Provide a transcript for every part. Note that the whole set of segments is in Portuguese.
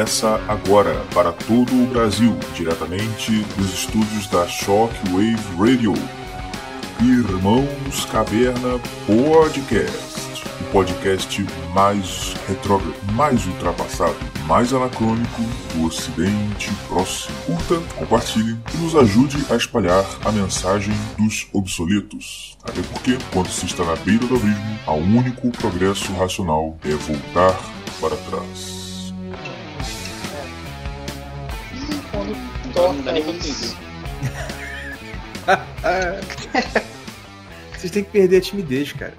Começa agora para todo o Brasil, diretamente dos estúdios da Shockwave Radio. Irmãos Caverna Podcast. O podcast mais retrógrado, mais ultrapassado, mais anacrônico do Ocidente Próximo. Curta, compartilhe e nos ajude a espalhar a mensagem dos obsoletos. Até porque, quando se está na beira do abismo, o único progresso racional é voltar para trás. Vocês têm que perder a timidez, cara.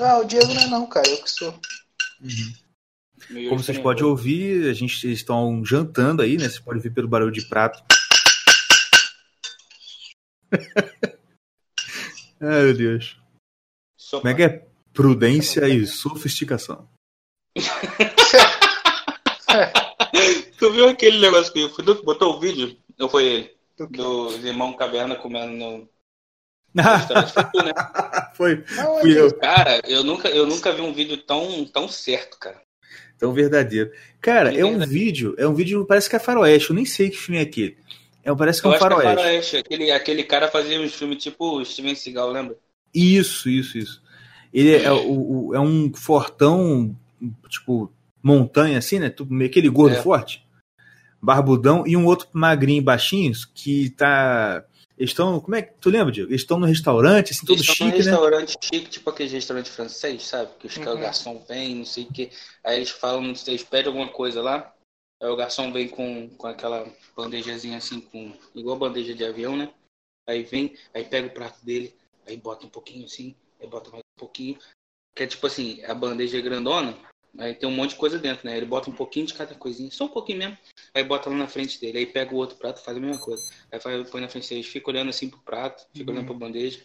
Ah, o Diego não é não, cara, eu que sou. Uhum. Como vocês podem ouvir, a gente estão jantando aí, né? Vocês podem ver pelo barulho de prato. Ai, meu Deus. Sopa. Como é que é? Prudência e sofisticação. tu viu aquele negócio que eu fui, botou o vídeo? Ou foi ele? Do irmão Caverna comendo no. foi, né? foi. Fui eu. Cara, eu nunca, eu nunca vi um vídeo tão, tão certo, cara. Tão verdadeiro. Cara, é, é um vídeo, é um vídeo, parece que é faroeste, eu nem sei que filme é aquele. É, parece que é um faroeste. É faroeste. Aquele, aquele cara fazia um filme tipo Steven Seagal, lembra? Isso, isso, isso. Ele é, é, o, o, é um fortão, tipo, montanha assim, né? Aquele gordo é. forte barbudão, e um outro magrinho baixinho que tá. Eles estão. Como é que. Tu lembra, Diego? Eles estão no restaurante, assim, todo chique, né? restaurante chique, tipo aquele restaurante francês, sabe? Que os uhum. o garçom vem, não sei o quê. Aí eles falam, não sei, eles pedem alguma coisa lá. Aí o garçom vem com, com aquela bandejazinha assim, com igual bandeja de avião, né? Aí vem, aí pega o prato dele, aí bota um pouquinho assim, aí bota mais um pouquinho. Que é tipo assim, a bandeja é grandona, Aí tem um monte de coisa dentro, né? Ele bota um pouquinho de cada coisinha, só um pouquinho mesmo. Aí bota lá na frente dele. Aí pega o outro prato faz a mesma coisa. Aí faz, põe na frente dele, fica olhando assim pro prato, fica uhum. olhando pra bandeja.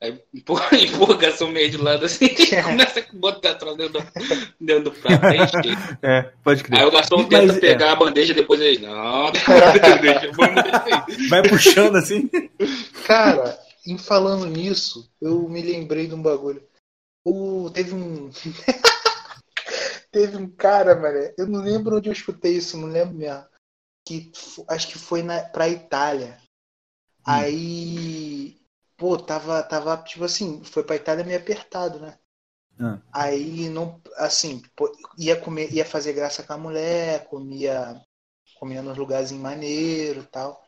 Aí empurra, empurra o garçom meio de lado assim e começa a botar atrás dentro do, dentro do prato. Aí É, pode crer. Aí o garçom Mas, tenta é. pegar a bandeja depois ele. Não, deixa, Vai puxando assim. Cara, em falando nisso, eu me lembrei de um bagulho. O, teve um. Teve um cara, mano, eu não lembro onde eu escutei isso, não lembro mesmo. Que acho que foi na, pra Itália. Hum. Aí, pô, tava, tava, tipo assim, foi pra Itália meio apertado, né? Ah. Aí não, assim, pô, ia comer, ia fazer graça com a mulher, comia, comia nos lugares em maneiro tal.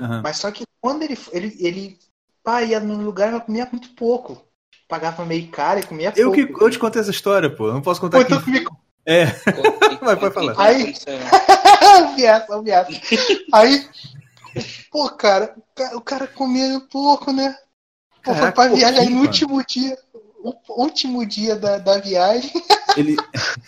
Uhum. Mas só que quando ele, ele, ele pá, ia no lugar, comia muito pouco pagava meio caro e comia eu pouco. Que, eu te contei essa história, pô. Eu não posso contar pô, aqui. Então É. Vai, pode falar. Aí. viado, viado. Aí. Pô, cara, o cara comia pouco, né? Pô, Caraca, foi pra viagem aí no último dia. O último dia da, da viagem. Ele...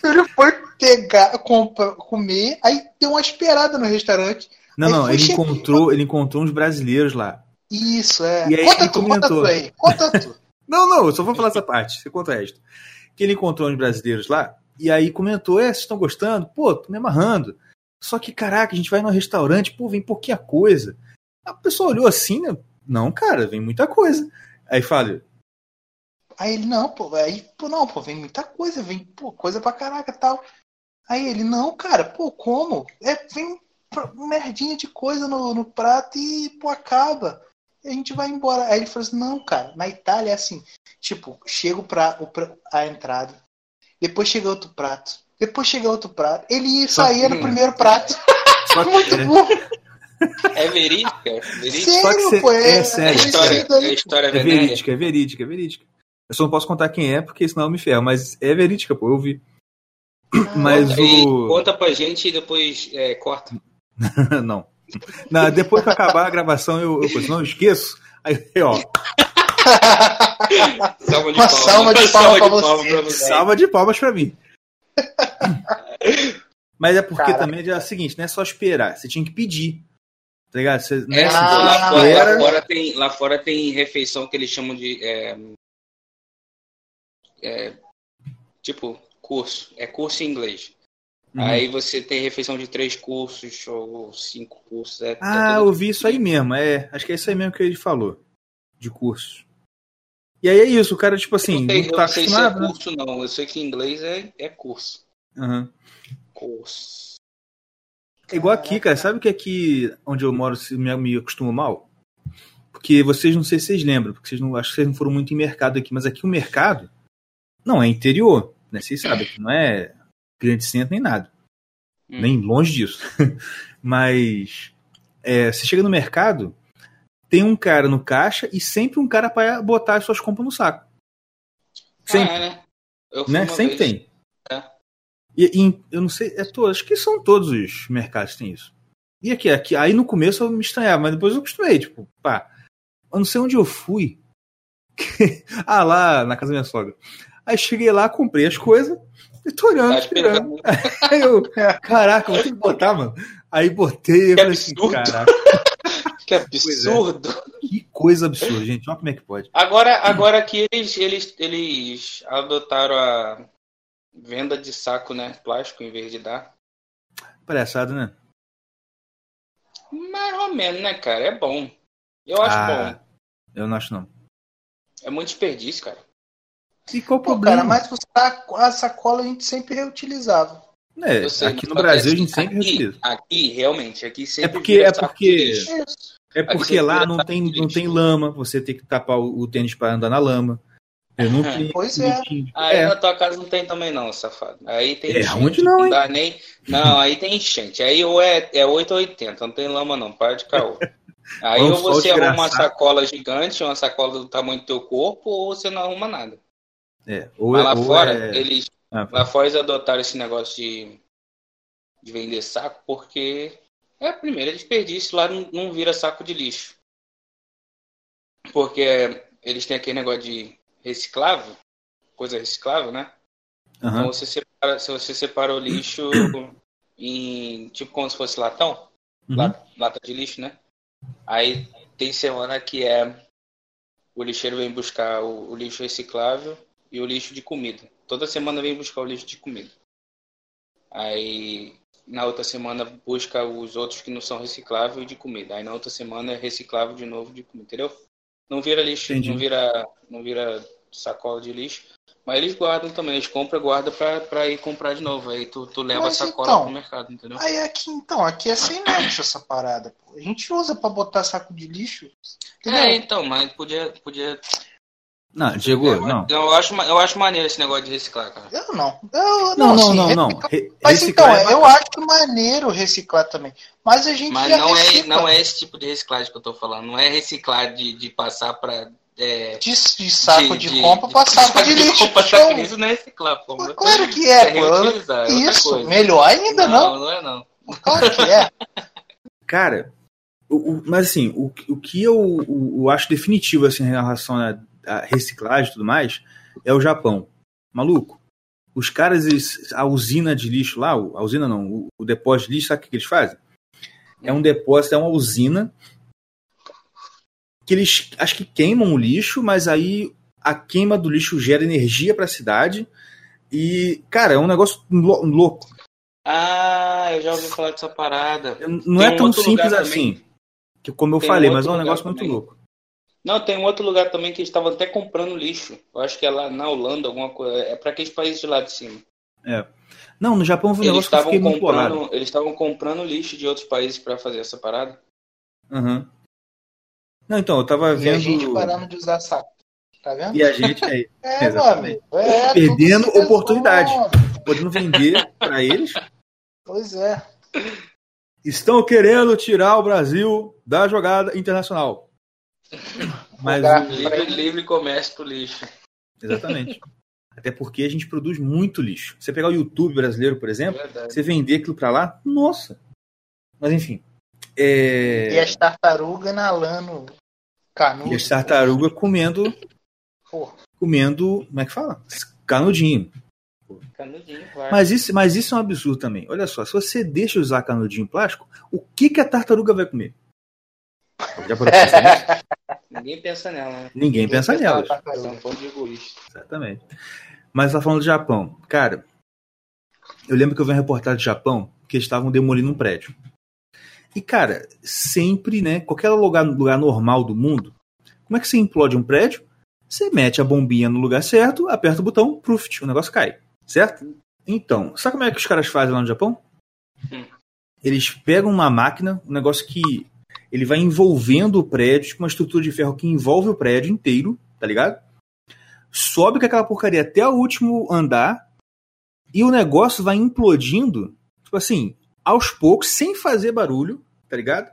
ele foi pegar, comprar, comer, aí deu uma esperada no restaurante. Não, não, ele encontrou, ele encontrou uns brasileiros lá. Isso, é. E aí conta ele tu, comentou. Conta tu aí, conta tu. Não, não, eu só vou falar essa parte, você conta o resto. Que ele encontrou uns brasileiros lá, e aí comentou: é, vocês estão gostando? Pô, tô me amarrando. Só que, caraca, a gente vai no restaurante, pô, vem pouquinha coisa. A pessoa olhou assim, né? Não, cara, vem muita coisa. Aí fala. Aí ele, não, pô, aí, pô, não, pô, vem muita coisa, vem, pô, coisa pra caraca tal. Aí ele, não, cara, pô, como? É, vem merdinha de coisa no, no prato e, pô, acaba a gente vai embora. Aí ele falou assim: não, cara, na Itália é assim: tipo, chega pra, a entrada, depois chega outro prato, depois chega outro prato. Ele ia sair no primeiro prato. Só que, Muito é. bom. É verídica? verídica? Sério, Só que cê, pô, é, é sério. É história, é história É verídica, é verídica, é verídica. Eu só não posso contar quem é, porque senão eu me ferro, mas é verídica, pô, eu vi. Ah, mas conta, o. Conta pra gente e depois é, corta. não. não. Depois que acabar a gravação, eu, eu não eu esqueço. Aí, ó. Salva de Uma palmas. salva de palmas pra você. Salva de palmas pra mim. Mas é porque Caraca. também é o seguinte, não é só esperar, você tinha que pedir. Tá ligado? Você, É, é assim, assim, lá, fora, lá, fora tem, lá fora tem refeição que eles chamam de. é, é, tipo, curso. É curso em inglês. Uhum. Aí você tem refeição de três cursos ou cinco cursos. É, Ah, é eu tudo- vi isso aí mesmo. É, acho que é isso aí mesmo que ele falou. De curso. E aí é isso, o cara, tipo assim, eu não sei, não eu tá não sei se é né? curso, não. Eu sei que inglês é, é curso. Aham. Nossa. É igual aqui, cara. Sabe que aqui onde eu moro se me, me acostumo mal? Porque vocês não sei se vocês lembram, porque vocês não acho que vocês não foram muito em mercado aqui, mas aqui o mercado não é interior, né? Vocês sabem que não é grande centro nem nada, Hum. nem longe disso. mas é, você chega no mercado, tem um cara no caixa e sempre um cara para botar as suas compras no saco. Sempre, Ah, é, né? Eu né? Sempre vez. tem. É. E, e eu não sei, é todos, acho que são todos os mercados que tem isso. E aqui, aqui, aí no começo eu me estranhava, mas depois eu acostumei, tipo, pá, eu não sei onde eu fui. ah, lá na casa da minha sogra. Aí cheguei lá, comprei as coisas e tô olhando, Tá esperando. Aí eu, caraca, vou ter que botar, mano. Aí botei e falei assim, caraca, Que absurdo. que coisa absurda, gente. Olha como é que pode. Agora, agora que eles, eles, eles adotaram a venda de saco, né? Plástico em vez de dar. Palhaçada, né? Mais ou menos, né, cara? É bom. Eu acho Ah. bom. Eu não acho não. É muito desperdício, cara. E qual o Pô, problema? cara, mas saco- a sacola a gente sempre reutilizava. É, sei, aqui no Brasil a gente aqui- sempre reutiliza. Aqui, realmente, aqui sempre. É porque- é porque-. Isso. É porque lá não tem, não tem lama, você tem que tapar o, o tênis para andar na lama. Eu não tenho. Pois não é. tinha- Aí é. na tua casa não tem também, não, safado. Aí tem É, enchente, onde não, hein? dá nem... Não, aí tem enchente. Aí ou é, é 8 ou 80, não tem lama, não. Para de caô. Aí Vamos ou você arruma uma sacola gigante, uma sacola do tamanho do teu corpo, ou você não arruma nada. É, ou Mas é- lá ou fora, é- eles Ah, Lá fora eles adotaram esse negócio de, de vender saco porque é primeiro é desperdício, lá não, não vira saco de lixo. Porque eles têm aquele negócio de reciclável, coisa reciclável, né? aham. Então você separa, se você separa o lixo em tipo como se fosse latão, Uhum. lata, lata de lixo, né? Aí tem semana que é o lixeiro vem buscar o, o lixo reciclável e o lixo de comida. Toda semana vem buscar o lixo de comida. Aí na outra semana busca os outros que não são recicláveis de comida. Aí na outra semana é reciclável de novo de comida, entendeu? Não vira lixo, Entendi. não vira, não vira sacola de lixo. Mas eles guardam também, eles compram e guardam pra, pra ir comprar de novo. Aí tu, tu leva Mas a sacola então, pro mercado, entendeu? Aí aqui, então, aqui é sem nexo essa parada. Pô. A gente usa pra botar saco de lixo. Entendeu? É, então, mas podia. podia Não, Diego, eu, não. Eu acho, eu acho maneiro esse negócio de reciclar, cara. Eu não. Eu, Não, não, assim, não, não. reciclar- Re- Mas reciclar então, é eu acho maneiro reciclar também. Mas a gente Mas já não é, não é esse tipo de reciclagem que eu tô falando. Não é reciclar de, de passar pra. É, De, de saco de, compra pra saco de lixo. compra, saco de lixo não é reciclar, pô. Claro que é, É pô. É Isso, coisa. melhor ainda não. Não, não é não. Claro que é. Cara, o, o- mas assim, o, o que eu, o- eu acho definitivo assim, em relação à à reciclagem e tudo mais é o Japão. Maluco, os caras, a usina de lixo lá, a usina não, o, o depósito de lixo, sabe o que eles fazem? É um depósito, é uma usina que eles acho que queimam o lixo, mas aí a queima do lixo gera energia para a cidade. E, cara, é um negócio lou- louco. Ah, eu já ouvi falar dessa parada. Não Tem é tão simples assim. Que, como eu Tem falei, mas é um negócio muito também. louco. Não, tem um outro lugar também que eles estavam até comprando lixo. Eu acho que é lá na Holanda, alguma coisa. É pra aqueles países de lá de cima. Não, no Japão foi um Eles negócio que comprando, eles estavam comprando lixo de outros países pra fazer essa parada. Uhum. Não, então, eu tava E a vendo. gente parando de usar saco. Tá vendo? E a gente aí, É, meu Exatamente. amigo. É, Perdendo tudo se oportunidade. resolve. podendo vender para eles. Pois é. Estão querendo tirar o Brasil da jogada internacional. Mas Lugar. o- Livre, livre comércio pro lixo. Exatamente. Até porque a gente produz muito lixo. Você pegar o YouTube brasileiro, por exemplo, verdade. você vender aquilo para lá, nossa. Mas enfim. É... E as tartarugas inalando canudo. E as tartarugas comendo, Pô, comendo, como é que fala? Canudinho. Canudinho, claro. Mas isso, mas isso é um absurdo também. Olha só, se você deixa usar canudinho plástico, o que, que a tartaruga vai comer? Já Ninguém pensa nela, né? Ninguém pensa nelas. tartaruga. São um ponto de egoísta. Exatamente. Mas tá falando do Japão. Cara, eu lembro que eu vi uma reportagem do Japão que eles estavam demolindo um prédio. E, cara, sempre, né? Qualquer lugar, lugar normal do mundo, como é que você implode um prédio? Você mete a bombinha no lugar certo, aperta o botão, proof, o negócio cai. Certo? Então, sabe como é que os caras fazem lá no Japão? Hum. Eles pegam uma máquina, um negócio que ele vai envolvendo o prédio, tipo uma estrutura de ferro que envolve o prédio inteiro, tá ligado? Sobe com aquela porcaria até o último andar e o negócio vai implodindo, tipo assim, aos poucos, sem fazer barulho, tá ligado?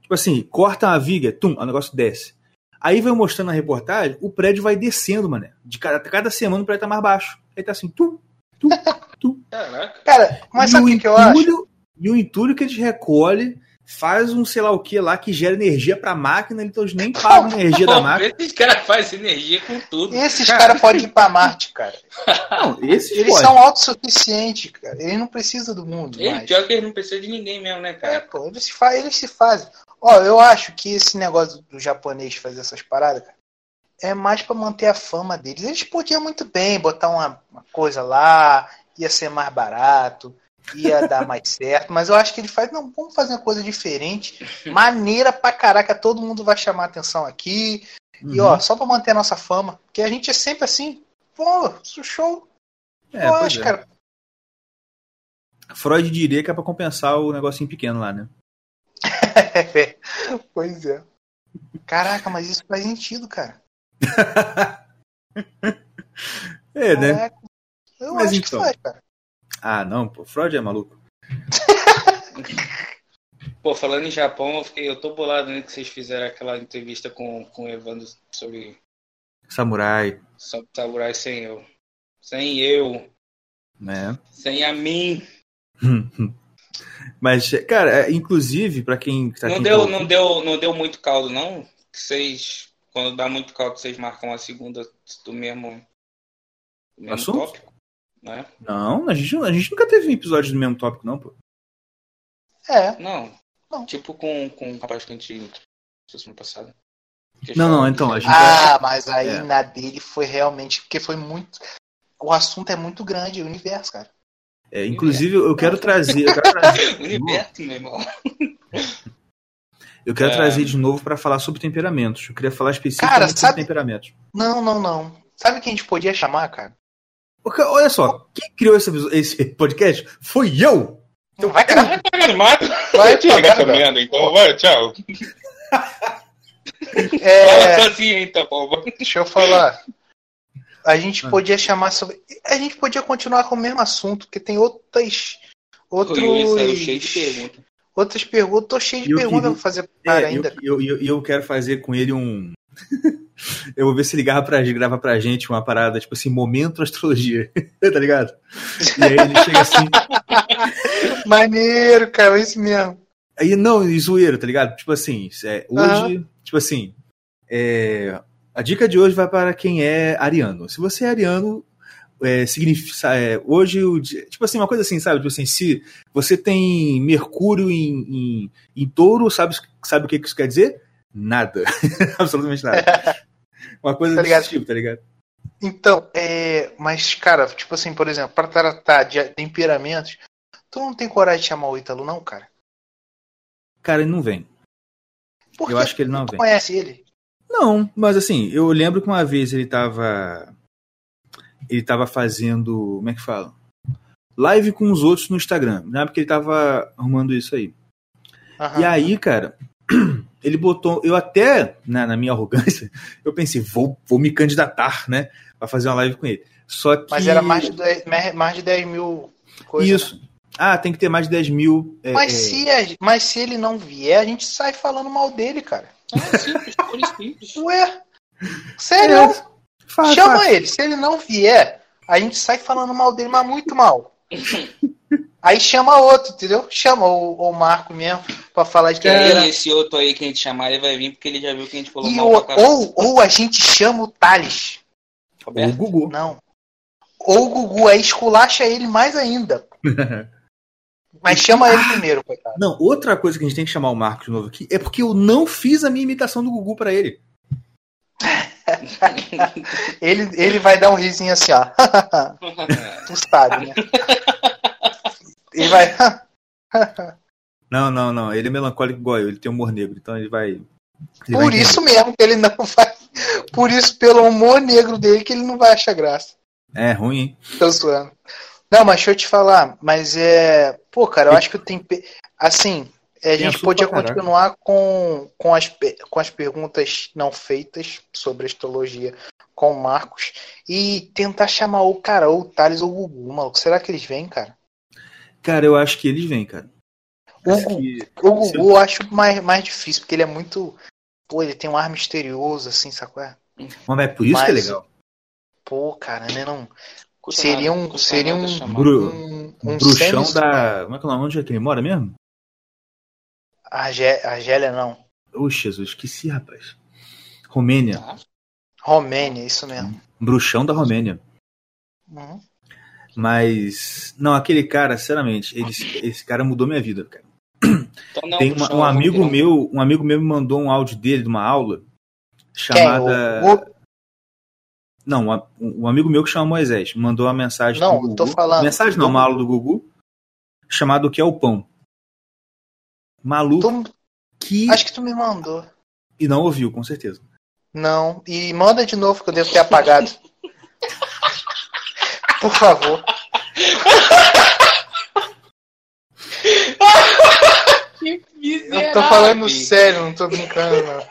Tipo assim, corta a viga, tum, o negócio desce. Aí vai mostrando na reportagem, o prédio vai descendo, mané. De cada, cada semana o prédio tá mais baixo. Aí tá assim, tum, tum, tum. Caraca. Cara, mas E sabe o que, que eu acho? E o entulho que eles recolhem faz um sei lá o que lá que gera energia pra máquina, então eles nem pagam energia da máquina. Esses caras fazem energia com tudo. Esses caras podem ir pra Marte, cara. Não, esses Eles podem. são autossuficientes, cara. Eles não precisam do mundo. Ele, mais. pior que eles não precisam de ninguém mesmo, né, É, cara? pô, eles se, fa eles se fazem. Ó, eu acho que esse negócio do japonês fazer essas paradas, cara, é mais pra manter a fama deles. Eles podiam muito bem botar uma, uma coisa lá, ia ser mais barato, ia dar mais certo, mas eu acho que ele faz, não, vamos fazer uma coisa diferente, maneira pra caraca, todo mundo vai chamar atenção aqui, e Uhum. ó, só pra manter a nossa fama, porque a gente é sempre assim, pô, show, É, eu acho, é. cara. Freud diria que é pra compensar o negocinho pequeno lá, né? pois é. Caraca, mas isso faz sentido, cara. É, né? Caraca. Eu Mas acho então. que faz, cara. Ah, não, pô, Freud é maluco. Pô, falando em Japão, eu, fiquei, eu tô bolado né, que vocês fizeram aquela entrevista com, com o Evandro sobre, Samurai, sobre Samurai sem eu. Sem eu. né? Sem a mim. Mas, cara, é, inclusive, pra quem tá não, deu, não, deu, não deu muito caldo, não? Que Vocês, quando dá muito caldo, vocês marcam a segunda do mesmo, do mesmo Assunto? tópico? Né? Não, a gente, a gente nunca teve um episódio do mesmo tópico, não, pô. É, Não. Não. Tipo com, com o rapaz que a gente semana passada. Que Não, não, então, a gente- Ah, mas aí É. na dele foi realmente. Porque foi muito. O assunto é muito grande, o universo, cara. É, inclusive, eu quero trazer. Eu quero trazer, Universo, meu irmão. eu quero É. trazer de novo pra falar sobre temperamentos. Eu queria falar especificamente Cara, sobre sabe- temperamentos. Não, não, não. Sabe quem a gente podia chamar, cara? Porque, olha só, quem criou esse, esse podcast foi eu! Não vai cagar. Mato. Vai Chega essa merda, então. Vai, tchau. É, Fala sozinho, então, pô. deixa eu falar. A gente Ah. podia chamar sobre. A gente podia continuar com o mesmo assunto, porque tem outras. Outros. Saiu cheio de perguntas. Outras perguntas. Tô cheio de Eu perguntas queria- pra fazer pro cara É, ainda. eu, eu, eu quero fazer com ele um. eu vou ver se ele grava pra, grava pra gente uma parada, tipo assim, momento astrologia. tá ligado? E aí ele chega assim. Maneiro, cara, é isso mesmo. Aí, não, e zoeiro, tá ligado? Tipo assim, é, hoje, tipo assim, é, a dica de hoje vai para quem é ariano. Se você é ariano, é, significa, é, hoje, o tipo assim, uma coisa assim, sabe? Tipo assim, se você tem Mercúrio em, em, em touro, sabe, sabe o que isso quer dizer? Nada. Absolutamente nada. Uma coisa Tá desse tipo, tá ligado? Então, é. Mas, cara, tipo assim, por exemplo, pra tratar de temperamentos, tu não tem coragem de chamar o Ítalo, não, cara? Cara, ele não vem. Porque Eu acho que ele não tu vem. conhece ele. Não, mas assim, eu lembro que uma vez ele tava. Ele tava fazendo. Como é que fala? Live com os outros no Instagram. Na época ele tava arrumando isso aí. Aham. E aí, cara, ele botou. Eu até, na, na minha arrogância, eu pensei, vou, vou me candidatar, né? Pra fazer uma live com ele. Só que. Mas era mais de 10, mais- de 10 mil coisas. né? Isso. Ah, tem que ter mais de 10 mil. é, Mas, é, se a- mas se ele não vier, a gente sai falando mal dele, cara. Ah, simples, simples. Ué? Sério? É, Chama ele. Se ele não vier, a gente sai falando mal dele, mas muito mal. Aí chama outro, entendeu? Chama o, o Marco mesmo pra falar de Que quem era. esse outro aí que a gente chamar, ele vai vir porque ele já viu que a gente falou E mal o- ou, ou a gente chama o Thales. O Roberto? Gugu. Não. Ou o Gugu, aí esculacha ele mais ainda. Mas chama ele primeiro, coitado. Não, outra coisa que a gente tem que chamar o Marcos de novo aqui é porque eu não fiz a minha imitação do Gugu pra ele. Ele, ele vai dar um risinho assim, ó. tu sabe, né? Ele vai. Não, não, não. Ele é melancólico igual eu. Ele tem humor negro. Então ele vai. ele vai Por entender. isso mesmo que ele não vai. Por isso, pelo humor negro dele, que ele não vai achar graça. É ruim, hein? Tô zoando. Não, mas deixa eu te falar, mas é. Pô, cara, eu acho que o tempero. Assim, a gente podia continuar com, com, as, com as perguntas não feitas sobre astrologia com o Marcos e tentar chamar o cara, ou o Thales ou o Gugu, maluco. Será que eles vêm, cara? Cara, eu acho que eles vêm, cara. O, que... o Gugu eu acho mais, mais difícil, porque ele é muito. Pô, ele tem um ar misterioso, assim, sacou? Mas é por isso Mas, que é legal. Pô, cara, né? Não. Seria um. Seria um, Bru, um, um bruxão da. Como é que é o nome? Onde é que ele mora mesmo? Argélia, não. Ô, Jesus, esqueci, rapaz. Romênia. Ah. Romênia, isso mesmo. Bruxão da Romênia. Uhum. Mas. Não, aquele cara, sinceramente, ele, esse cara mudou minha vida, cara. Então, não, Tem uma, um amigo meu, um amigo meu me mandou um áudio dele de uma aula chamada. Quem? O, não, um amigo meu que chama Moisés mandou uma mensagem. Não, do tô falando. Mensagem não, uma aula do Gugu chamado O que é o pão. Maluco. Tu... Que... Acho que tu me mandou. E não ouviu, com certeza. Não. E manda de novo que eu devo ter apagado. Por favor. que eu tô falando sério, não tô brincando, não.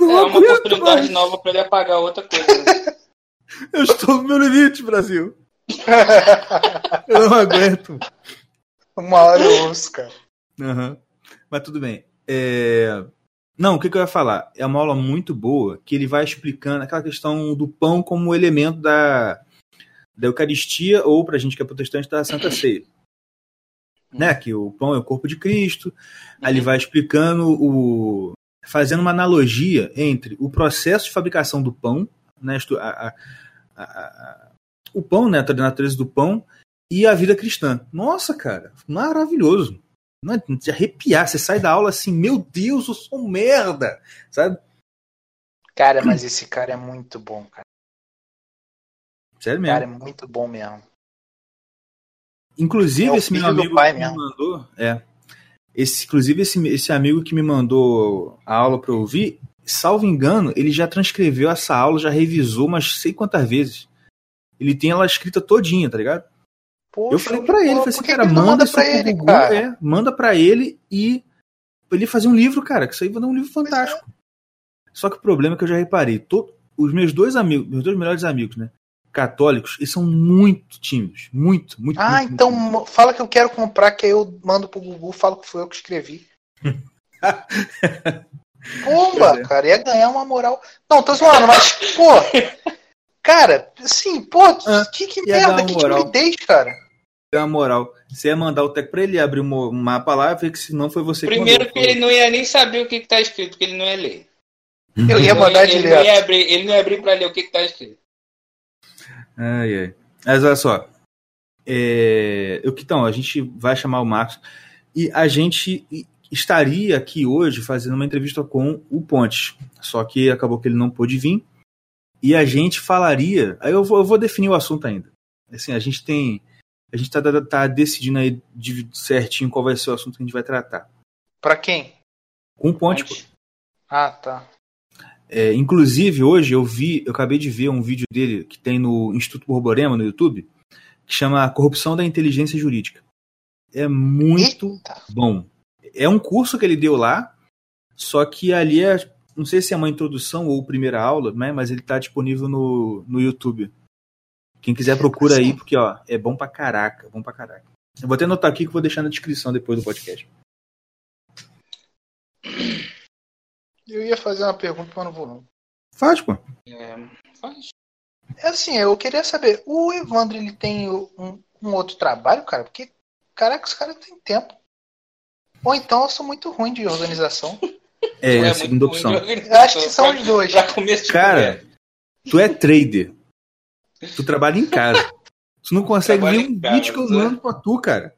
não é uma oportunidade mais. nova pra ele apagar outra coisa. Né? Eu estou no meu limite, Brasil. eu não aguento. Uma hora eu ouço, cara. Uhum. Mas tudo bem. É... Não, o que, que, eu ia falar? É uma aula muito boa que ele vai explicando aquela questão do pão como elemento da, da Eucaristia ou, para a gente que é protestante, da Santa Ceia. Né? Que o pão é o corpo de Cristo. Aí ele uhum. vai explicando o, fazendo uma analogia entre o processo de fabricação do pão, né, a, a, a, o pão, né, a natureza do pão, e a vida cristã. Nossa, cara, maravilhoso. Não é de arrepiar, você sai da aula assim, meu Deus, eu sou um merda, sabe? Cara, mas esse cara é muito bom, cara. Sério mesmo? Cara, é muito bom mesmo. Inclusive, é esse meu amigo que me mandou, é, esse, inclusive, esse, esse amigo que me mandou a aula para ouvir, salvo engano, ele já transcreveu essa aula, já revisou umas sei quantas vezes. Ele tem ela escrita todinha, tá ligado? Poxa, eu falei pra ele, falei assim, cara, manda, manda pra ele, Google. É, manda pra ele e ele fazer um livro, cara, que isso aí vai dar um livro fantástico. É. Só que o problema é que eu já reparei, todo, os meus dois amigos, meus dois melhores amigos, né? católicos, eles são muito tímidos. Muito, muito. Ah, muito, então muito. fala que eu quero comprar, que aí eu mando pro Google, falo que foi eu que escrevi. Pomba, é. cara, ia ganhar uma moral. Não, tô zoando, mas, pô. Cara, assim, pô, ah, que, que merda, que timidez, cara. Deu uma moral. Você ia mandar o tec pra ele abrir um mapa lá e ver que se não foi você Primeiro que, Primeiro que ele não ia nem saber o que, que tá escrito, porque ele não ia ler. Eu ia mandar ele, direto. Ele não ia abrir, ele não ia abrir pra ler o que, que tá escrito. Ai, ai. Mas olha só. É, eu, então, a gente vai chamar o Marcos e a gente estaria aqui hoje fazendo uma entrevista com o Pontes. Só que acabou que ele não pôde vir. E a gente falaria. Aí eu vou, eu vou definir o assunto ainda. Assim, a gente tem. A gente tá, tá decidindo aí certinho qual vai ser o assunto que a gente vai tratar. Para quem? Com o Ponte. Ah, tá. É, inclusive, hoje eu vi, eu acabei de ver um vídeo dele que tem no Instituto Borborema, no YouTube, que chama Corrupção da Inteligência Jurídica. É muito Eita. bom. É um curso que ele deu lá, só que ali é, não sei se é uma introdução ou primeira aula, né, mas ele está disponível no, no YouTube. Quem quiser procura aí, porque ó, é bom pra caraca, bom pra caraca. Eu vou até anotar aqui que vou deixar na descrição depois do podcast. Eu ia fazer uma pergunta, mas não vou não. Faz, pô. É, faz. É assim, eu queria saber, o Evandro ele tem um, um outro trabalho, cara? Porque, caraca, os caras têm tempo. Ou então eu sou muito ruim de organização. É, é a segunda opção. Eu acho que são os dois. Cara, tu é trader. Tu trabalha em casa. Tu não consegue ver um vídeo que eu mando pra tu, cara.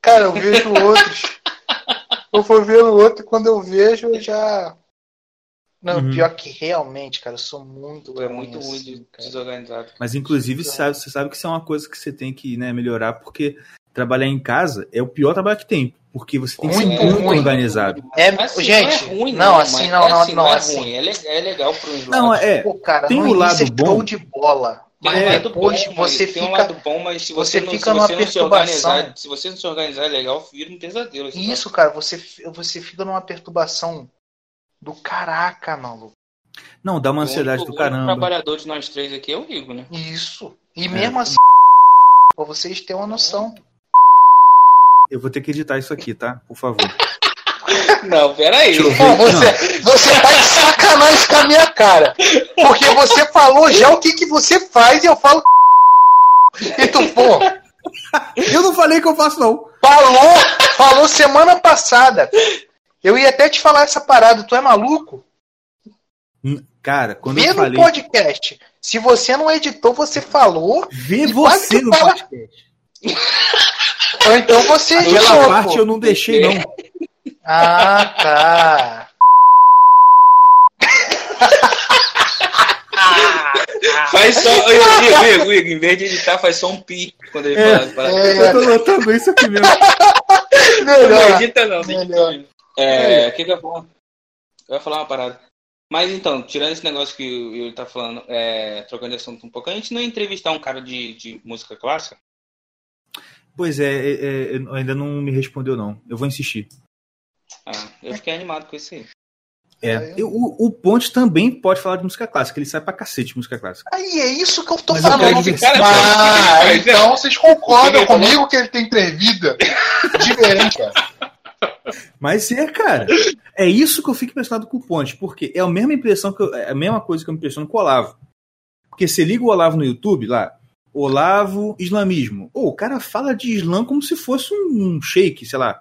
Cara, eu vejo outros. eu vou vendo outro e quando eu vejo eu já não, uhum. pior que realmente, cara, eu sou muito. é muito ruim de desorganizado. Mas inclusive você sabe, você sabe que isso é uma coisa que você tem que né, melhorar, porque trabalhar em casa é o pior trabalho que tem. Porque você tem que ser muito ruim. organizado. É, assim, gente, não, é ruim, não, assim, não, não, assim, não, não, é assim. É, é legal pro Não, é. Pô, cara, tem o lado é bom. de bola. Mas lado depois bom, você mas tem um fica- lado bom, mas se você você, não, fica se numa você se perturbação. organizar, se você não se organizar legal, vira um pesadelo. Isso, cara, você, você fica numa perturbação do caraca, maluco. Não, dá uma. O ansiedade do O caramba. trabalhador de nós três aqui é o Igor, né? Isso. E É. mesmo assim, pra vocês terem uma noção. Eu vou ter que editar isso aqui, tá? Por favor. Não, peraí. Pô, você, você tá de sacanagem com a minha cara. Porque você falou já o que, que você faz e eu falo. E tu, pô, Eu não falei que eu faço, não. falou, falou semana passada. Eu ia até te falar essa parada, tu é maluco? Cara, quando Vê eu no falei. podcast. Se você não editou, você falou. Vê você no fala- podcast. Ou então você Aquela editou. parte pô. eu não deixei, não. Ah, tá. Faz só. Igor, Igor, Igor, em vez de editar, faz só um pi quando ele É. fala. É, Eu tô notando isso aqui mesmo. Não melhor. edita não, Melhor. eu- É, o que que eu ia falar? Eu ia falar uma parada. Mas então, tirando esse negócio que o Yuri tá falando, é, trocando de assunto um pouco, a gente não ia entrevistar um cara de, de música clássica? Pois é, é, é, é, ainda não me respondeu, não. Eu vou insistir. Ah, eu fiquei animado com isso aí. É. Eu- o, o Ponte também pode falar de música clássica. Ele sai pra cacete de música clássica. Aí é isso que eu tô Mas eu falando. quero diversificar. Ah, Cara, então vocês concordam comigo que ele tem três vidas diferentes, cara. Mas é, cara. É isso que eu fico impressionado com o Ponte, porque é a mesma impressão que eu- é a mesma coisa que eu me impressiono com o Olavo. Porque você liga o Olavo no YouTube lá, Olavo Islamismo. Ô, o cara fala de Islã como se fosse um shake, sei lá.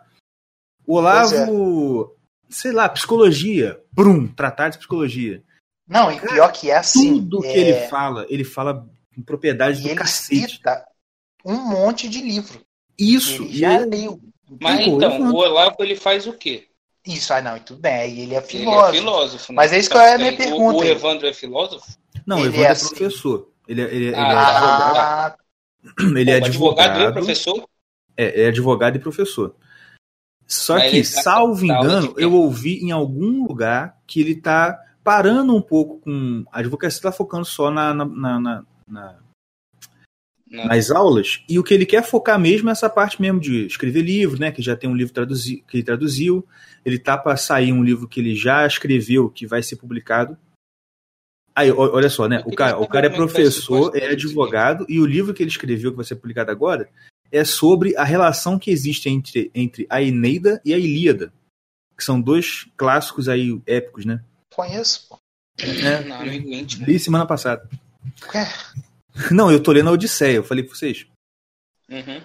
O Olavo, sei lá, psicologia. Brum, tratar de psicologia. Não, e pior que é assim. Tudo que é, ele fala, ele fala com propriedade e do ele cacete. cita um monte de livro. Isso. Ele e já é- leu. Mas Pô, então, o Olavo ele faz o quê? Isso, ah, não, e tudo bem. Aí ele é Ele filósofo. é filósofo. né? Mas é isso que é a minha O- pergunta. O, Evandro é filósofo? Não, Ele Evandro é é, assim. professor. Ele é, ele é- ele é Ah, Ah, advogado. Ele é O advogado e o advogado. professor? É, é advogado e professor. Só Mas que, salvo engano, eu ouvi em algum lugar que ele tá parando um pouco com. A advocacia tá focando só na, na- na- na- nas aulas, e o que ele quer focar mesmo é essa parte mesmo de escrever livro, né? Que já tem um livro traduzi que ele traduziu. Ele tá para sair um livro que ele já escreveu, que vai ser publicado. Aí, olha só, né? O cara, o cara é professor, é advogado, e o livro que ele escreveu, que vai ser publicado agora, é sobre a relação que existe entre, entre a Eneida e a Ilíada, que são dois clássicos aí épicos, né? conheço, pô. É, Não, amigo íntimo. li semana passada. É, Não, eu tô lendo a Odisseia, eu falei pra vocês. Uhum.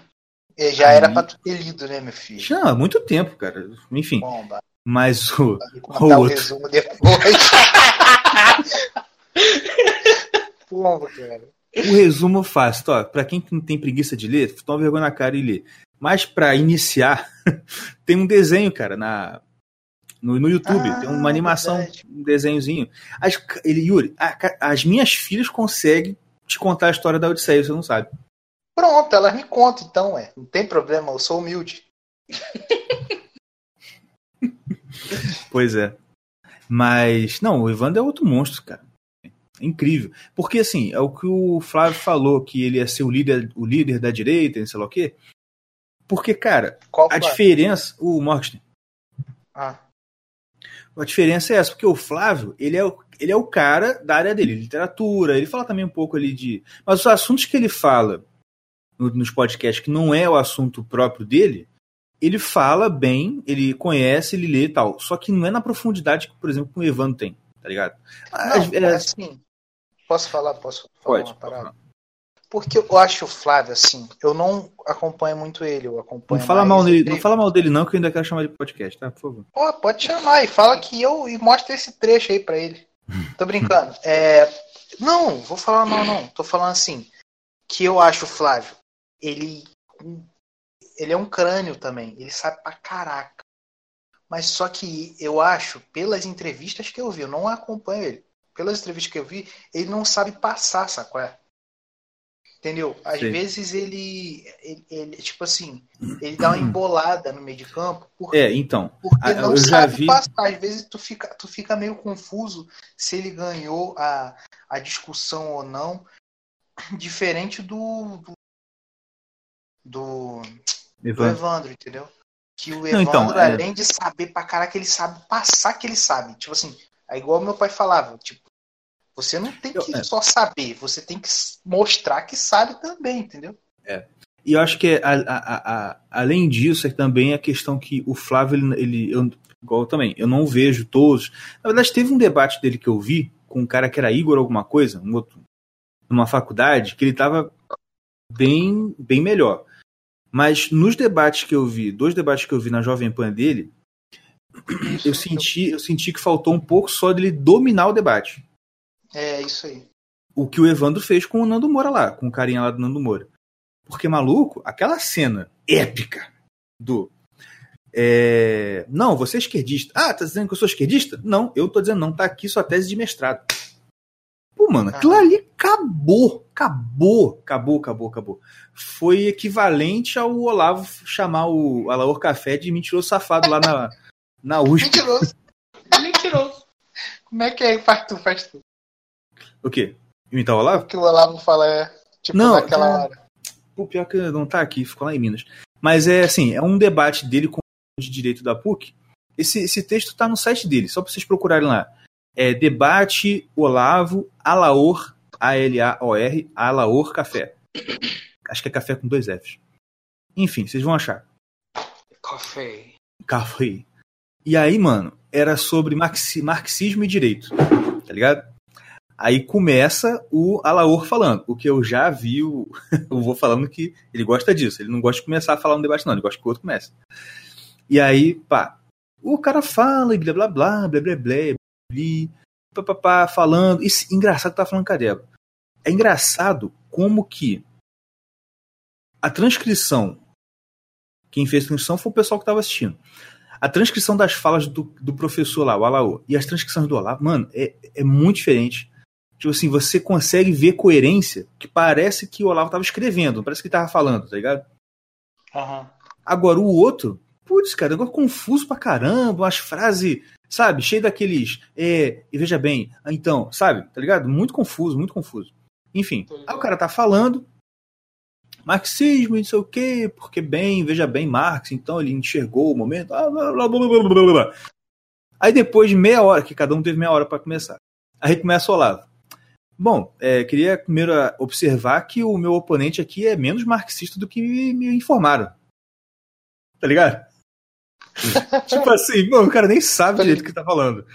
é, já era pra tu ter lido, né, meu filho? Já há muito tempo, cara. Enfim, Bomba. mas o, O outro. resumo depois. Bomba, cara. O resumo fácil, ó, pra quem não tem preguiça de ler, toma vergonha na cara e lê. Mas pra iniciar, tem um desenho, cara, na no, no YouTube, Ah, tem uma animação, verdade. um desenhozinho. As, ele, Yuri, a- as minhas filhas conseguem te contar a história da Odisseia, você não sabe. Pronto, elas me contam então, é. Não tem problema, eu sou humilde. Pois é. Mas, não, o Evandro é outro monstro, cara. É incrível. Porque, assim, é o que o Flávio falou, que ele ia ser o líder, o líder da direita, não sei lá o quê. Porque, cara, Qual a foi? diferença. O Morgenstern. Ah, A diferença é essa, porque o Flávio, ele é o, ele é o cara da área dele, literatura, ele fala também um pouco ali de. Mas os assuntos que ele fala no- nos podcasts, que não é o assunto próprio dele, ele fala bem, ele conhece, ele lê e tal. Só que não é na profundidade que, por exemplo, o Evandro tem, tá ligado? Não, é- assim, posso falar? Posso falar pode. uma parada? Porque eu acho o Flávio, assim, eu não acompanho muito ele, eu acompanho Não fala, mal dele, ele- não fala mal dele, não, que eu ainda quero chamar de podcast, tá? Por favor. Pô, pode chamar e fala que eu e mostra esse trecho aí pra ele. Tô brincando. É, não, vou falar mal não. Tô falando assim que eu acho o Flávio, ele ele é um crânio também. Ele sabe pra caraca. Mas só que eu acho, pelas entrevistas que eu vi, eu não acompanho ele. Pelas entrevistas que eu vi, ele não sabe passar, sacou? É? Entendeu? Às Sim. vezes ele, ele, ele, tipo assim, ele dá uma embolada no meio de campo. Porque É, então. porque não eu sabe vi- passar. Às vezes tu fica, tu fica meio confuso se ele ganhou a, a discussão ou não. diferente do. do, do, Evandro. Evandro, entendeu? Que o Não, Evandro, então, é- além de saber pra caraca, ele sabe passar que ele sabe. Tipo assim, é igual meu pai falava, tipo, você não tem Eu- que é. só saber, você tem que mostrar que sabe também, entendeu? E eu acho que a- a- a- além disso, é também a questão que o Flávio, ele, ele- eu, igual eu também, eu não vejo todos. Na verdade, teve um debate dele que eu vi com um cara que era Igor alguma coisa, um outro, numa faculdade, que ele tava bem, bem melhor. Mas nos debates que eu vi, dois debates que eu vi na Jovem Pan dele, eu senti, eu senti que faltou um pouco só dele dominar o debate. É isso aí. o que o Evandro fez com o Nando Moura lá, com o carinha lá do Nando Moura. Porque, maluco, aquela cena épica do. é, Não, você é esquerdista. Ah, tá dizendo que eu sou esquerdista? Não, eu tô dizendo não, tá aqui sua tese de mestrado. Pô, mano, aquilo Ah. ali acabou, acabou, acabou, acabou, acabou. Foi equivalente ao Olavo chamar o Alaor Café de mentiroso safado lá na, na USP. Mentiroso. Mentiroso. Como é que é? Faz tu, faz tu. O quê? Imitar o Olavo? O que o Olavo fala é, tipo, Não, naquela é- hora. Pô, pior que não tá aqui, ficou lá em Minas. Mas é assim, é um debate dele com o de direito da PUC. Esse, esse texto tá no site dele, só pra vocês procurarem lá. É debate Olavo Alaor, A-L-A-O-R, Alaor Café. Acho que é café com dois Fs. Enfim, vocês vão achar. Café. Café. E aí, mano, era sobre marxi- marxismo e direito. Tá ligado? Aí começa o Alaor falando, o que eu já vi, o, vou falando que ele gosta disso. Ele não gosta de começar a falar um debate, não. Ele gosta que o outro comece. E aí, pá, o cara fala e blá blá blá, blá blá blá, blá, pá, pá, falando. Isso, engraçado tá falando com a Débora. É engraçado como que a transcrição, quem fez transcrição foi o pessoal que tava assistindo. A transcrição das falas do, do professor lá, o Alaô, e as transcrições do Olavo, mano, é, é muito diferente. Tipo assim, você consegue ver coerência que parece que o Olavo tava escrevendo, parece que ele tava falando, tá ligado? Aham. Agora, o outro, putz, cara, negócio confuso pra caramba, umas frases, sabe, cheio daqueles, é, e veja bem, então, sabe, tá ligado? Muito confuso, muito confuso. Enfim, aí o cara tá falando, marxismo e não sei o quê, porque bem, veja bem, Marx, então ele enxergou o momento, ah, blá, blá, blá. Aí depois de meia hora, que cada um teve meia hora pra começar, aí começa o Olavo. Bom, é, queria primeiro observar que o meu oponente aqui é menos marxista do que me, informaram. Tá ligado? tipo assim, o cara nem sabe direito o que tá falando.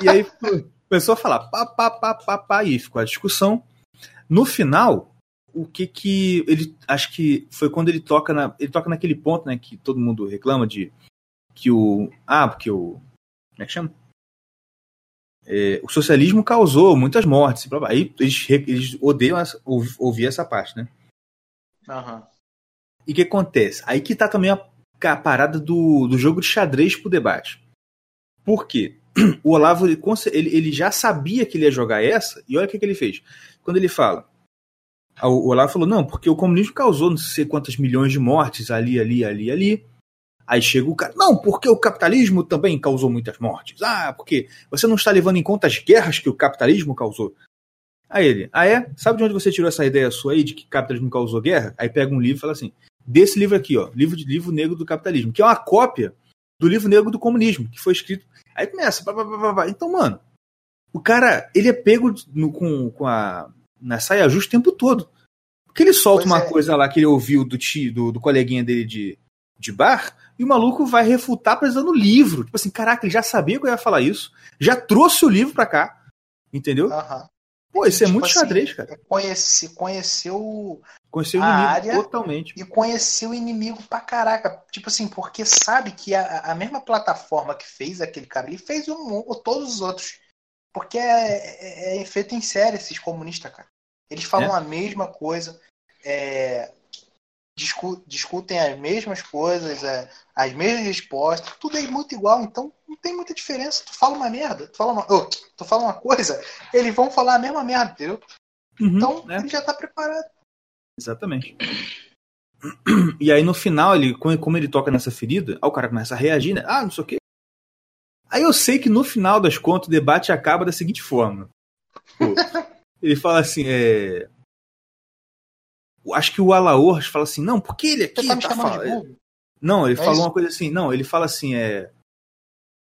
E aí começou a falar pá, pá, pá, pá, pá, e ficou a discussão. No final, o que que ele acho que foi quando ele toca na ele toca naquele ponto, né, que todo mundo reclama de que o ah, porque o como é que chama? É, o socialismo causou muitas mortes, aí eles, eles odeiam essa, ouv- ouvir essa parte, né? Aham. E o que acontece? Aí que tá também a, a parada do, do jogo de xadrez pro debate. Por quê? O Olavo, ele, ele, já sabia que ele ia jogar essa, e olha o que, que ele fez. Quando ele fala, o Olavo falou, não, porque o comunismo causou não sei quantas milhões de mortes ali, ali, ali, ali. Aí chega o cara, não, porque o capitalismo também causou muitas mortes. Ah, porque você não está levando em conta as guerras que o capitalismo causou. Aí ele, ah é? Sabe de onde você tirou essa ideia sua aí de que capitalismo causou guerra? Aí pega um livro e fala assim, desse livro aqui, ó, livro de livro negro do capitalismo, que é uma cópia do livro negro do comunismo, que foi escrito. Aí começa, pá, pá, pá, pá. então, mano, o cara, ele é pego no- com, com a na saia justa o tempo todo. Porque ele solta Pois uma é. coisa lá que ele ouviu do tio, do, do coleguinha dele de, de bar, e o maluco vai refutar apresentando o livro. Tipo assim, caraca, ele já sabia que eu ia falar isso, já trouxe o livro pra cá, entendeu? Aham. Pô, isso é Tipo muito assim, xadrez, cara. Conhece, conheceu Conheceu o a inimigo área- totalmente. e conheceu o inimigo pra caraca. Tipo assim, porque sabe que a, a mesma plataforma que fez aquele cara, ele fez um- todos os outros. Porque é, é, é feito em série esses comunistas, cara. Eles falam É. a mesma coisa, é, discu- discutem as mesmas coisas, é, as mesmas respostas, tudo é muito igual, então não tem muita diferença. Tu fala uma merda, tu fala uma, ô, tu fala uma coisa, eles vão falar a mesma merda, entendeu? Uhum, Então né? ele já tá preparado. Exatamente. E aí no final, ele, como ele toca nessa ferida, aí o cara começa a reagir, né? Ah, não sei o quê. Aí eu sei que no final das contas o debate acaba da seguinte forma. Pô, ele fala assim, é. acho que o Alaor fala assim, não, porque ele aqui Você tá me tá falando. burro? Não, ele É falou isso? uma coisa assim, não, ele fala assim, é.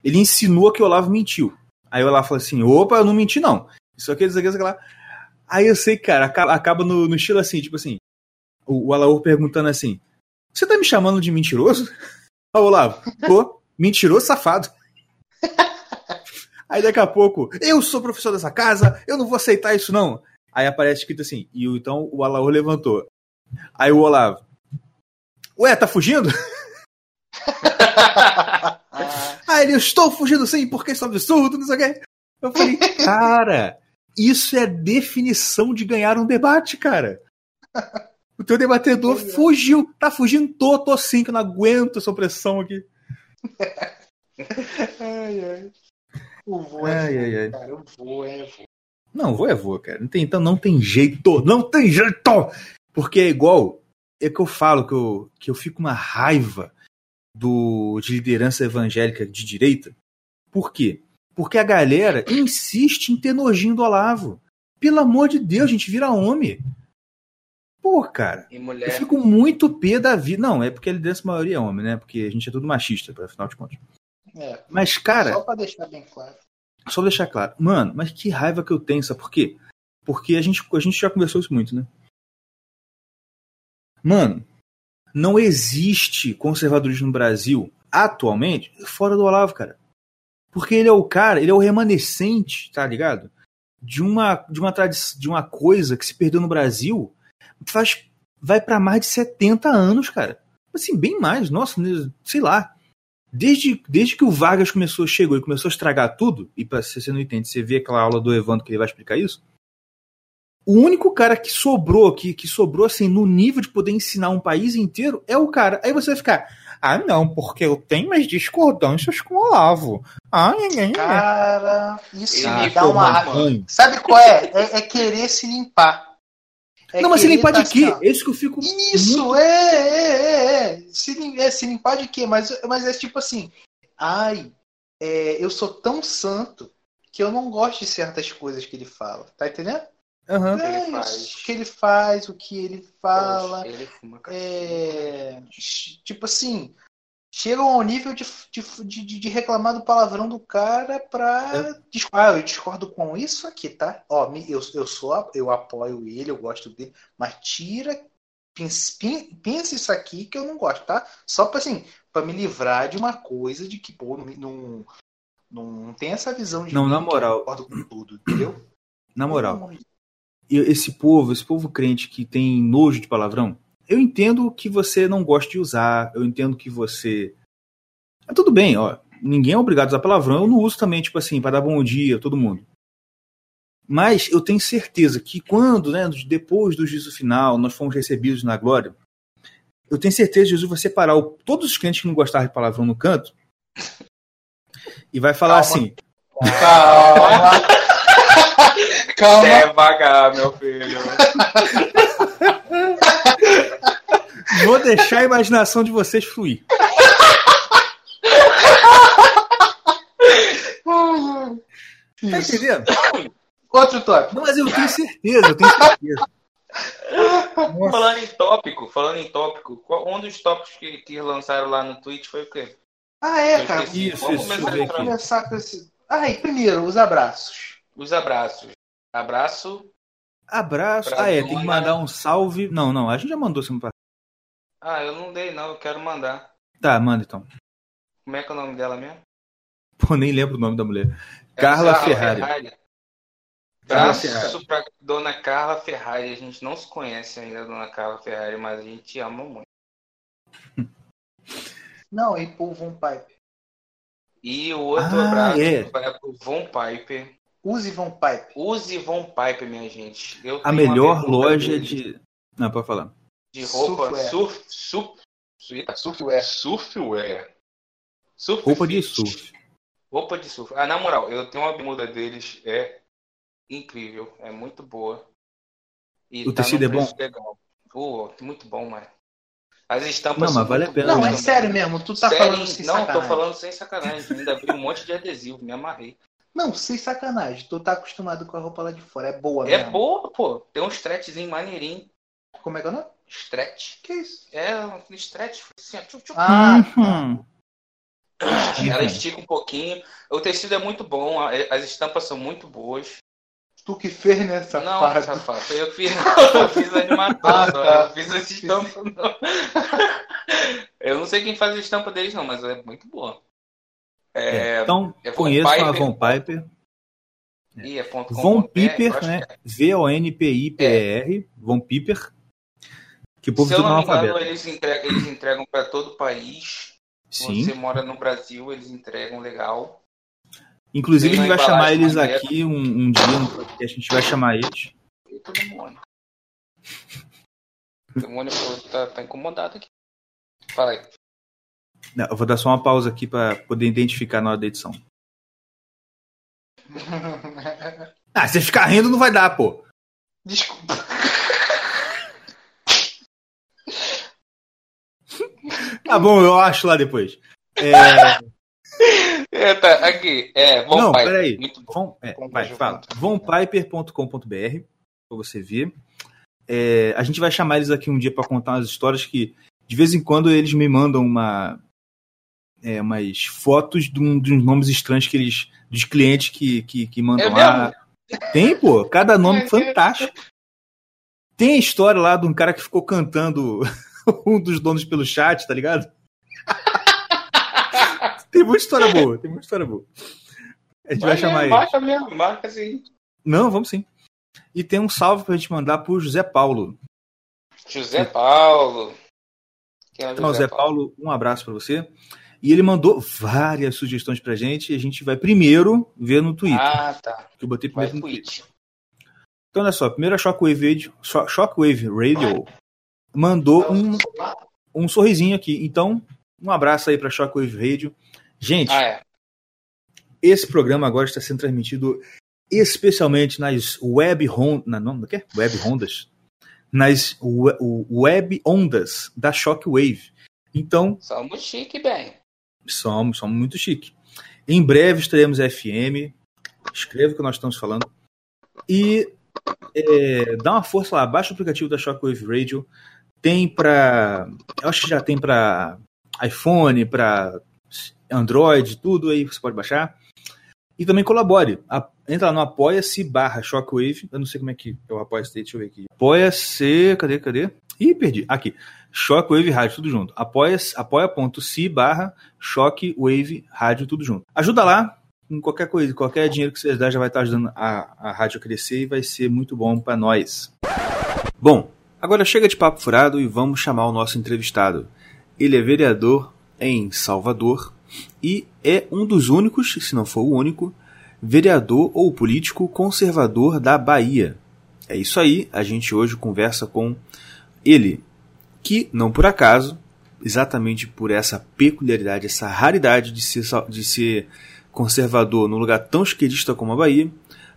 Ele insinua que o Olavo mentiu. Aí o Olavo fala assim, opa, eu não menti, não. Isso aqui, isso aqui, isso aqui lá. Aí eu sei, cara, acaba, no, no estilo assim, tipo assim, o, o Alaor perguntando assim, você tá me chamando de mentiroso? Olavo, pô, mentiroso safado. Aí daqui a pouco, eu sou professor dessa casa, eu não vou aceitar isso não. Aí aparece escrito assim, e então o Alaor levantou. Aí o Olavo, ué, tá fugindo? Ah, ele, eu estou fugindo sim, porque isso é um absurdo, não sei o quê. Eu falei, cara, isso é definição de ganhar um debate, cara. O teu debatedor fugiu, tá fugindo, tô, tô sim, que eu não aguento essa opressão aqui. ai, ai. O vô é Ai, vô, ai, cara. O vô é vô. Não, vou é vou, cara. Não tem, então não tem jeito, não tem jeito! Porque é igual, é que eu falo que eu, que eu fico uma raiva do, de liderança evangélica de direita. Por quê? Porque a galera insiste em ter nojinho do Olavo. Pelo amor de Deus, gente, vira homem. Pô, cara, eu fico muito pé da vida. Não, é porque a liderança maioria é homem, né? Porque a gente é tudo machista, afinal de contas. É, Mas, cara, só pra deixar bem claro. só pra deixar claro. Mano, mas que raiva que eu tenho, sabe por quê? Porque a gente, a gente já conversou isso muito, né? Mano, não existe conservadorismo no Brasil, atualmente, fora do Olavo, cara. Porque ele é o cara, ele é o remanescente, tá ligado? De uma, de uma, de uma coisa que se perdeu no Brasil faz, vai pra mais de 70 anos, cara. Assim, bem mais, nossa, sei lá. Desde, desde que o Vargas começou, chegou e começou a estragar tudo, e pra, se você não entende, você vê aquela aula do Evandro que ele vai explicar isso. O único cara que sobrou, que, que sobrou assim, no nível de poder ensinar um país inteiro, é o cara. Aí você vai ficar, ah, não, porque eu tenho mais discordâncias com o Olavo. Ah, é. Cara, isso me dá uma raiva. Sabe qual é? é? é querer se limpar. É não, mas se limpar tá de quê? assim, ó. É isso que eu fico. Isso, muito- é, é, é, é. Se, é, se limpar de quê? Mas, mas é tipo assim, ai, é, eu sou tão santo que eu não gosto de certas coisas que ele fala. Tá entendendo? Aham. que ele É faz. que ele faz, o que ele fala. Ele fuma. É, tipo assim, chegam ao nível de, de, de, de reclamar do palavrão do cara pra. dis- Ah, eu discordo com isso aqui, tá? Ó, eu, eu sou, eu apoio ele, eu gosto dele, mas tira. Pensa, isso aqui que eu não gosto, tá? Só pra assim, pra me livrar de uma coisa de que, pô, não, não, não tem essa visão de Não, na moral. concordo com tudo, entendeu? Na moral. Esse povo, esse povo crente que tem nojo de palavrão, eu entendo que você não gosta de usar, eu entendo que você. É tudo bem, ó. Ninguém é obrigado a usar palavrão, eu não uso também, tipo assim, para dar bom dia a todo mundo. Mas eu tenho certeza que quando, né, depois do juízo final, nós fomos recebidos na glória, eu tenho certeza que Jesus vai separar o- todos os crentes que não gostaram de palavrão no canto e vai falar Calma. assim: Calma. Calma. Devagar, meu filho. vou deixar a imaginação de vocês fluir. Tá entendendo? Outro tópico. Não, mas eu tenho certeza, eu tenho certeza. Nossa. Falando em tópico, falando em tópico, qual- um dos tópicos que, que lançaram lá no Twitch foi o quê? Ah, é, Eu cara. esqueci. Isso, Vamos isso, começar. Começar com esse. Ah, e primeiro, os abraços. Os abraços. Abraço. Abraço. Ah, é, tem que mandar um salve. Não, não, a gente já mandou semana. Ah, eu não dei não, eu quero mandar. Tá, manda então. Como é que é o nome dela mesmo? Pô, nem lembro o nome da mulher. É Carla Ferrari. Abraço pra dona Carla Ferrari. A gente não se conhece ainda, dona Carla Ferrari, mas a gente ama muito. Não, e pro Von Piper. E o outro Ah, abraço é. vai pro Von Piper. Use Von Piper. Use Von Piper, minha gente. Eu A melhor loja deles de. Não, pode falar. De roupa surf, surf, surf, Surfwear. surfwear. Surf Roupa de surf. Roupa de surf. Ah, na moral, eu tenho uma bermuda deles, é incrível, é muito boa. E O tá tecido é bom? Legal. Muito bom, mano. As estampas Não, mas vale a pena Não, boas é sério mesmo. Tu tá Sério, falando sem Não, sacanagem. tô falando sem sacanagem. Ainda vi um monte de adesivo, me amarrei. Não, sem sacanagem. Tu tá acostumado com a roupa lá de fora. É boa É mesmo. boa, pô. Tem um stretchzinho maneirinho. Como é que é o nome? Stretch. Que isso? É, um stretch. Assim. Ah, Uhum. Ela estica um pouquinho. O tecido é muito bom, as estampas são muito boas. tu que fez, né, Não, safado? safado. Eu fiz, eu fiz a animação, Ah, só, tá. eu fiz as estampas, não. Eu não sei quem faz a estampa deles, não, mas é muito boa. É, Então, é Von conheçam a Piper. Von Piper. e é Von eu Piper, né? é. V-O-N-P-I-P-E-R. Von Piper. Que o povo Se eu não me engano, eles entregam, eles entregam para todo o país. Se Sim. você mora no Brasil, eles entregam legal. Inclusive, a gente vai chamar eles aqui um, um dia no podcast. A gente vai chamar eles. E todo mundo. O demônio tá, tá incomodado aqui. Fala aí. Não, eu vou dar só uma pausa aqui para poder identificar na hora da edição. Ah, se ficar rindo, não vai dar, pô. Desculpa. Tá bom, eu acho lá depois. É, É, tá, aqui. É, bom não, pai. peraí. Muito bom. Von, é, vai, fala. Vonpiper.com.br pra você ver. É, a gente vai chamar eles aqui um dia para contar umas histórias que, de vez em quando, eles me mandam uma, é, umas fotos de, um, de uns nomes estranhos que eles. dos clientes que, que, que mandam É lá. Tem, pô, cada nome fantástico. Tem a história lá de um cara que ficou cantando um dos donos pelo chat, tá ligado? tem muita história boa, tem muita história boa. A gente vai, chamar ele. Marca mesmo, marca assim. Não, vamos sim. E tem um salve pra gente mandar pro José Paulo. José Paulo. Quem é o Então, José Paulo, um abraço pra você. E ele mandou várias sugestões pra gente e a gente vai primeiro ver no Twitter. Ah, tá. que eu botei Vai primeiro no Twitter. Então, olha só. Primeiro a Shockwave Radio, Sho- Shockwave Radio mandou um, um sorrisinho aqui. Então, um abraço aí pra Shockwave Radio. Gente, Ah, é. esse programa agora está sendo transmitido especialmente nas web, ron- na, não, web rondas, nas we- web ondas da Shockwave. Então, Somos chique, bem. somos, somos muito chique. Em breve estaremos FM. Escreva o que nós estamos falando. E é, dá uma força lá, baixa o aplicativo da Shockwave Radio. Tem para. Eu acho que já tem para iPhone, para Android, tudo aí você pode baixar. E também colabore. A- entra lá no apoia-se barra Shockwave. Eu não sei como é que é o apoia-se, deixa eu ver aqui. Apoia-se. Cadê, cadê? Ih, perdi. Aqui. Shockwave Rádio, tudo junto. Apoia- Apoia.se barra Shockwave Rádio, tudo junto. Ajuda lá. Com qualquer coisa, qualquer dinheiro que vocês der já vai estar ajudando a, a rádio a crescer e vai ser muito bom para nós. Bom, agora chega de papo furado e vamos chamar o nosso entrevistado. Ele é vereador em Salvador e é um dos únicos, se não for o único, vereador ou político conservador da Bahia. É isso aí, a gente hoje conversa com ele, que não por acaso, exatamente por essa peculiaridade, essa raridade de ser, de ser conservador num lugar tão esquerdista como a Bahia,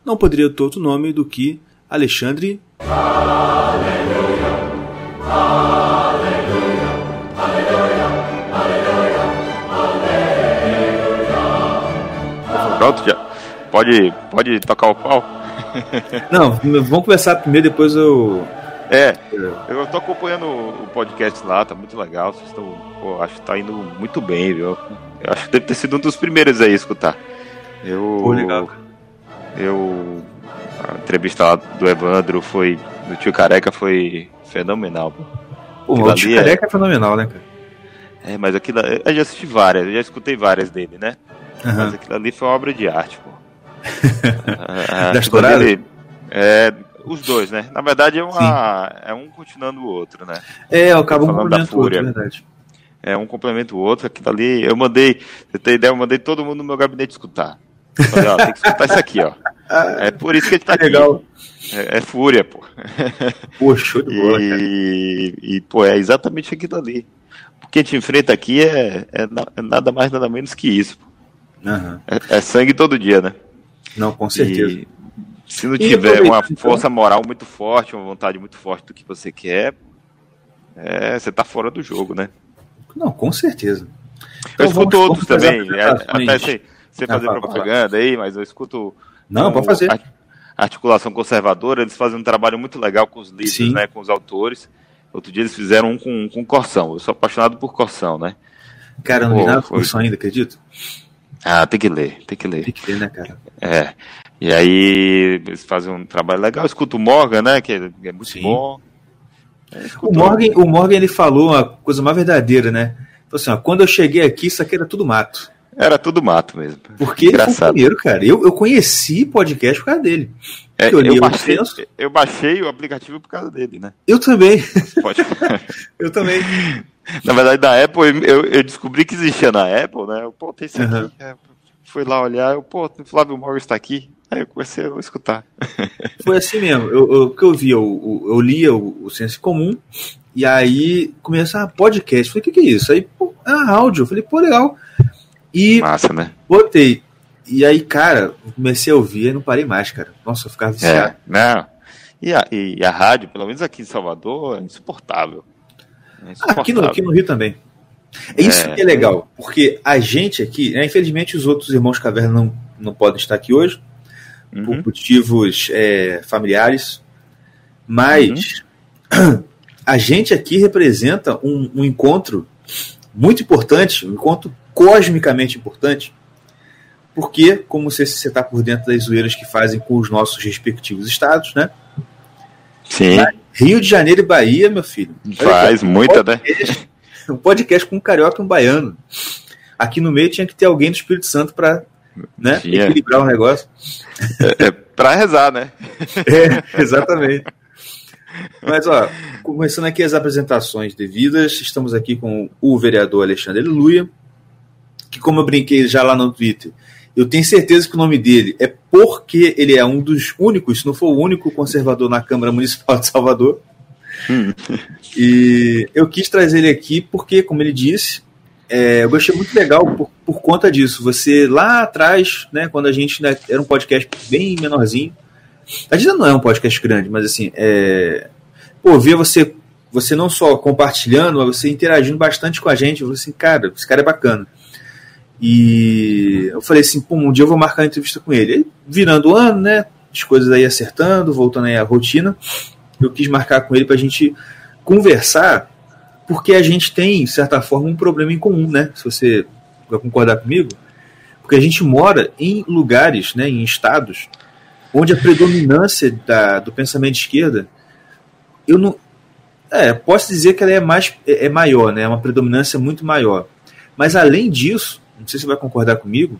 não poderia ter outro nome do que Alexandre Pronto, já. Pode, pode tocar o pau? Não, vamos começar primeiro, depois eu. É, eu tô acompanhando o podcast lá, tá muito legal. Vocês estão. Pô, acho que tá indo muito bem, viu? Eu acho que deve ter sido um dos primeiros aí a escutar. Eu. Pô, legal. Eu. A entrevista lá do Evandro foi. Do tio Careca foi fenomenal, pô. Pô, o Tio é- Careca é fenomenal, né, cara? É, mas aquilo. Eu já assisti várias, eu já escutei várias dele, né? Mas Aham. aquilo ali foi uma obra de arte, pô. Touradas? ali- É, os dois, né? Na verdade é, uma, é um continuando o outro, né? É, eu acabo um da complemento o outro, Fúria. verdade. É um complementa o outro. Aquilo ali, eu mandei, você tem ideia, eu mandei todo mundo no meu gabinete escutar. Falei, ó, tem que escutar isso aqui, ó. É por isso que a gente tá aqui. Legal. É, é fúria, pô. Show de bola. E, e, pô, é exatamente aquilo ali. O que a gente enfrenta aqui é, é é nada mais, nada menos que isso. Aham. É, é sangue todo dia, né? Não, com certeza. E se não tiver uma então. força moral muito forte, uma vontade muito forte do que você quer, é, você tá fora do jogo, né? Não, com certeza. Eu Então escuto vamos- outros vamos também, é, até sem, sem fazer propaganda aí, mas eu escuto. Não, com pode fazer. a- Articulação conservadora, eles fazem um trabalho muito legal com os livros, Sim. né, com os autores. Outro dia eles fizeram um com, com Corção. Eu sou apaixonado por Corção, né? Cara, eu não vi nada foi... Corção ainda, acredito. Ah, tem que ler, tem que ler. Tem que ler, né, cara? É. E aí eles fazem um trabalho legal. escuto o Morgan, né? Que é, é muito Sim. bom. É, o, Morgan, o Morgan ele falou a coisa mais verdadeira, né? Então, assim, ó, quando eu cheguei aqui, isso aqui era tudo mato. Era tudo mato mesmo. Porque Engraçado. ele primeiro, cara. Eu, eu conheci podcast por causa dele. É, eu, eu, baixei, eu, baixei, o aplicativo por causa dele, né? Eu também. Pode... eu também. Na verdade, da Apple, eu, eu descobri que existia na Apple, né? Eu, pô, tem isso aqui. Uhum. É, fui lá olhar, eu, pô, o Flávio Morgan está aqui. Aí eu comecei a escutar. Foi assim mesmo. Eu, eu, que eu vi, eu, eu lia o, o Senso Comum, e aí começou a ah, podcast. Falei, o que, que é isso? Aí, pô, ah, áudio. Eu falei, pô, legal. E Massa, né? botei. E aí, cara, comecei a ouvir e não parei mais, cara. Nossa, eu ficava é, viciado. É, não. E a, e a rádio, pelo menos aqui em Salvador, é insuportável. É insuportável. Aqui, no, aqui no Rio também. É isso é, que é legal, porque a gente aqui, né, infelizmente os outros irmãos Caverna não, não podem estar aqui hoje, uhum. por motivos é, familiares, mas uhum. a gente aqui representa um, um encontro muito importante, um encontro cosmicamente importante, porque, como você está por dentro das zoeiras que fazem com os nossos respectivos estados, né? Sim. Rio de Janeiro e Bahia, meu filho. Faz muita, né? Um podcast com um carioca e um baiano. Aqui no meio tinha que ter alguém do Espírito Santo para né, equilibrar o negócio. É, é para rezar, né? é, exatamente. Mas, ó, começando aqui as apresentações devidas, estamos aqui com o vereador Alexandre Luia, que, como eu brinquei já lá no Twitter, eu tenho certeza que o nome dele é porque ele é um dos únicos, se não for o único conservador na Câmara Municipal de Salvador. Hum. E eu quis trazer ele aqui porque, como ele disse, é, eu achei muito legal por, por, conta disso. Você lá atrás, né, quando a gente né, era um podcast bem menorzinho, a gente não é um podcast grande, mas assim, é, pô, ver você, você não só compartilhando, mas você interagindo bastante com a gente. Eu falei assim, cara, esse cara é bacana. E eu falei assim, pô, um dia eu vou marcar uma entrevista com ele. Virando o ano, né? As coisas aí acertando, voltando aí à rotina, eu quis marcar com ele para a gente conversar, porque a gente tem, de certa forma, um problema em comum, né? Se você vai concordar comigo, porque a gente mora em lugares, né, em estados, onde a predominância da, do pensamento de esquerda, eu não. É, posso dizer que ela é mais é, é maior, né? É uma predominância muito maior. Mas além disso, não sei se você vai concordar comigo,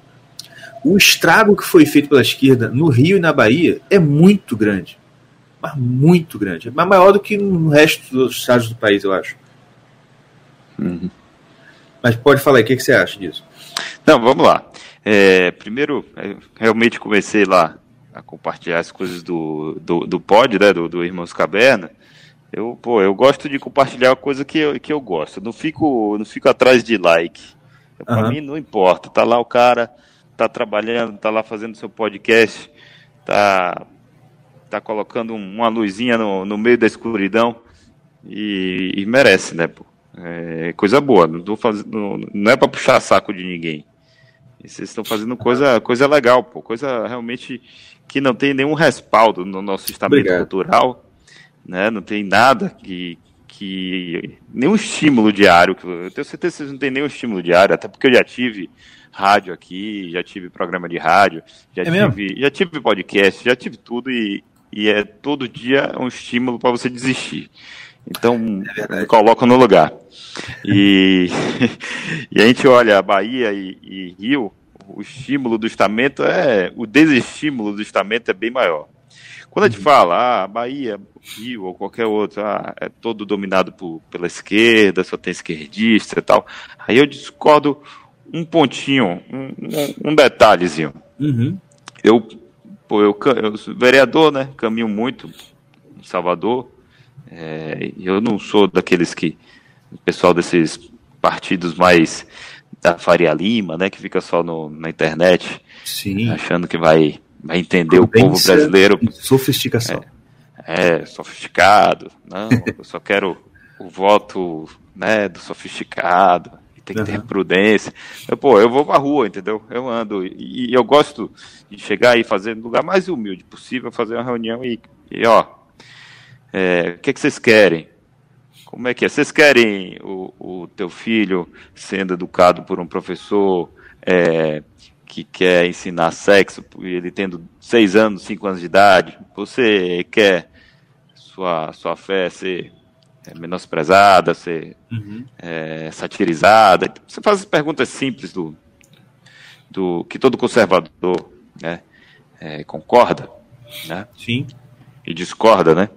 o estrago que foi feito pela esquerda no Rio e na Bahia é muito grande. Mas muito grande. É maior do que no resto dos estados do país, eu acho. Uhum. Mas pode falar aí, o que, que, você acha disso? Não, vamos lá. É, primeiro, realmente comecei lá a compartilhar as coisas do, do, do pod, né, do, do Irmãos Caberna. Eu, pô, eu gosto de compartilhar a coisa que eu, que eu gosto. Eu não fico, não fico atrás de like. Para mim não importa. Tá lá o cara, tá trabalhando, tá lá fazendo seu podcast, tá, tá colocando uma luzinha no, no meio da escuridão e, e merece, né, pô? É coisa boa. Não, tô fazendo, não é para puxar saco de ninguém. vocês estão fazendo coisa, coisa legal, pô. Coisa realmente que não tem nenhum respaldo no nosso estamento Obrigado. cultural, né? Não tem nada que, que nenhum estímulo diário. Eu tenho certeza que vocês não têm nenhum estímulo diário, até porque eu já tive rádio aqui, já tive programa de rádio, já, é tive, já tive podcast, já tive tudo e, e é todo dia um estímulo para você desistir. Então, é coloca no lugar. E, e a gente olha a Bahia e, e Rio, o estímulo do estamento é. O desestímulo do estamento é bem maior. Quando a gente fala, ah, Bahia, Rio ou qualquer outro, ah, é todo dominado por, pela esquerda, só tem esquerdista e tal, aí eu discordo um pontinho, um, um detalhezinho. Uhum. Eu, pô, eu, eu sou vereador, né? Caminho muito em Salvador. É, eu não sou daqueles que. O pessoal desses partidos mais da Faria Lima, né? Que fica só no, na internet. Sim. Achando que vai vai entender o povo brasileiro. Sofisticação. É, é, sofisticado. Não, eu só quero o voto né, do sofisticado. Tem que uhum. ter prudência. Eu, pô, eu vou pra rua, entendeu? Eu ando. E, e eu gosto de chegar e fazer no lugar mais humilde possível, fazer uma reunião e, e ó. É, o que, é que vocês querem? Como é que é? Vocês querem o, o teu filho sendo educado por um professor é, que quer ensinar sexo, ele tendo seis anos, cinco anos de idade? Você quer sua, sua fé ser é, menosprezada, ser uhum. é, satirizada? Você faz as perguntas simples do, do que todo conservador né, é, concorda, né? Sim. E discorda, né?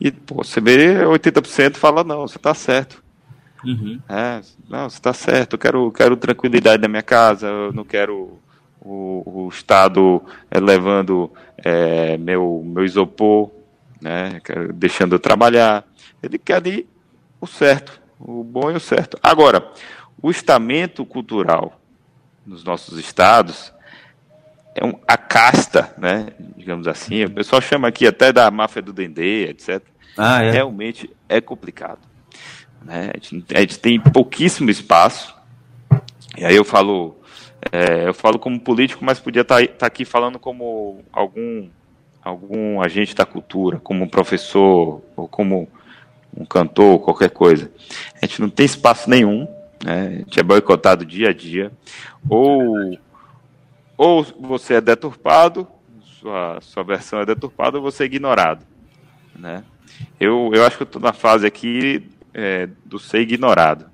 E pô, você vê 80% fala, não, você está certo. Uhum. É, não, você está certo, eu quero, quero tranquilidade na minha casa, eu não quero o, o Estado é, levando é, meu, meu isopor, né, deixando eu trabalhar. Ele quer ali o certo, o bom e o certo. Agora, o estamento cultural nos nossos estados é um, a casta, né, digamos assim, o pessoal chama aqui até da máfia do Dendê, etc. Ah, é. Realmente é complicado. Né? A, gente, a gente tem pouquíssimo espaço, e aí eu falo, é, eu falo como político, mas podia estar tá, tá aqui falando como algum, algum agente da cultura, como um professor, ou como um cantor, qualquer coisa. A gente não tem espaço nenhum, né? a gente é boicotado dia a dia, ou ou você é deturpado, sua, sua versão é deturpada, ou você é ignorado. Né? Eu, eu acho que eu estou na fase aqui é, do ser ignorado.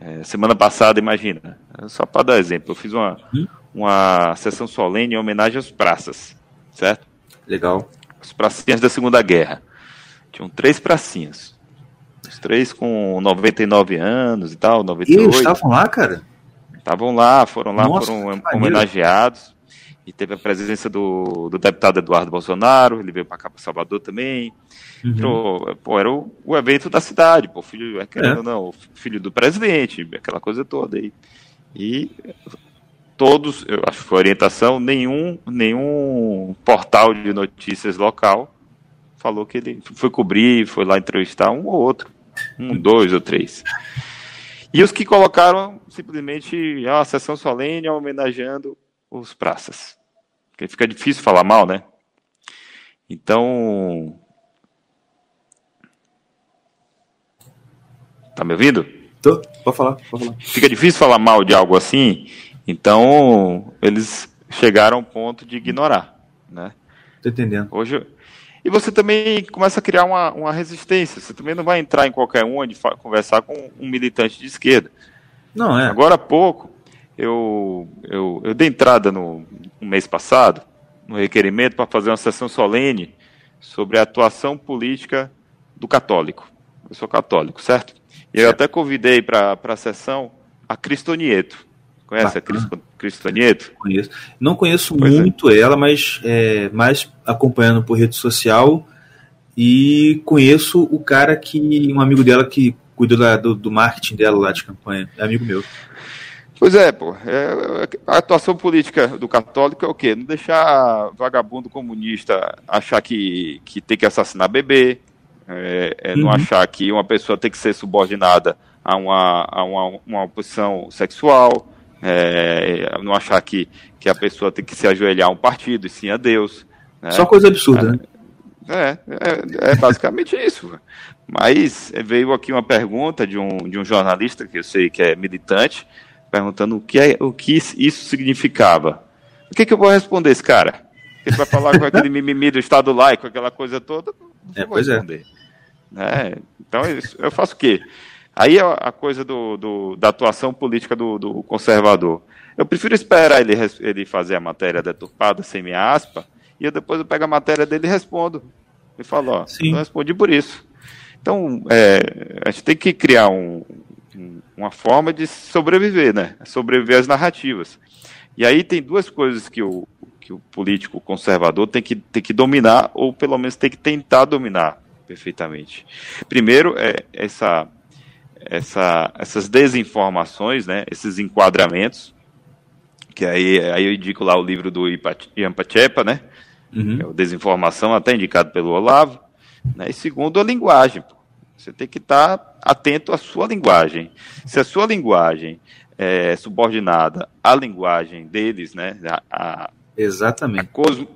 É, semana passada, imagina, só para dar exemplo, eu fiz uma, hum? uma sessão solene em homenagem às praças, certo? Legal. As pracinhas da Segunda Guerra. Tinham três pracinhas. Os três com 99 anos e tal, 98. E eles estavam lá, cara? Estavam lá, foram lá, Nossa, foram homenageados. E teve a presença do, do deputado Eduardo Bolsonaro, ele veio para cá para Salvador também. Uhum. Pô, era o, o, evento da cidade, pô, filho, é, querendo é. não, filho do presidente, aquela coisa toda aí. E todos, eu acho que foi orientação, nenhum, nenhum portal de notícias local falou que ele foi cobrir, foi lá entrevistar um ou outro, um, dois ou três. E os que colocaram simplesmente a sessão solene homenageando os praças. Porque fica difícil falar mal, né? Então. Tá me ouvindo? Tô, pode falar, falar. Fica difícil falar mal de algo assim, então eles chegaram ao ponto de ignorar, né? Tô entendendo. Hoje, e você também começa a criar uma, uma resistência. Você também não vai entrar em qualquer um de conversar com um militante de esquerda. Não é. Agora há pouco, eu, eu, eu dei entrada no, no mês passado, no requerimento, para fazer uma sessão solene sobre a atuação política do católico. Eu sou católico, certo? E eu até convidei para a sessão a Cristonieto. Conhece Bacana. a Cristonieto? Conheço. Não conheço pois é. muito é. ela, mas é, mais acompanhando por rede social. E conheço o cara que. um amigo dela que cuida da, do, do, marketing dela lá de campanha. É amigo meu. Pois é, pô. É, a atuação política do católico é o quê? Não deixar vagabundo comunista achar que, que tem que assassinar bebê, é, é uhum. não achar que uma pessoa tem que ser subordinada a uma, a uma, uma posição sexual, é, não achar que, que a pessoa tem que se ajoelhar a um partido e sim a Deus. Né? Só coisa absurda, é, né? É, é, é, basicamente isso. Mas veio aqui uma pergunta de um, de um jornalista que eu sei que é militante, perguntando o que, é, o que isso significava. O que, que eu vou responder esse cara? Ele vai falar com aquele mimimi do Estado laico, aquela coisa toda? Não é, pois é. responder. é. Então eu faço o quê? Aí é a coisa do, do, da atuação política do, do, conservador. Eu prefiro esperar ele, ele fazer a matéria deturpada, sem minha aspa, e eu depois eu pego a matéria dele e respondo. E falo, ó, Sim. eu respondi por isso. Então, é, a gente tem que criar um, uma forma de sobreviver, né? Sobreviver às narrativas. E aí tem duas coisas que o, que o político conservador tem que, tem que dominar, ou pelo menos tem que tentar dominar perfeitamente. Primeiro, é essa essa, essas desinformações, né, esses enquadramentos, que aí, aí eu indico lá o livro do Ian Pachepa, né, uhum. é o Desinformação, até indicado pelo Olavo, né, e segundo, a linguagem. Você tem que estar atento à sua linguagem. Se a sua linguagem é subordinada à linguagem deles, né, a, Exatamente. A cos,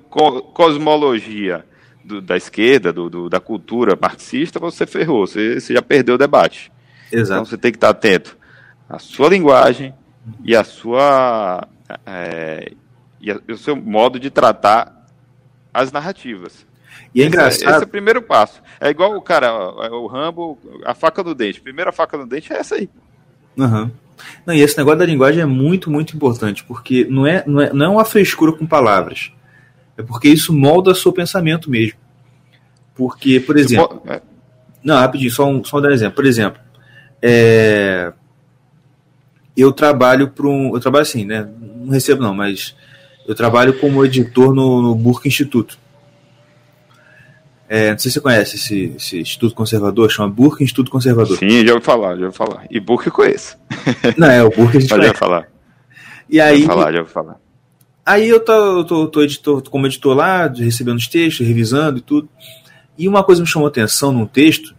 cosmologia do, da esquerda, do, do, da cultura marxista, você ferrou, você, você já perdeu o debate. Exato. Então você tem que estar atento à sua linguagem e à sua é, e, a, e o seu modo de tratar as narrativas. E é engraçado. Esse, esse, é o primeiro passo. É igual o cara, o Rambo, a faca no dente. Primeira faca no dente é essa aí. Uhum. Não, e esse negócio da linguagem é muito, muito importante, porque não é, não é, não é uma frescura com palavras. É porque isso molda o seu pensamento mesmo. Porque, por exemplo. É. Não, rapidinho, só um, só um exemplo. Por exemplo, é, eu trabalho para um. Eu trabalho assim, né? Não recebo, não, mas eu trabalho como editor no, no Burke Instituto. É, não sei se você conhece esse, esse Instituto Conservador, chama Burke Instituto Conservador. Sim, já ouvi falar, já ouvi falar. E Burke eu conheço. Não, é, o Burke a gente já falar. E aí, já falar, já ouvi falar. Aí eu tô, tô, tô, editor, tô como editor lá, recebendo os textos, revisando e tudo. E uma coisa me chamou atenção num texto,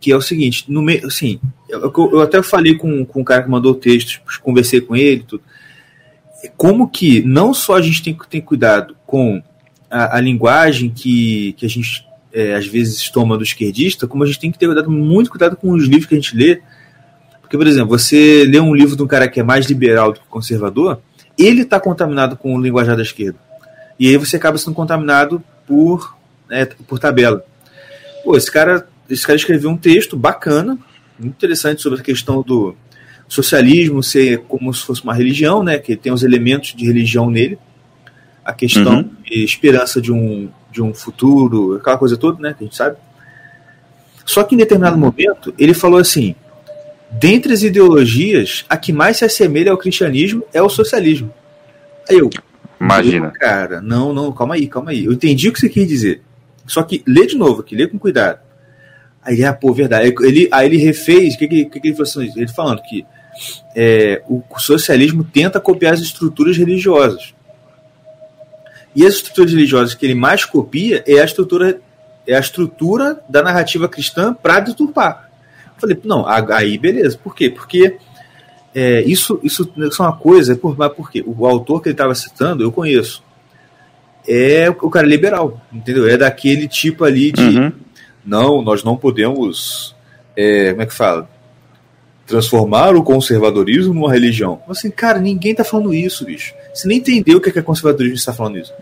que é o seguinte, no meio, assim, eu, eu, até falei com, com o cara que mandou o texto, conversei com ele tudo. Como que não só a gente tem que ter cuidado com a, a linguagem que, que a gente é, às vezes toma do esquerdista, como a gente tem que ter cuidado, muito cuidado com os livros que a gente lê. Porque, por exemplo, você lê um livro de um cara que é mais liberal do que conservador, ele está contaminado com o linguajar da esquerda. E aí você acaba sendo contaminado por, né, por tabela. Pô, esse cara, esse cara escreveu um texto bacana, muito interessante sobre a questão do socialismo ser como se fosse uma religião, né, que tem os elementos de religião nele, a questão uhum. de esperança de um, de um futuro, aquela coisa toda, né, que a gente sabe. Só que em determinado momento ele falou assim: dentre as ideologias, a que mais se assemelha ao cristianismo é o socialismo. Aí eu. Imagina. Cara, não, não, calma aí, calma aí. Eu entendi o que você quis dizer. Só que lê de novo aqui, lê com cuidado. Aí, ah, pô, verdade. Ele, aí ele refez, o que, que, que, ele falou assim? Ele falando que é, o socialismo tenta copiar as estruturas religiosas. E as estruturas religiosas que ele mais copia é a estrutura, é a estrutura da narrativa cristã para deturpar. Eu falei, não, aí beleza. Por quê? Porque é, isso, isso, isso é uma coisa, por, mas por quê? O autor que ele estava citando, eu conheço. É o cara liberal, entendeu? É daquele tipo ali de. Uhum. Não, nós não podemos. É, como é que fala? transformar o conservadorismo numa religião. Assim, cara, ninguém tá falando isso, bicho. Você nem entendeu o que é, que é conservadorismo está falando isso.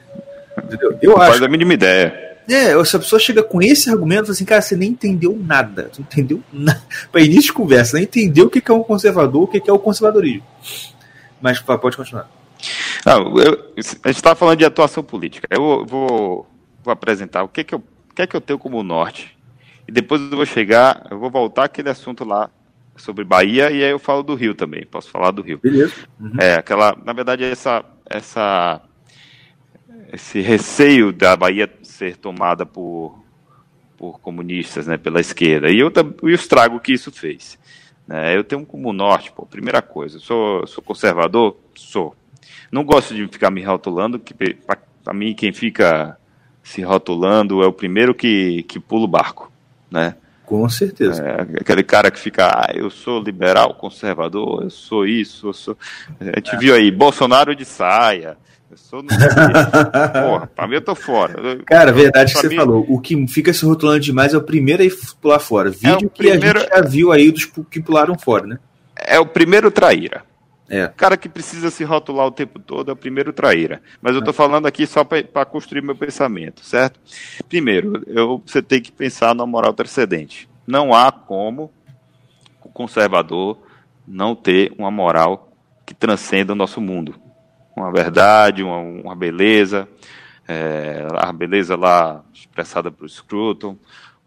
Entendeu? Eu não acho. Faz a mínima ideia. É, se a pessoa chega com esse argumento, assim, cara, você nem entendeu nada. Você não entendeu nada. Para início de conversa, nem entendeu o que é um conservador, o que é o conservadorismo. Mas pode continuar. Não, eu, a gente estava falando de atuação política. Eu vou, vou apresentar o que, que, eu, o que, é que eu tenho como norte. E depois eu vou chegar, eu vou voltar aquele assunto lá sobre Bahia e aí eu falo do Rio também. Posso falar do Rio. Beleza. Uhum. É, aquela, na verdade, essa, essa, esse receio da Bahia ser tomada por, por comunistas, né, pela esquerda. E eu o estrago que isso fez. Né? Eu tenho como norte, pô, primeira coisa, sou, sou conservador? Sou. Não gosto de ficar me rotulando, que para mim quem fica se rotulando é o primeiro que, que pula o barco, né? Com certeza. É, aquele cara que fica, ah, eu sou liberal, conservador, eu sou isso, eu sou. A gente é. viu aí, Bolsonaro de saia. Eu sou. Porra, pra mim eu tô fora. Cara, verdade que você mim... falou. O que fica se rotulando demais é o primeiro a pular fora. Vídeo é primeiro... que a gente já viu aí dos que pularam fora, né? É o primeiro traíra. É. Cara que precisa se rotular o tempo todo é o primeiro traíra. Mas eu estou falando aqui só para construir meu pensamento, certo? Primeiro, eu, você tem que pensar na moral transcendente. Não há como o conservador não ter uma moral que transcenda o nosso mundo. Uma verdade, uma, uma beleza, é, a beleza lá expressada por Scruton,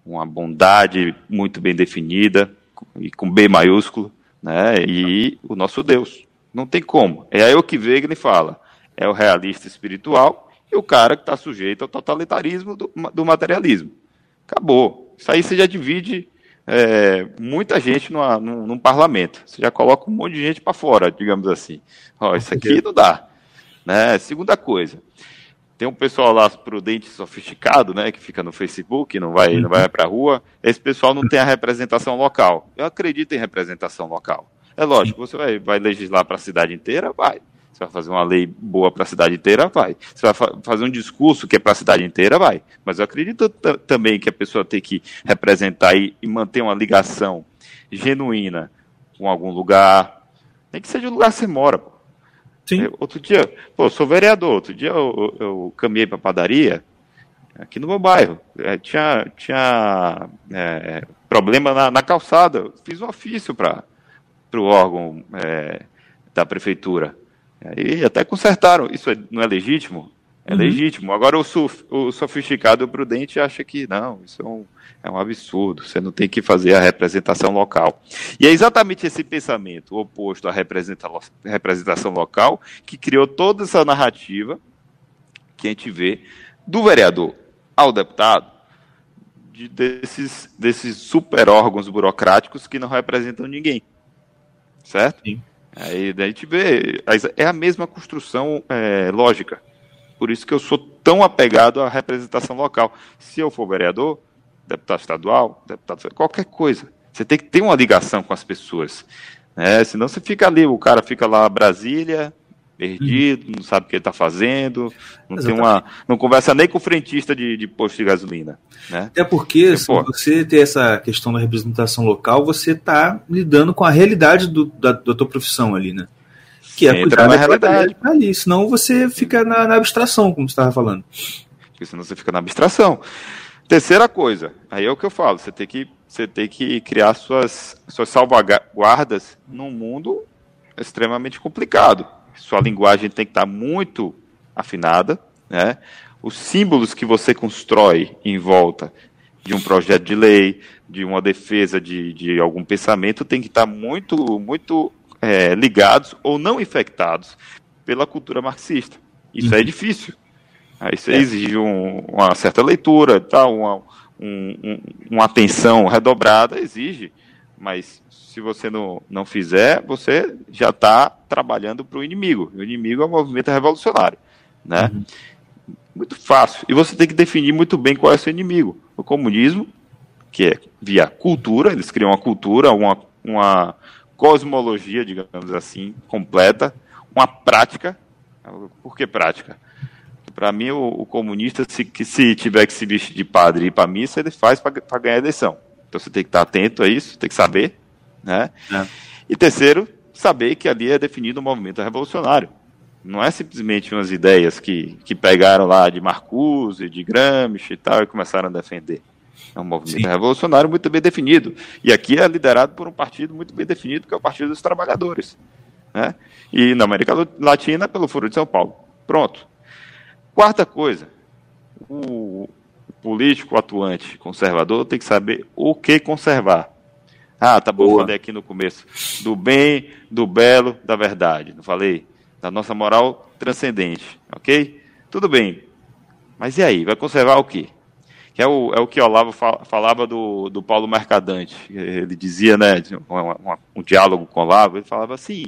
uma bondade muito bem definida, e com B maiúsculo, né? e o nosso Deus. Não tem como. É aí o que Wegener fala. É o realista espiritual e o cara que está sujeito ao totalitarismo do, do, materialismo. Acabou. Isso aí você já divide é, muita gente numa, num, num, parlamento. Você já coloca um monte de gente para fora, digamos assim. Ó, isso aqui não dá. Né? Segunda coisa. Tem um pessoal lá prudente, sofisticado, né, que fica no Facebook, não vai, não vai para a rua. Esse pessoal não tem a representação local. Eu acredito em representação local. É lógico, você vai, vai legislar para a cidade inteira? Vai. Você vai fazer uma lei boa para a cidade inteira? Vai. Você vai fa fazer um discurso que é para a cidade inteira? Vai. Mas eu acredito também que a pessoa tem que representar e, e manter uma ligação genuína com algum lugar, nem que seja o lugar que você mora. Pô. Sim. Eu, outro dia, pô, sou vereador, outro dia eu, eu, eu caminhei para padaria, aqui no meu bairro. É, tinha tinha é, problema na, na, calçada. Fiz um ofício para o órgão é, da prefeitura. E até consertaram. Isso é, não é legítimo? É uhum. legítimo. Agora o, suf, o sofisticado prudente acha que não, isso é um, é um absurdo. Você não tem que fazer a representação local. E é exatamente esse pensamento oposto à representação local que criou toda essa narrativa que a gente vê do vereador ao deputado de, desses, desses super órgãos burocráticos que não representam ninguém. Certo? Sim. Aí a gente vê, é a mesma construção é, lógica. Por isso que eu sou tão apegado à representação local. Se eu for vereador, deputado estadual, deputado qualquer coisa, você tem que ter uma ligação com as pessoas. Né? Senão você fica ali, o cara fica lá Brasília, perdido, não sabe o que ele está fazendo, não tem uma, não conversa nem com o frentista de, de posto de gasolina. Né? Até porque, se você ter essa questão da representação local, você está lidando com a realidade do, da, da tua profissão ali, né? Que é cuidar na realidade. ali, senão você fica na, na abstração, como você estava falando. Porque senão você fica na abstração. Terceira coisa, aí é o que eu falo, você tem que, você tem que criar suas, suas salvaguardas num mundo extremamente complicado sua linguagem tem que estar muito afinada, né? Os símbolos que você constrói em volta de um projeto de lei, de uma defesa de, de algum pensamento, tem que estar muito, muito é, ligados ou não infectados pela cultura marxista. Isso uhum. é difícil. Isso é. exige um, uma certa leitura, tá? uma, um, um, uma atenção redobrada, exige. Mas se você não, não fizer, você já está trabalhando para o inimigo. O inimigo é o movimento revolucionário. Né? Uhum. Muito fácil. E você tem que definir muito bem qual é o seu inimigo. O comunismo, que é via cultura, eles criam uma cultura, uma, uma cosmologia, digamos assim, completa, uma prática. Por que prática? Para mim, o, o, comunista, se, que, se tiver que se vestir de padre e ir para a missa, ele faz para ganhar a eleição. Então você tem que estar atento a isso, tem que saber né? É. E terceiro, saber que ali é definido um movimento revolucionário. Não é simplesmente umas ideias que, que pegaram lá de Marcuse, de Gramsci e tal e começaram a defender. É um movimento Sim. revolucionário muito bem definido. E aqui é liderado por um partido muito bem definido, que é o Partido dos Trabalhadores. Né? E na América Latina, pelo Foro de São Paulo. Pronto. Quarta coisa, o político atuante conservador tem que saber o que conservar. Ah, tá bom, Boa. falei aqui no começo. Do bem, do belo, da verdade. Não falei? Da nossa moral transcendente, ok? Tudo bem. Mas e aí? Vai conservar o quê? Que é o, é o que Olavo falava do, do Paulo Mercadante. Ele dizia, né, um, um diálogo com Olavo, ele falava assim,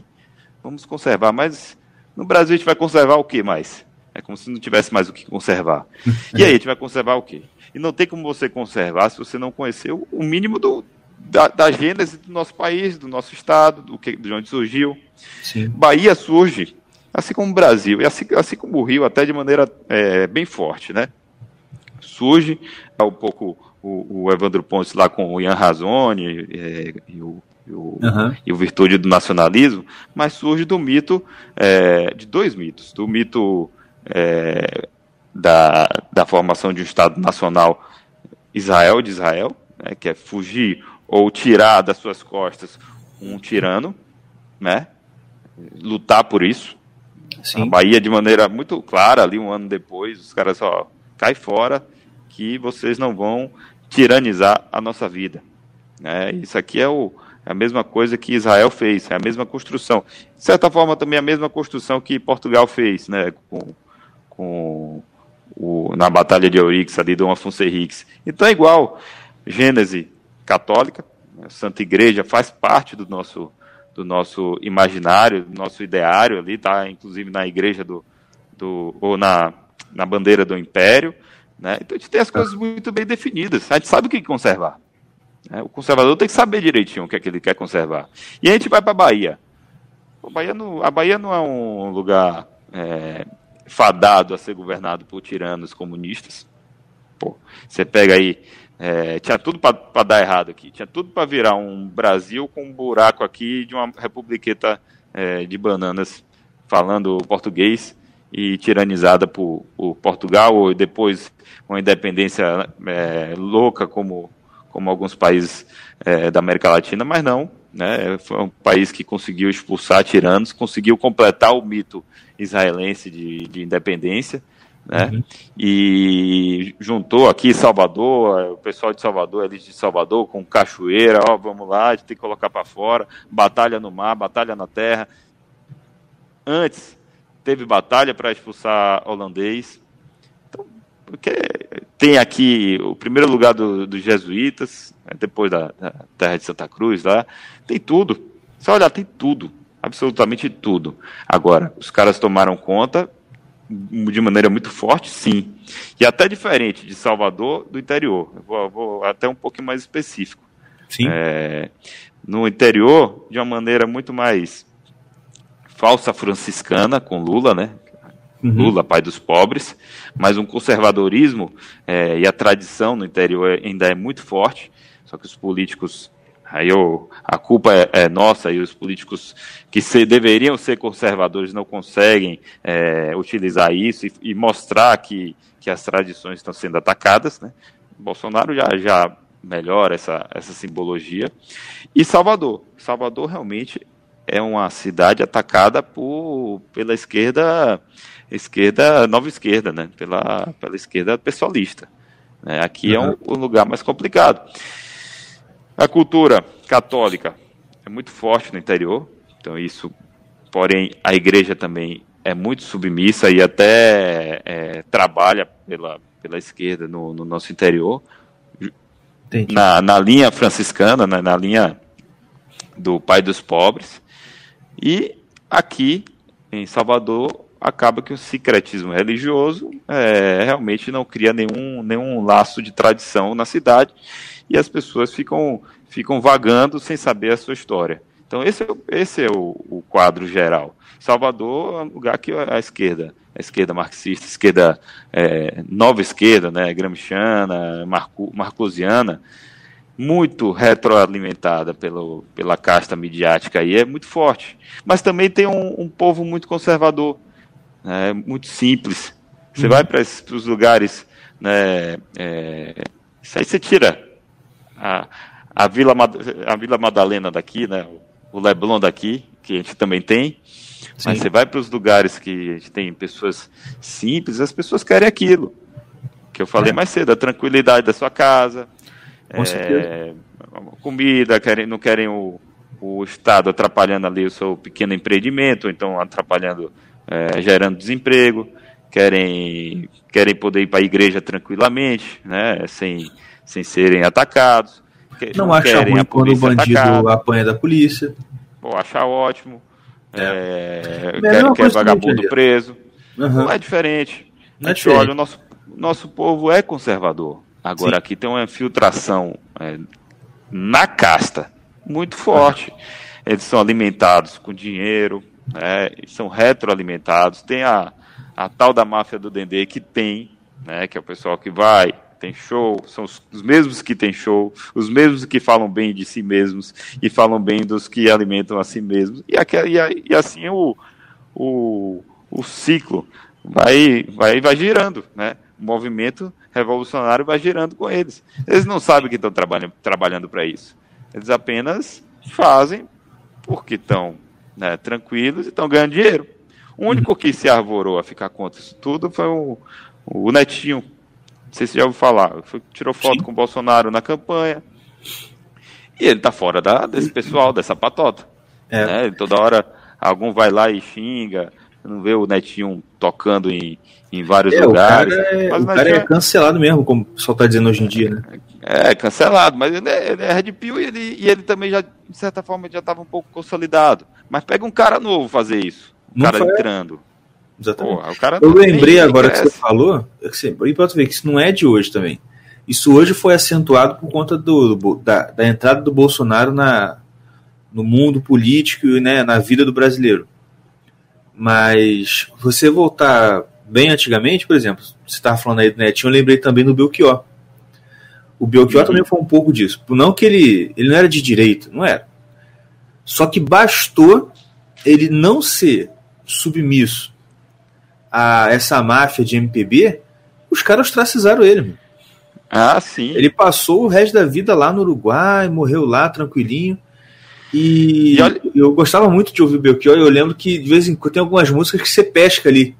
vamos conservar, mas no Brasil a gente vai conservar o que mais? É como se não tivesse mais o que conservar. E aí, a gente vai conservar o quê? E não tem como você conservar se você não conhecer o mínimo do, da, da gênese do nosso país, do nosso estado, do que, de onde surgiu. Sim. Bahia surge, assim como o Brasil, e assim, assim como o Rio, até de maneira é, bem forte, né? Surge é um pouco o, o, Evandro Pontes lá com o Ian Razoni é, e, o, o, uhum. e o Virtude do Nacionalismo, mas surge do mito, é, de dois mitos, do mito é, da, da formação de um Estado Nacional Israel de Israel, né, que é fugir ou tirar das suas costas um tirano, né? Lutar por isso. Sim. A Bahia, de maneira muito clara, ali um ano depois, os caras só cai fora que vocês não vão tiranizar a nossa vida. Né? Isso aqui é, o, é a mesma coisa que Israel fez, é a mesma construção. De certa forma, também é a mesma construção que Portugal fez, né? Com, com o, na Batalha de Eurix, ali, Dom Afonso Henriques. Então é igual. Gênese católica, a Santa Igreja faz parte do nosso, do nosso imaginário, do nosso ideário ali, tá? Inclusive na igreja do, do ou na, na bandeira do Império, né? Então a gente tem as coisas muito bem definidas. A gente sabe o que conservar. Né? O conservador tem que saber direitinho o que é que ele quer conservar. E a gente vai para a Bahia. A Bahia não, a Bahia não é um lugar é, fadado a ser governado por tiranos comunistas. Pô, você pega aí, é, tinha tudo para dar errado aqui, tinha tudo para virar um Brasil com um buraco aqui de uma republiqueta é, de bananas falando português e tiranizada por, por Portugal, ou depois uma independência é, louca como, como alguns países é, da América Latina, mas não. Né, foi um país que conseguiu expulsar tiranos, conseguiu completar o mito israelense de, de independência, né, uhum. e juntou aqui Salvador, o pessoal de Salvador, eles de Salvador, com cachoeira, ó, vamos lá, a gente tem que colocar para fora, batalha no mar, batalha na terra. Antes, teve batalha para expulsar holandês. Então, porque tem aqui o primeiro lugar dos do jesuítas, né, depois da, da, terra de Santa Cruz lá, tem tudo. Só olhar, tem tudo, absolutamente tudo. Agora, os caras tomaram conta de maneira muito forte, sim. E até diferente de Salvador do interior. Eu vou, vou até um pouquinho mais específico. Sim. É, no interior, de uma maneira muito mais falsa franciscana com Lula, né? Uhum. Lula, pai dos pobres, mas um conservadorismo é, e a tradição no interior ainda é muito forte, só que os políticos, aí eu, a culpa é, é nossa e os políticos que se, deveriam ser conservadores não conseguem é, utilizar isso e, e, mostrar que, que as tradições estão sendo atacadas, né? Bolsonaro já, já melhora essa, essa simbologia. E Salvador. Salvador realmente é uma cidade atacada por, pela esquerda, esquerda, nova esquerda, né? Pela, pela esquerda pessoalista. Né? Aqui uhum. é um, um, lugar mais complicado. A cultura católica é muito forte no interior, então isso, porém, a igreja também é muito submissa e até é, trabalha pela, pela esquerda no, no nosso interior. Na, na linha franciscana, né? na linha do pai dos pobres. E aqui em Salvador acaba que o secretismo religioso é, realmente não cria nenhum, nenhum laço de tradição na cidade e as pessoas ficam, ficam vagando sem saber a sua história. Então esse é, esse é o, o quadro geral. Salvador é um lugar que a esquerda, a esquerda marxista, a esquerda é, nova esquerda, né, gramsciana, marco, marcosiana, muito retroalimentada pelo, pela casta midiática aí, é muito forte. Mas também tem um, um povo muito conservador, né, muito simples. Você uhum. vai para os lugares, né, é, isso aí você tira a, a, Vila, a Vila Madalena daqui, né, o Leblon daqui, que a gente também tem, Sim. mas você vai para os lugares que a gente tem pessoas simples, as pessoas querem aquilo. Que eu falei é. mais cedo, a tranquilidade da sua casa, com é, comida, querem, não querem o, o Estado atrapalhando ali o seu pequeno empreendimento, então atrapalhando, é, gerando desemprego, querem, querem poder ir para a igreja tranquilamente, né, sem, sem serem atacados. Não, não acha ruim quando o bandido atacado. apanha da polícia. Vou achar ótimo. É. É, quer, quer vagabundo preso. Uhum. Não é diferente. Não é diferente. Olha, o nosso, nosso povo é conservador. Agora, Sim. aqui tem uma infiltração é, na casta muito forte. Eles são alimentados com dinheiro, né, são retroalimentados. Tem a, a tal da máfia do Dendê que tem, né, que é o pessoal que vai, tem show, são os, os, mesmos que tem show, os mesmos que falam bem de si mesmos e falam bem dos que alimentam a si mesmos. E, e, e assim o, o, o ciclo vai, vai, vai girando, né? O movimento revolucionário vai girando com eles. Eles não sabem que estão trabalhando, trabalhando para isso. Eles apenas fazem porque estão né, tranquilos e estão ganhando dinheiro. O único que se arvorou a ficar contra isso tudo foi o, o Netinho. Não sei se já ouviu falar. Foi, tirou foto Sim. com o Bolsonaro na campanha. E ele está fora da, desse pessoal, dessa patota. É. Né? Toda hora algum vai lá e xinga. Não vê o Netinho tocando em, em vários é, lugares. O cara, é, o cara é cancelado mesmo, como o pessoal está dizendo hoje em dia, né? É, cancelado, mas ele é, ele é Red Pill e ele, e ele também já, de certa forma, já estava um pouco consolidado. Mas pega um cara novo fazer isso. Um não cara foi... entrando. Exatamente. Porra, o cara Eu lembrei agora que você falou, e pode ver que isso não é de hoje também. Isso hoje foi acentuado por conta do, da, da entrada do Bolsonaro na, no mundo político e né, na vida do brasileiro. Mas você voltar bem antigamente, por exemplo, você estava falando aí do Netinho, eu lembrei também do Belchior. O Belchior uhum. também foi um pouco disso. Não que ele, ele não era de direito, não era. Só que bastou ele não ser submisso a essa máfia de MPB, os caras ostracizaram ele. Mano. Ah, sim. Ele passou o resto da vida lá no Uruguai, morreu lá tranquilinho. E, e olha... eu gostava muito de ouvir o Belchior. Eu lembro que de vez em quando tem algumas músicas que você pesca ali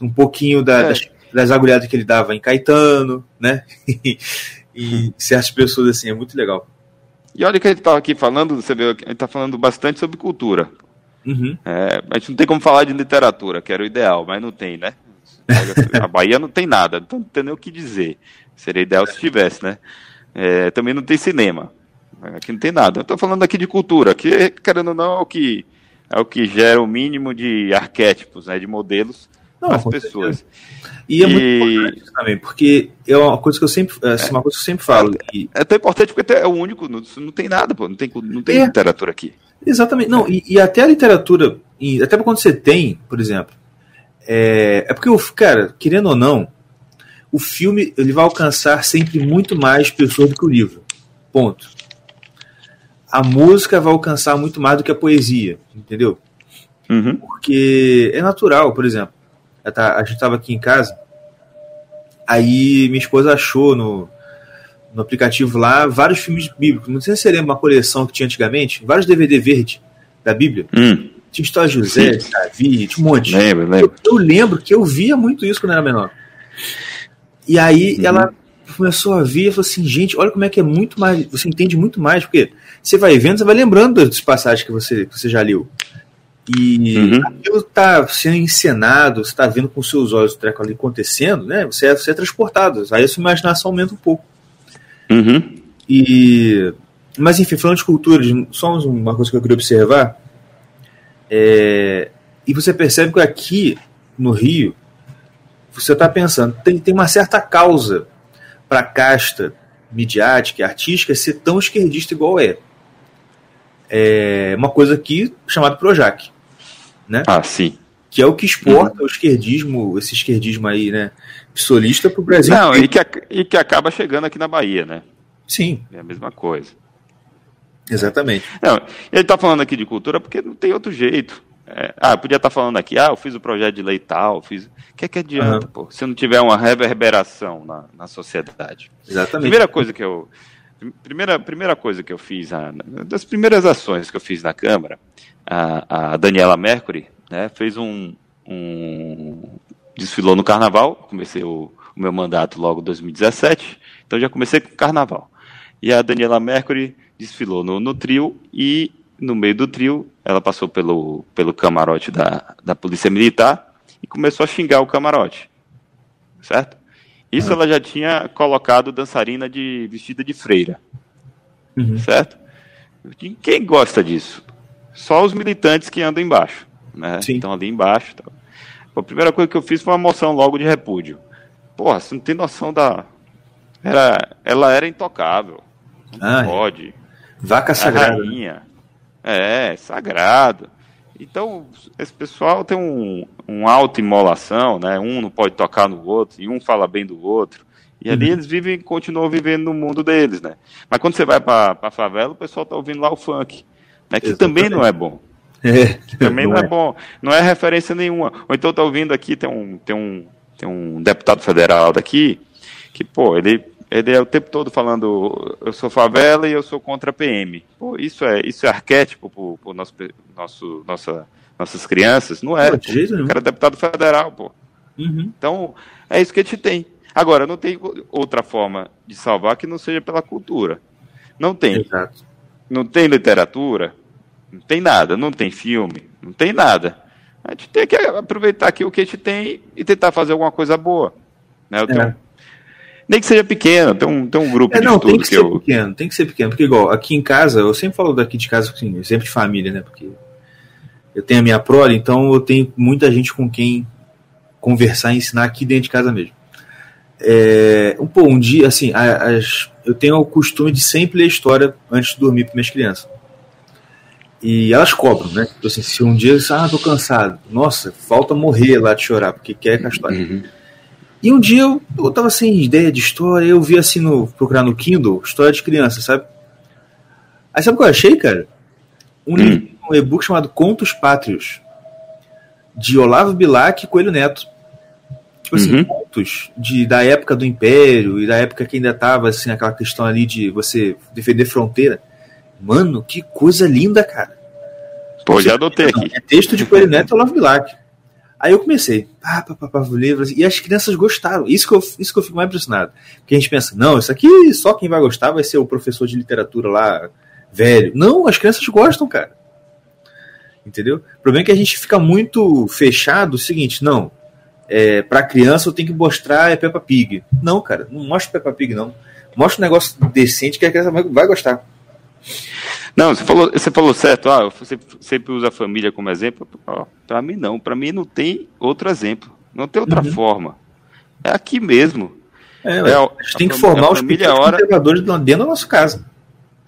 um pouquinho da, é. das, das agulhadas que ele dava em Caetano, né? e certas pessoas assim, é muito legal. E olha que a gente estava aqui falando, você vê, a gente está falando bastante sobre cultura. Uhum. É, a gente não tem como falar de literatura, que era o ideal, mas não tem, né? A Bahia não tem nada, então não tem nem o que dizer. Seria ideal se tivesse, né? É, também não tem cinema. Aqui não tem nada. Eu estou falando aqui de cultura, que, querendo ou não, é o que, é o que gera o mínimo de arquétipos, né, de modelos não, as pessoas. E é muito importante também, porque é uma coisa que eu sempre, é, assim, uma coisa que eu sempre falo. É, é tão importante porque é o único, não, não tem nada, pô, não tem, não tem é. literatura aqui. Exatamente, não, e, e até a literatura, e até quando você tem, por exemplo, é, é porque, o, cara, querendo ou não, o filme ele vai alcançar sempre muito mais pessoas do que o livro. Ponto. A música vai alcançar muito mais do que a poesia, entendeu? Uhum. Porque é natural, por exemplo a gente estava aqui em casa, aí minha esposa achou no, no aplicativo lá vários filmes bíblicos. Não sei se você lembra uma coleção que tinha antigamente, vários DVD verde da Bíblia. Hum. Tinha história de José, Davi, tinha um monte. Lembro, lembro. Eu, eu, lembro que eu via muito isso quando era menor. E aí uhum. ela começou a ver e falou assim, gente, olha como é que é muito mais, você entende muito mais, porque você vai vendo, você vai lembrando das passagens que você, que você já leu. E uhum. aquilo está sendo encenado, você está vendo com seus olhos o treco ali acontecendo, né? Você é, você é transportado. Aí a sua imaginação aumenta um pouco. Uhum. E, mas enfim, falando de cultura, só uma coisa que eu queria observar. É, e você percebe que aqui no Rio, você está pensando, tem, tem uma certa causa para a casta midiática, artística, ser tão esquerdista igual é é uma coisa aqui chamada Projac. Né? Ah, sim. Que é o que exporta uhum. o esquerdismo, esse esquerdismo aí, né? Psolista para o Brasil. Não, e que, e que acaba chegando aqui na Bahia, né? Sim. É a mesma coisa. Exatamente. Não, ele está falando aqui de cultura porque não tem outro jeito. É, ah, podia estar tá falando aqui, ah, eu fiz o projeto de lei tal, fiz. O que é que adianta, uhum. pô, se não tiver uma reverberação na, na sociedade? Exatamente. Primeira coisa que eu, Primeira, primeira coisa que eu fiz, a, das primeiras ações que eu fiz na Câmara, a, a Daniela Mercury né, fez um, um. desfilou no Carnaval, comecei o, o meu mandato logo em 2017, então já comecei com o Carnaval. E a Daniela Mercury desfilou no, no trio e no meio do trio ela passou pelo, pelo camarote da, da Polícia Militar e começou a xingar o camarote. Certo? Isso ela já tinha colocado dançarina de vestida de freira. Uhum. Certo? Quem gosta disso? Só os militantes que andam embaixo. Né? Sim. Estão ali embaixo. Tá. A primeira coisa que eu fiz foi uma moção logo de repúdio. Porra, você não tem noção da. Era, ela era intocável. Não ah, é. pode. Vaca sagrada. Né? Rainha. É, sagrado. Então, esse pessoal tem um, um auto-imolação, né? Um não pode tocar no outro, e um fala bem do outro. E ali uhum. eles vivem, continuam vivendo no mundo deles, né? Mas quando você vai para a favela, o pessoal tá ouvindo lá o funk, né? Que Exatamente. também não é bom. É, também não, não é. é. bom. Não é referência nenhuma. Ou então tá ouvindo aqui, tem um, tem um, tem um deputado federal daqui, que, pô, ele ele é o tempo todo falando eu sou favela e eu sou contra a PM. Pô, isso é isso é arquétipo para nosso, nosso nossa nossas crianças? Não é. de jeito nenhum. O cara é deputado federal, pô. Uhum. Então é isso que a gente tem. Agora não tem outra forma de salvar que não seja pela cultura. Não tem. Exato. Não tem literatura, não tem nada, não tem filme, não tem nada. A gente tem que aproveitar aqui o que a gente tem e tentar fazer alguma coisa boa. Né? Tenho, é nem que seja pequeno, tem um, tem um grupo é, de não, estudo tem que, que ser eu... pequeno, tem que ser pequeno, porque igual, aqui em casa, eu sempre falo daqui de casa, assim, exemplo de família, né, porque eu tenho a minha prole, então eu tenho muita gente com quem conversar e ensinar aqui dentro de casa mesmo. É, um, pô, um dia, assim, as, eu tenho o costume de sempre ler história antes de dormir para minhas crianças. E elas cobram, né? Tipo assim, se um dia você, ah, tô cansado, nossa, falta morrer lá de chorar, porque quer com a história. Uhum. E um dia eu, eu tava sem ideia de história, eu vi assim no. procurar no Kindle, história de criança, sabe? Aí sabe o que eu achei, cara? Um, Hum. livro, um e-book chamado Contos Pátrios, de Olavo Bilac e Coelho Neto. Tipo assim, Uhum. contos de, da época do Império e da época que ainda tava assim, aquela questão ali de você defender fronteira. Mano, que coisa linda, cara. Pô, já adotei aqui. É texto de Coelho Neto e Olavo Bilac. Aí eu comecei, pá, pá, pá, pá, o livro, assim, e as crianças gostaram. Isso que, eu, isso que eu fico mais impressionado. Porque a gente pensa, não, isso aqui só quem vai gostar vai ser o professor de literatura lá, velho. Não, as crianças gostam, cara. Entendeu? O problema é que a gente fica muito fechado o seguinte, não, é, pra criança eu tenho que mostrar é Peppa Pig. Não, cara, não mostra Peppa Pig, não. Mostra um negócio decente que a criança vai, gostar. Não, você falou, você falou certo, ah, você sempre usa a família como exemplo. Ó, pra mim não, pra mim não tem outro exemplo. Não tem outra Uhum. forma. É aqui mesmo. É, É, a- a gente tem que formar os família hora- conservadores dentro da nossa casa.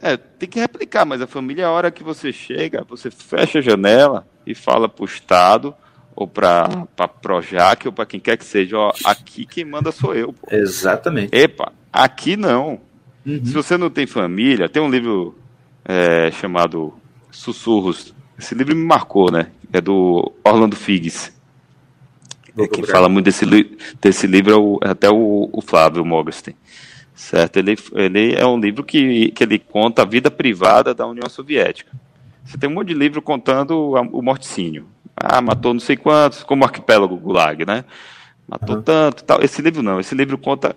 É, tem que replicar, mas a família, a hora que você chega, você fecha a janela e fala pro Estado, ou pra, pra Projac, ou pra quem quer que seja, ó, aqui quem manda sou eu, pô. Exatamente. Epa, aqui não. Uhum. Se você não tem família, tem um livro é, chamado Sussurros. Esse livro me marcou, né? É do Orlando Figes. Vou É, quem fala muito desse, li desse livro é, o- é até o, o Flávio Mogenstein. Certo? Ele, ele é um livro que, que ele conta a vida privada da União Soviética. Você tem um monte de livro contando a- o morticínio. Ah, matou não sei quantos, como o arquipélago Gulag, né? Matou Aham. tanto tal. Esse livro não, esse livro conta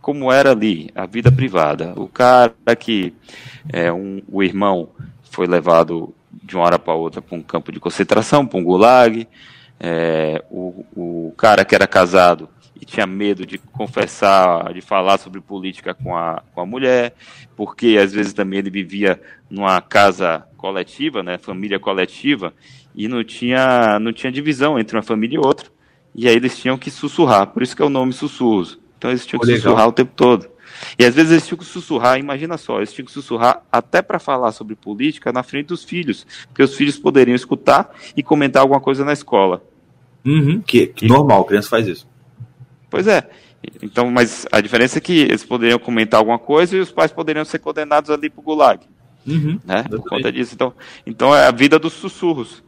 como era ali, a vida privada. O cara que é um, o irmão foi levado de uma hora para outra para um campo de concentração, para um gulag. É, o, o cara que era casado e tinha medo de confessar, de falar sobre política com a, com a mulher, porque às vezes também ele vivia numa casa coletiva, né, família coletiva, e não tinha, não tinha divisão entre uma família e outra. E aí eles tinham que sussurrar, por isso que é o nome sussurros. Então eles tinham que legal. sussurrar o tempo todo. E às vezes eles tinham que sussurrar, imagina só, eles tinham que sussurrar até para falar sobre política na frente dos filhos, porque os filhos poderiam escutar e comentar alguma coisa na escola. Uhum, que, que normal, criança faz isso. Pois é. Então, mas a diferença é que eles poderiam comentar alguma coisa e os pais poderiam ser condenados ali pro gulag, Uhum, né? Por conta disso. Então, então é a vida dos sussurros.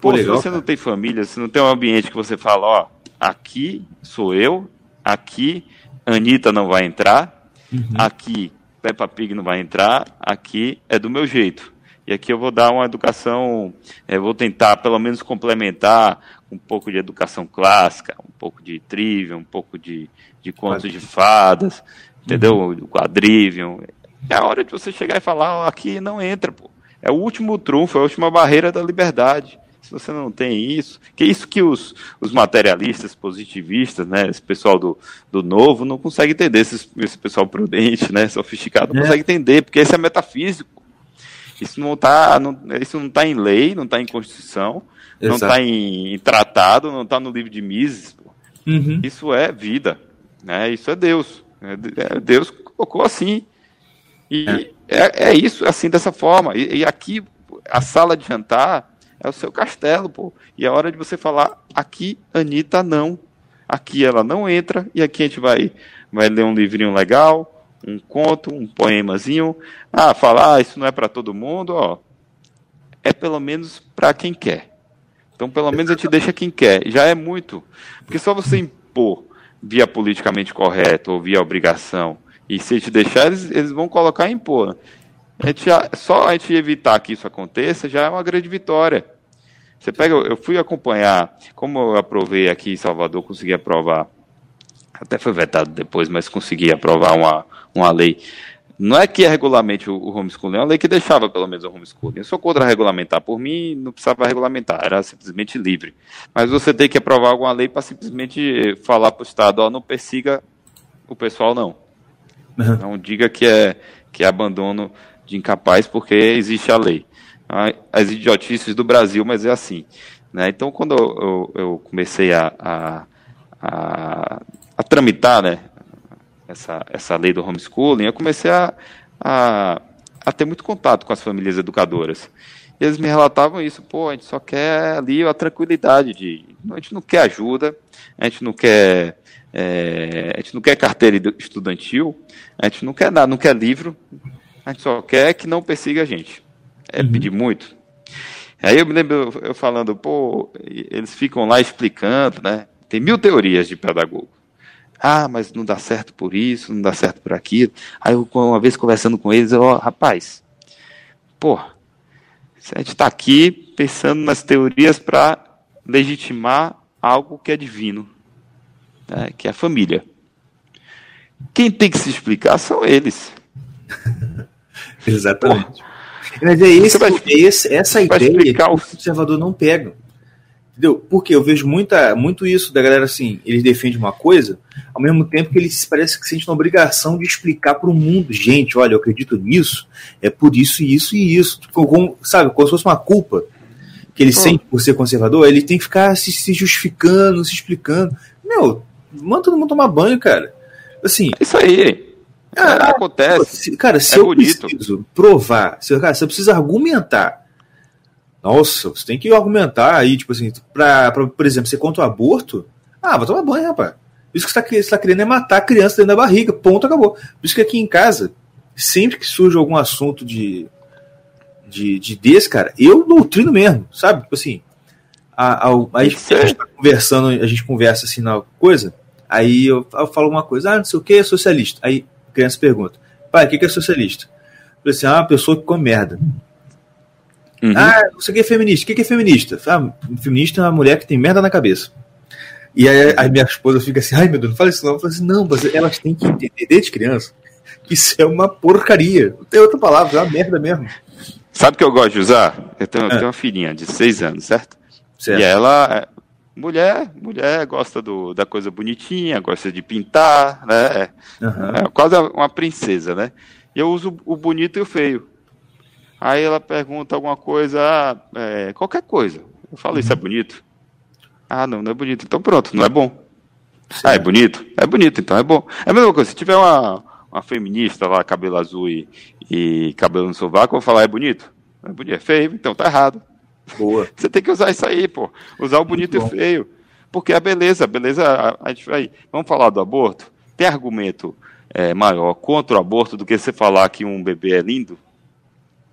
Pô, Pô, legal, se você cara. não tem família, se não tem um ambiente que você fala, ó, aqui sou eu, aqui Anitta não vai entrar, Uhum. aqui Peppa Pig não vai entrar, aqui é do meu jeito. E aqui eu vou dar uma educação, eu vou tentar pelo menos complementar um pouco de educação clássica, um pouco de trivia, um pouco de, de contos de fadas, entendeu? Do quadrivium. É a hora de você chegar e falar, ó, aqui não entra, pô. É o último trunfo, é a última barreira da liberdade. Se você não tem isso, que é isso que os, os materialistas, positivistas, né, esse pessoal do, do novo não consegue entender, esse, esse pessoal prudente, né, sofisticado, não É. consegue entender, porque esse é metafísico. Isso não está não, isso não tá em lei, não está em Constituição, não Exato. está em, em tratado, não está no livro de Mises. pô. Uhum. Isso é vida, né? Isso é Deus. É, é, Deus colocou assim. E é, é isso, assim, dessa forma. E, e aqui, a sala de jantar é o seu castelo, pô. E é hora de você falar, aqui, Anitta, não. Aqui ela não entra, e aqui a gente vai, vai ler um livrinho legal, um conto, um poemazinho. Ah, falar, ah, isso não é para todo mundo, ó. É pelo menos para quem quer. Então, pelo menos a gente deixa quem quer. Já é muito. Porque só você impor via politicamente correto ou via obrigação, e se a gente deixar, eles, eles vão colocar e impor. A gente já- só a gente evitar que isso aconteça já é uma grande vitória. Você pega, eu fui acompanhar, como eu aprovei aqui em Salvador, consegui aprovar, até foi vetado depois, mas consegui aprovar uma, uma lei. Não é que é regulamente o, o homeschooling, é uma lei que deixava pelo menos o homeschooling. Eu sou contra regulamentar. Por mim, não precisava regulamentar, era simplesmente livre. Mas você tem que aprovar alguma lei para simplesmente falar para o Estado, ó, não persiga o pessoal, não. Uhum. Não diga que é, que é abandono de incapaz, porque existe a lei. Ah, As idiotices do Brasil, mas é assim. Né? Então, quando eu, eu- eu comecei a, a, a, a tramitar né, essa, essa lei do homeschooling, eu comecei a, a, a ter muito contato com as famílias educadoras. E eles me relatavam isso, pô, a gente só quer ali a tranquilidade de. A gente não quer ajuda, a gente não quer. É, a gente não quer carteira estudantil, a gente não quer nada, não quer livro, a gente só quer que não persiga a gente. É uhum. pedir muito. Aí eu me lembro eu falando, pô, eles ficam lá explicando, né? Tem mil teorias de pedagogo. Ah, mas não dá certo por isso, não dá certo por aquilo. Aí eu, uma vez conversando com eles, eu, oh, rapaz, pô, a gente está aqui pensando nas teorias para legitimar algo que é divino, né, que é a família. Quem tem que se explicar são eles. Exatamente. Mas é, esse, vai, é esse, essa ideia que o conservador não pega. Entendeu? Porque eu vejo muita, muito isso da galera assim, eles defendem uma coisa, ao mesmo tempo que eles parece que sentem uma obrigação de explicar para o mundo, gente, olha, eu acredito nisso, é por isso, isso e isso. Tipo, como, sabe, como se fosse uma culpa que ele hum. sente por ser conservador, ele tem que ficar se, se justificando, se explicando. Meu, manda todo mundo tomar banho, cara. Assim. Isso aí. Ah, acontece. cara, se é eu bonito. preciso provar, se, cara, se eu preciso argumentar nossa, você tem que argumentar aí, tipo assim, pra, pra por exemplo, você contra o aborto? Ah, vai tomar banho, rapaz. Isso que você está tá querendo é matar a criança dentro da barriga. Ponto, acabou. Por isso que aqui em casa, sempre que surge algum assunto de, de, de desse, cara, eu doutrino mesmo, sabe? Tipo assim, a, a, a, a gente tá conversando, a gente conversa assim na coisa, aí eu, eu falo uma coisa, ah, não sei o que, é socialista. Aí a criança pergunta, pai, o que, que é socialista? Eu falei assim, ah, uma pessoa que come merda. Uhum. Ah, o que é feminista. O que é feminista? Ah, feminista é uma mulher que tem merda na cabeça. E aí a minha esposa fica assim, ai meu Deus, não fala isso não. Eu falo assim, não, mas elas têm que entender desde criança que isso é uma porcaria. Não tem outra palavra, é uma merda mesmo. Sabe o que eu gosto de usar? Eu tenho, é. eu tenho uma filhinha de seis anos, certo? certo. E ela, é, mulher, mulher gosta do, da coisa bonitinha, gosta de pintar, né? Uhum. É quase uma princesa, né? E eu uso o bonito e o feio. Aí ela pergunta alguma coisa, ah, é, qualquer coisa. Eu falo, isso é uhum. bonito? Ah, não, não é bonito. Então pronto, não é bom. Sim. Ah, é bonito? É bonito, então é bom. É a mesma coisa, se tiver uma, uma feminista lá, cabelo azul e, e cabelo no sovaco, eu vou falar, é bonito? É bonito, é feio, então tá errado. Boa. Você tem que usar isso aí, pô. Usar o bonito e feio. Porque a beleza, a beleza, a, a gente vai. Vamos falar do aborto? Tem argumento é, maior contra o aborto do que você falar que um bebê é lindo?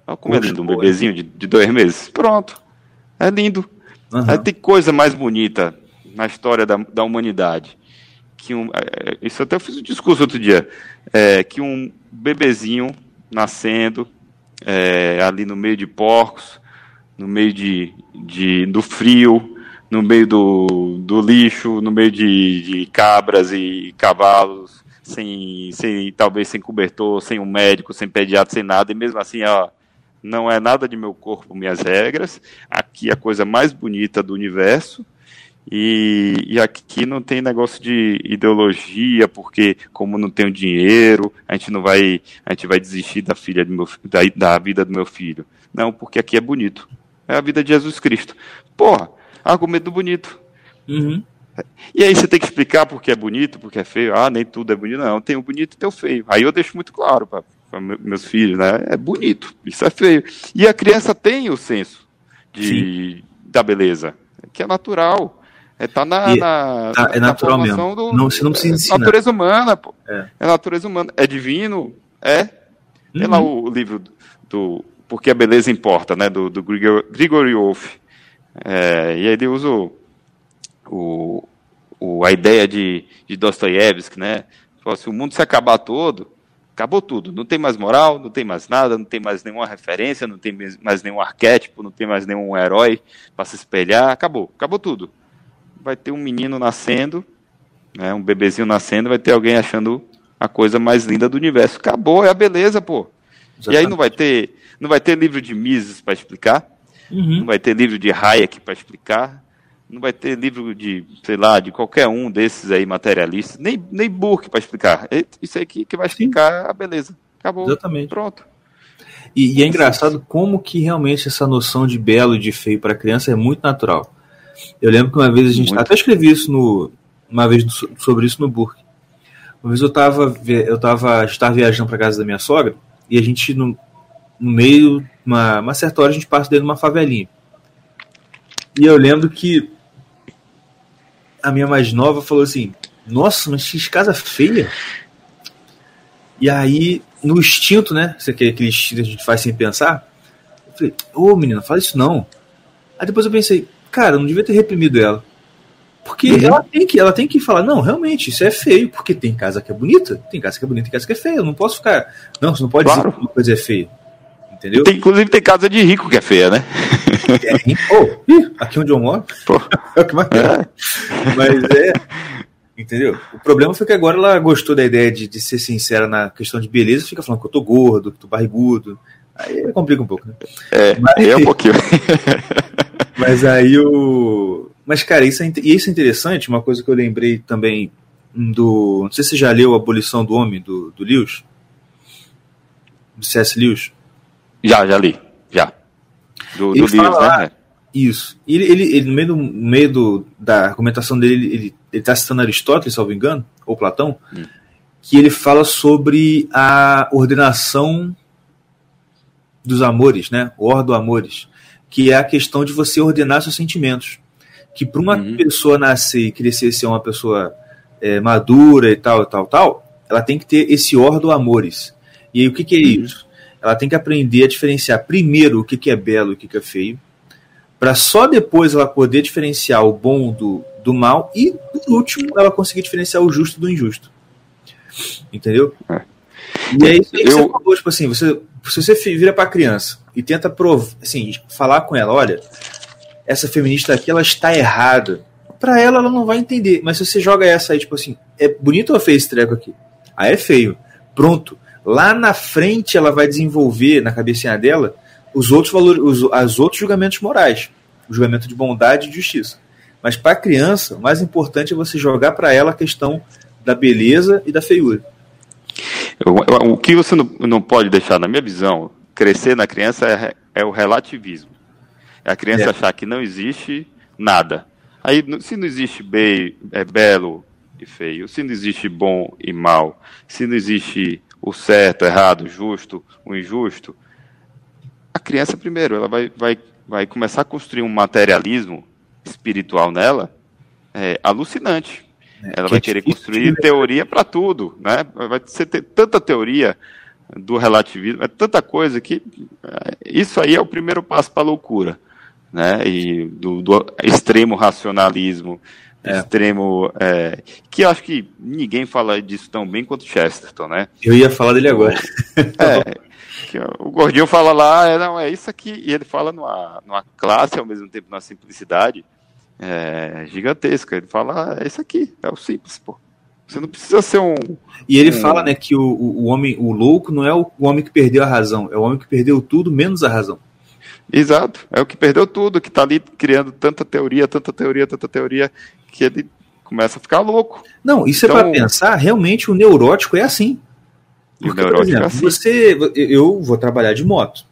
Olha como é lindo, um bebezinho de, de dois meses. Pronto. É lindo. Uhum. Aí tem coisa mais bonita na história da, da humanidade. Que um, é, é, isso até eu fiz um discurso outro dia. É, que um bebezinho nascendo é, ali no meio de porcos, no meio de, de, do frio, no meio do, do lixo, no meio de, de cabras e cavalos, sem, sem talvez sem cobertor, sem um médico, sem pediatra, sem nada, e mesmo assim, ó, não é nada de meu corpo, minhas regras. Aqui é a coisa mais bonita do universo. E, e, aqui não tem negócio de ideologia, porque como não tenho dinheiro, a gente não vai, a gente vai desistir da filha do meu, da, da vida do meu filho. Não, porque aqui é bonito. É a vida de Jesus Cristo. Porra, argumento bonito. Uhum. E aí você tem que explicar porque é bonito, porque é feio. Ah, nem tudo é bonito. Não, tem o bonito e tem o feio. Aí eu deixo muito claro para meus filhos, né? É bonito, isso é feio. E a criança tem o senso de, da beleza, que é natural. É, tá na, na, tá, é natural mesmo. Do, não, você não precisa ensinar. Natureza humana, pô. É. é natureza humana. É divino? É. Uhum. Tem lá o, o livro do, Porque a Beleza Importa, né? Do, do Grigor, Wolf. É, e aí ele usa o, o, o, a ideia de, de Dostoiévski, né? Se o mundo se acabar todo, Acabou tudo. Não tem mais moral, não tem mais nada, não tem mais nenhuma referência, não tem mais nenhum arquétipo, não tem mais nenhum herói para se espelhar. Acabou. Acabou tudo. Vai ter um menino nascendo, né, um bebezinho nascendo, vai ter alguém achando a coisa mais linda do universo. Acabou, é a beleza, pô. Exatamente. E aí não vai ter, não vai ter livro de Mises para explicar, uhum. não vai ter livro de Hayek para explicar, não vai ter livro de, sei lá, de qualquer um desses aí materialistas, nem, nem Burke para explicar. É isso aí que, que vai explicar Sim. a beleza. Acabou. Exatamente. Pronto. E, e, é engraçado como que realmente essa noção de belo e de feio para criança é muito natural. Eu lembro que uma vez a gente muito. até escrevi isso no uma vez sobre isso no Burke. Uma vez eu estava eu tava, estava viajando para casa da minha sogra e a gente no, no meio uma, uma certa hora a gente passa dentro de uma favelinha. E eu lembro que a minha mais nova falou assim: Nossa, mas que casa feia. E aí, no instinto, né? Você quer aquele instinto que a gente faz sem pensar? Eu falei: Ô oh, menina, fala isso não. Aí depois eu pensei: Cara, eu não devia ter reprimido ela. Porque uhum. ela, tem que, ela tem que falar: Não, realmente, isso é feio. Porque tem casa que é bonita, tem casa que é bonita, tem casa que é feia. Eu não posso ficar. Não, você não pode claro. dizer que uma coisa é feia. Entendeu? Tem, inclusive tem casa de rico que é feia, né? É, oh, ih, aqui onde eu moro. Pô. É o que mais é. Mas é. Entendeu? O problema foi que agora ela gostou da ideia de, de ser sincera na questão de beleza, fica falando que eu tô gordo, que tô barrigudo. Aí complica um pouco, né? É, mas, é um pouquinho. mas aí o. Mas, cara, isso é, isso é interessante, uma coisa que eu lembrei também do. Não sei se você já leu A Abolição do Homem, do, do Lewis. Do C.S. Lewis. Já, já li. Já. Do, do Lewis, né? Isso. Ele, ele, ele, no meio, do, no meio do, da argumentação dele, ele está citando Aristóteles, salvo engano, ou Platão, hum. que ele fala sobre a ordenação dos amores, né? O ordo amores, que é a questão de você ordenar seus sentimentos. Que para uma uhum. pessoa nascer e crescer ser uma pessoa é, madura e tal, tal, tal, ela tem que ter esse ordo amores. E aí o que, que é uhum. isso? Ela tem que aprender a diferenciar primeiro o que, que é belo e o que, que é feio, para só depois ela poder diferenciar o bom do, do mal e, por último, ela conseguir diferenciar o justo do injusto. Entendeu? É. E aí, eu... você falou, tipo assim, você, se você vira para a criança e tenta prov assim, falar com ela, olha, essa feminista aqui, ela está errada. Para ela, ela não vai entender. Mas se você joga essa aí, tipo assim, é bonito ou feio esse treco aqui? Aí é feio. Pronto. Lá na frente ela vai desenvolver na cabecinha dela os outros valores, os, os outros julgamentos morais, o julgamento de bondade e justiça. Mas para a criança, o mais importante é você jogar para ela a questão da beleza e da feiura. O, que você não, não pode deixar, na minha visão, crescer na criança é, é o relativismo. É a criança é. achar que não existe nada. Aí, se não existe bem, é belo e feio, se não existe bom e mal, se não existe o certo, o errado, o justo, o injusto, a criança primeiro, ela vai, vai, vai começar a construir um materialismo espiritual nela é, alucinante. É, ela que vai é querer construir né? teoria para tudo, né? Vai ser ter tanta teoria do relativismo, é tanta coisa que é, isso aí é o primeiro passo para a loucura, né? E do, do extremo racionalismo, é. extremo. É, que eu acho que ninguém fala disso tão bem quanto Chesterton, né? Eu ia falar dele agora. É, o Gordinho fala lá, é, não, é isso aqui, e ele fala numa, numa classe, ao mesmo tempo numa simplicidade é, gigantesca. Ele fala, ah, é isso aqui, é o simples, pô. Você não precisa ser um. E ele um... fala, né, que o, o homem, o louco não é o, o homem que perdeu a razão, é o homem que perdeu tudo menos a razão. Exato, é o que perdeu tudo, que está ali criando tanta teoria, tanta teoria, tanta teoria, que ele começa a ficar louco. Não, isso é então, é para pensar, realmente o neurótico é assim. Porque, o neurótico por exemplo, é assim. você, eu vou trabalhar de moto.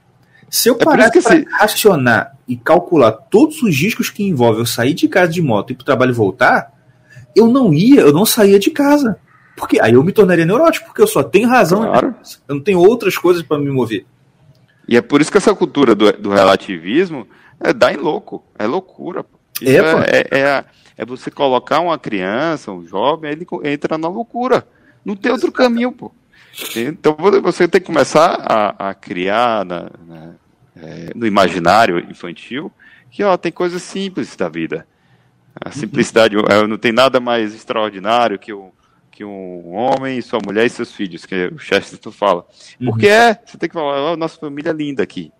Se eu é parar para se... racionar e calcular todos os riscos que envolve eu sair de casa de moto e para o trabalho e voltar, eu não ia, eu não saía de casa. Porque aí eu me tornaria neurótico, porque eu só tenho razão. Claro. Eu não tenho outras coisas para me mover. E é por isso que essa cultura do, do relativismo é dá em louco, é loucura. É, é, é, é, é, você colocar uma criança, um jovem, ele entra na loucura. Não tem outro caminho, pô. Então você tem que começar a, a criar na, na, é, no imaginário infantil que ó, tem coisas simples da vida. A simplicidade uhum. não tem nada mais extraordinário que o, que um homem, sua mulher e seus filhos, que o Chesterton fala. Uhum. Porque é, você tem que falar, oh, nossa família é linda aqui.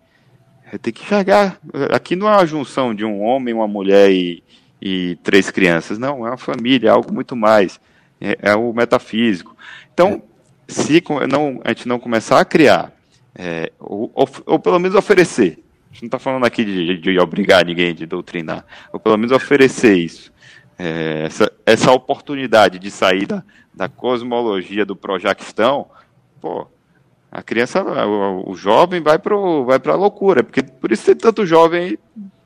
Tem que enxergar. Aqui não é uma junção de um homem, uma mulher e, e três crianças. Não, é uma família, é algo muito mais. É, é o metafísico. Então, é. se não, a gente não começar a criar, é, ou, ou, ou, pelo menos oferecer, a gente não está falando aqui de, de, obrigar ninguém, de doutrinar, ou pelo menos oferecer isso, é, essa, essa oportunidade de sair da, da cosmologia do Projaquistão, pô, a criança, o, o jovem vai para vai a loucura, porque por isso tem tanto jovem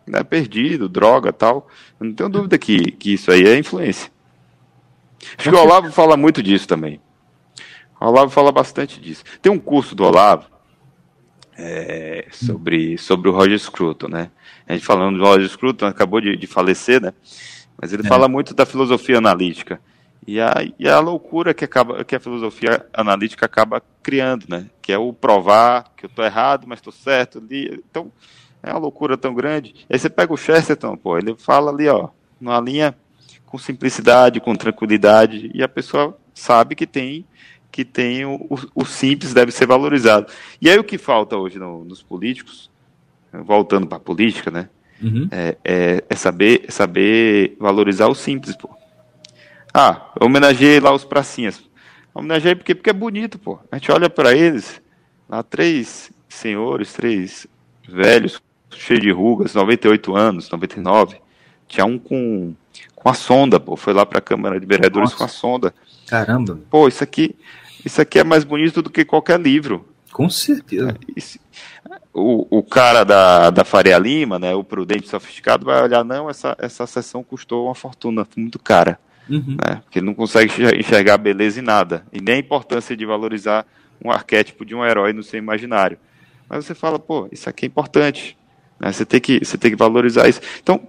né, perdido, droga tal. Eu não tenho dúvida que, que isso aí é influência. Acho que o Olavo fala muito disso também. O Olavo fala bastante disso. Tem um curso do Olavo, é, sobre, sobre o Roger Scruton, né? A gente falando do Roger Scruton, acabou de, de falecer, né? Mas ele é. fala muito da filosofia analítica. E a, e a loucura que, acaba, que a filosofia analítica acaba criando, né? Que é o provar que eu estou errado, mas estou certo. Ali. Então, é uma loucura tão grande. Aí você pega o Chesterton, pô, ele fala ali, ó, numa linha com simplicidade, com tranquilidade, e a pessoa sabe que tem que tem o, o, o simples deve ser valorizado. E aí o que falta hoje no, nos políticos, voltando para a política, né? Uhum. É, é, é, saber, saber valorizar o simples, pô. Ah, eu homenageei lá os pracinhas. Homenageei porque, porque é bonito, pô. A gente olha para eles, lá três senhores, três velhos, cheios de rugas, 98 anos, 99. Tinha um com, com a sonda, pô. Foi lá para a Câmara de Vereadores Nossa. com a sonda. Caramba. Pô, isso aqui, isso aqui é mais bonito do que qualquer livro. Com certeza. Isso, o, o cara da, da Faria Lima, né, o prudente sofisticado, vai olhar, não, essa, essa sessão custou uma fortuna, muito cara. Uhum. Né, porque ele não consegue enxergar beleza em nada. E nem a importância de valorizar um arquétipo de um herói no seu imaginário. Mas você fala, pô, isso aqui é importante. Né, você, tem que, você tem que valorizar isso. Então,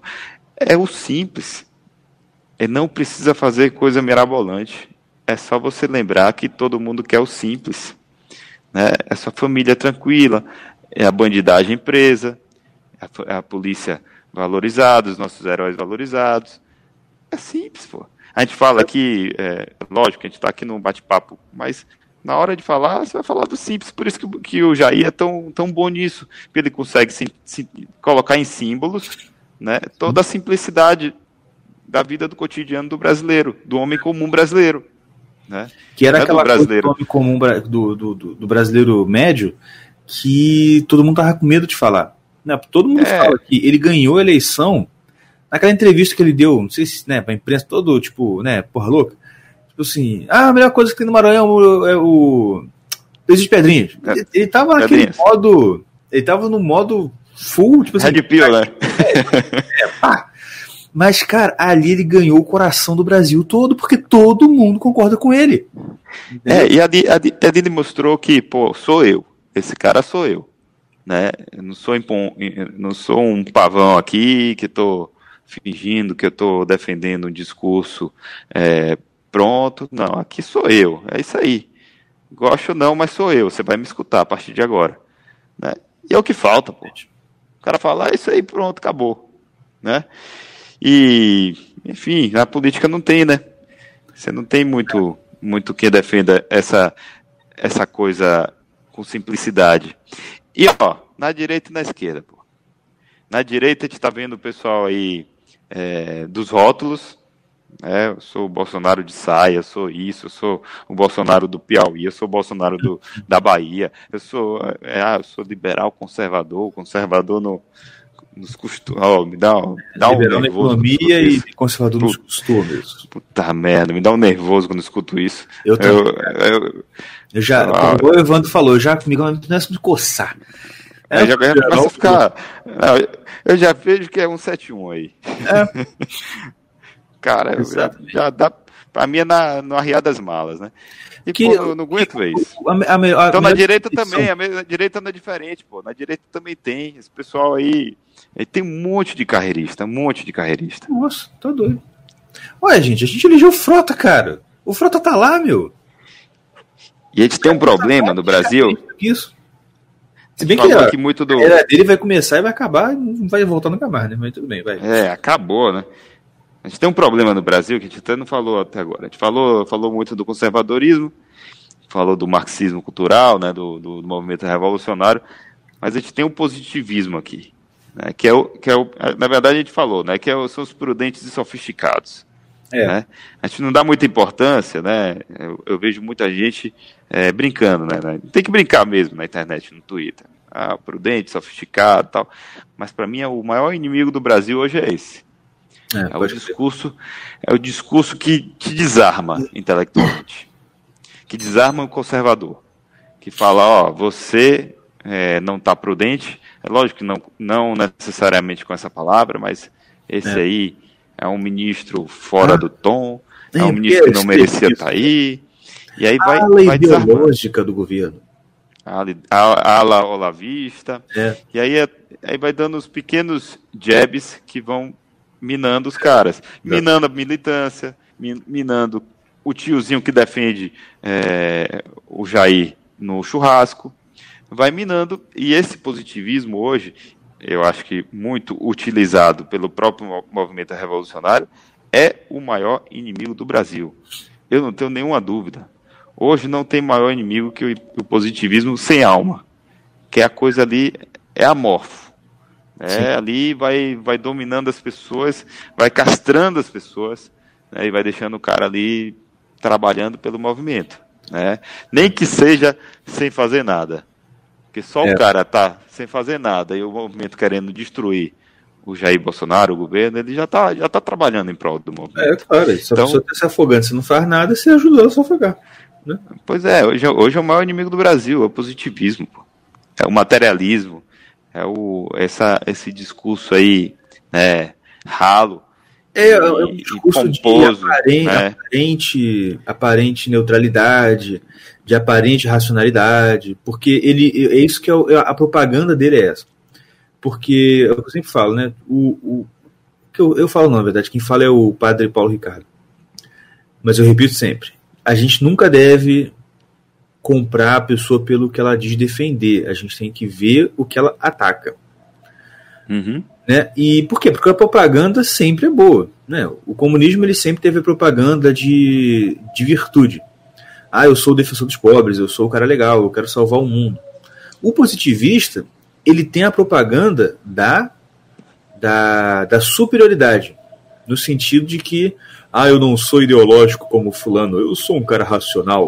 é o simples. Ele não precisa fazer coisa mirabolante. É só você lembrar que todo mundo quer o simples. Né? É sua família tranquila, é a bandidagem presa, é a, a polícia valorizada, os nossos heróis valorizados. É simples, pô. A gente fala aqui, é, lógico, a gente está aqui num bate-papo, mas na hora de falar, você vai falar do simples. Por isso que, que o Jair é tão, tão bom nisso. Porque ele consegue se, se, colocar em símbolos né, toda a simplicidade da vida do cotidiano do brasileiro, do homem comum brasileiro. Né? Que era é aquela brasileiro. coisa do comum do, do, do, brasileiro médio que todo mundo tava com medo de falar. Né? Todo mundo é. fala que ele ganhou a eleição naquela entrevista que ele deu, não sei se, né, pra imprensa, todo, tipo, né, porra louca. Tipo assim, ah, a melhor coisa que tem no Maranhão é o. Esses Pedrinhos. É. Ele, ele tava naquele modo. Ele tava no modo full, tipo assim. Red Pill, né? É, é, pá. Mas, cara, ali ele ganhou o coração do Brasil todo, porque todo mundo concorda com ele. É, e a Dini mostrou que, pô, sou eu. Esse cara sou eu. Né? Eu não sou, impon, não sou um pavão aqui que tô fingindo que eu tô defendendo um discurso é, pronto. Não, aqui sou eu. É isso aí. Gosto não, mas sou eu. Você vai me escutar a partir de agora. Né? E é o que falta, pô. O cara fala, ah, isso aí, pronto, acabou. Né? E, enfim, a política não tem, né? Você não tem muito, muito quem defenda essa, essa coisa com simplicidade. E, ó, na direita e na esquerda, pô. Na direita a gente está vendo o pessoal aí é, dos rótulos, né? Eu sou o Bolsonaro de saia, eu sou isso, eu sou o Bolsonaro do Piauí, eu sou o Bolsonaro do, da Bahia, eu sou, é, ah, eu sou liberal conservador, conservador no, nos costumes. Oh, me dá, dá um nervoso. economia e conservador nos costumes. Puta merda, me dá um nervoso quando escuto isso. Eu, eu, eu, eu já, ah, como o Evandro falou, já comigo não é de coçar. É, já começa a ficar. Não, eu já vejo que é um 7-1 aí. É. Cara, já, já, dá. Pra mim é na, no arriar das malas, né? E, que, pô, não aguento ver isso. A, a, a, então na direita também, a, direita não é diferente, pô. Na direita também tem. Esse pessoal aí ele tem um monte de carreirista, um monte de carreirista. Nossa, tá doido. Olha, gente, a gente elegeu o Frota, cara. O Frota tá lá, meu. E a gente tem um problema no Brasil. Isso. Se bem que, que muito do... a dele vai começar e vai acabar, não vai voltar nunca mais, né? Mas tudo bem, vai. É, acabou, né? A gente tem um problema no Brasil que a gente até não falou até agora. A gente falou, falou muito do conservadorismo, falou do marxismo cultural, né, do, do, do movimento revolucionário, mas a gente tem o um positivismo aqui né, que, é o, que é o, na verdade a gente falou, né, que é, são os prudentes e sofisticados. É. Né? A gente não dá muita importância, né? Eu, eu vejo muita gente é, brincando, né, né? Tem que brincar mesmo na internet, no Twitter. Ah, prudente, sofisticado tal. Mas para mim, é o maior inimigo do Brasil hoje é esse. É, é o discurso, é o discurso que te desarma intelectualmente, que desarma o conservador, que fala, ó, você é, não está prudente, é lógico que não, não necessariamente com essa palavra, mas esse é. aí é um ministro fora ah. do tom, é um ministro que não merecia estar tá aí. E aí vai, a lei vai biológica do governo. a ala olavista. É. E aí, é- aí vai dando os pequenos jabs que vão minando os caras. Minando a militância, min- minando o tiozinho que defende é, o Jair no churrasco. Vai minando. E esse positivismo hoje, eu acho que muito utilizado pelo próprio mo- movimento revolucionário, é o maior inimigo do Brasil. Eu não tenho nenhuma dúvida. Hoje não tem maior inimigo que o, positivismo sem alma. Que é a coisa ali, é amorfo. Sim. É, ali vai, vai dominando as pessoas, vai castrando as pessoas, né, e vai deixando o cara ali trabalhando pelo movimento. Né? Nem que seja sem fazer nada. Porque só É. o cara tá sem fazer nada e o movimento querendo destruir o Jair Bolsonaro, o governo, ele já tá, já tá trabalhando em prol do movimento. É, claro. Se a Então- pessoa está se afogando, você não faz nada, você ajuda ela a se afogar. Pois é, hoje, é- hoje é o maior inimigo do Brasil, é o positivismo, pô. é o materialismo, é o, essa, esse discurso aí, né, ralo. É, é um discurso de aparente, né? aparente, aparente neutralidade, de aparente racionalidade, porque ele é isso que é o- a propaganda dele é essa. Porque é o que eu sempre falo, né? O, o que eu, eu falo não, na verdade, quem fala é o padre Paulo Ricardo. Mas eu repito sempre, a gente nunca deve comprar a pessoa pelo que ela diz defender. A gente tem que ver o que ela ataca. Uhum. Né? E por quê? Porque a propaganda sempre é boa. Né? O comunismo ele sempre teve propaganda de, de virtude. Ah, eu sou o defensor dos pobres, eu sou o cara legal, eu quero salvar o mundo. O positivista ele tem a propaganda da, da, da superioridade, no sentido de que ah, eu não sou ideológico como fulano, eu sou um cara racional.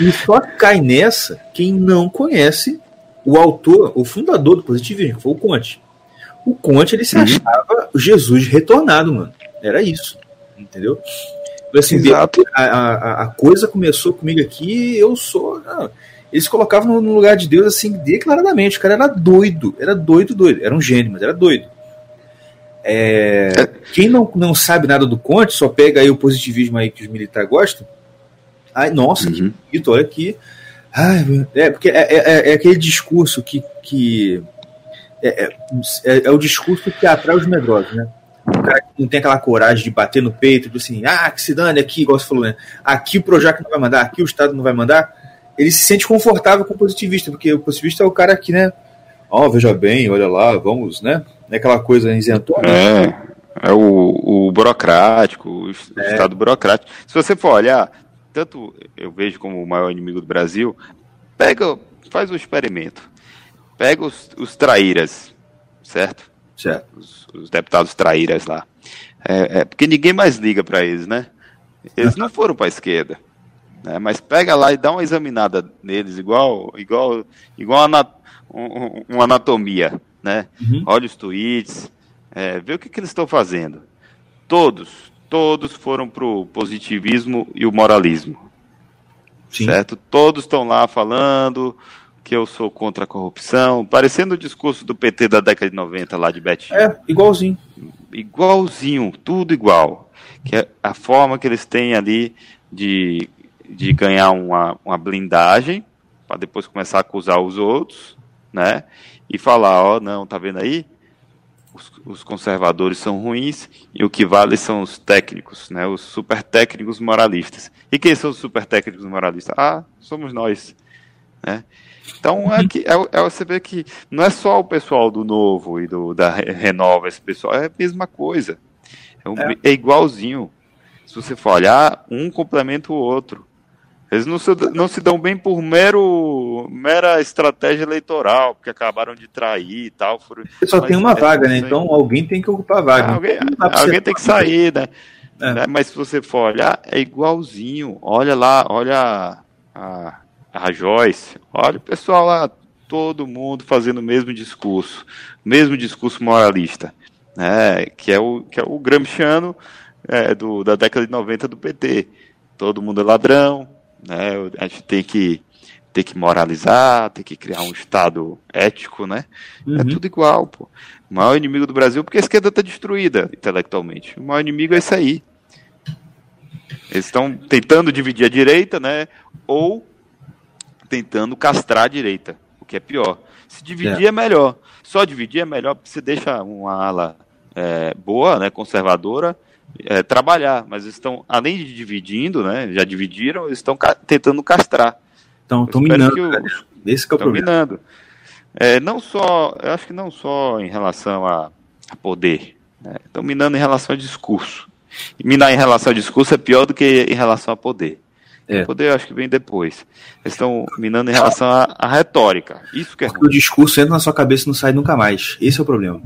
E só cai nessa quem não conhece o autor, o fundador do positivismo, que foi o Conte. O Conte ele se Uhum. achava Jesus retornado, mano. Era isso. Entendeu? Assim, Exato. a, a, a coisa começou comigo aqui, eu sou. Não. Eles colocavam no, lugar de Deus assim, declaradamente. O cara era doido, era doido, doido. Era um gênio, mas era doido. É, quem não, não sabe nada do Conte, só pega aí o positivismo aí que os militares gostam. Ai, nossa, que Uhum. bonito, olha aqui. Ai, é, porque é, é, é aquele discurso que. que é, é, é, é o discurso que atrai os medrosos, né? O cara que não tem aquela coragem de bater no peito, tipo assim, ah, que se dane aqui, igual você falou, né? Aqui o Projac não vai mandar, aqui o Estado não vai mandar. Ele se sente confortável com o positivista, porque o positivista é o cara que, né? Ó, veja bem, olha lá, vamos, né? Não é aquela coisa isentona. É, é o, o burocrático, o É. Estado burocrático. Se você for olhar, tanto eu vejo como o maior inimigo do Brasil, pega, faz um experimento. Pega os, os traíras, certo? Certo. Os, os deputados traíras lá. É, é, porque ninguém mais liga para eles, né? Eles não foram para a esquerda. Né? Mas pega lá e dá uma examinada neles, igual, igual, igual ana- um- um- uma anatomia, né? Uhum. olha os tweets, é, vê o que, que eles estão fazendo. Todos, todos foram pro positivismo e o moralismo, Sim. certo? Todos estão lá falando que eu sou contra a corrupção, parecendo o discurso do PT da década de 90 lá de Betinho. É, igualzinho. Igualzinho, tudo igual. Que é a forma que eles têm ali de, de ganhar uma, uma blindagem, para depois começar a acusar os outros, né? E falar, ó, não, tá vendo aí? Os, os conservadores são ruins e o que vale são os técnicos, né? Os super técnicos moralistas. E quem são os super técnicos moralistas? Ah, somos nós, né? Então é, que, é, é você vê que não é só o pessoal do Novo e do da Re- Renova, esse pessoal, é a mesma coisa. É, um- É. é igualzinho. Se você for olhar, um complementa o outro. Eles não se, não se dão bem por mero, mera estratégia eleitoral, porque acabaram de trair e tal. Foram, Só tem uma vaga, né? Então alguém tem que ocupar a vaga. alguém pra alguém ser- tem que sair, né? É. Né? Mas se você for olhar, é igualzinho. Olha lá, olha a, a, a Joyce, olha o pessoal lá, todo mundo fazendo o mesmo discurso, mesmo discurso moralista, né? que, é o, que é o Gramsciano é, do, da década de 90 do PT. Todo mundo é ladrão, né? a gente tem que, tem que moralizar, tem que criar um Estado ético, né? É Uhum. tudo igual, pô. O maior inimigo do Brasil, porque a esquerda está destruída intelectualmente. O maior inimigo é esse aí. Eles estão tentando dividir a direita, né? Ou tentando castrar a direita, o que é pior. Se dividir é, é melhor. Só dividir é melhor porque você deixa uma ala é, boa, né, conservadora, é, trabalhar. Mas estão, além de dividindo, né, já dividiram, eles estão ca tentando castrar. Estão minando. Que o, Esse que é o problema. minando. É, não só, eu acho que não só em relação a, a poder, estão né, minando em relação a discurso. E minar em relação a discurso é pior do que em relação a poder. É. O poder acho que vem depois. Eles estão minando em relação à, retórica. Isso que é Porque ruim. o discurso entra na sua cabeça e não sai nunca mais. Esse é o problema.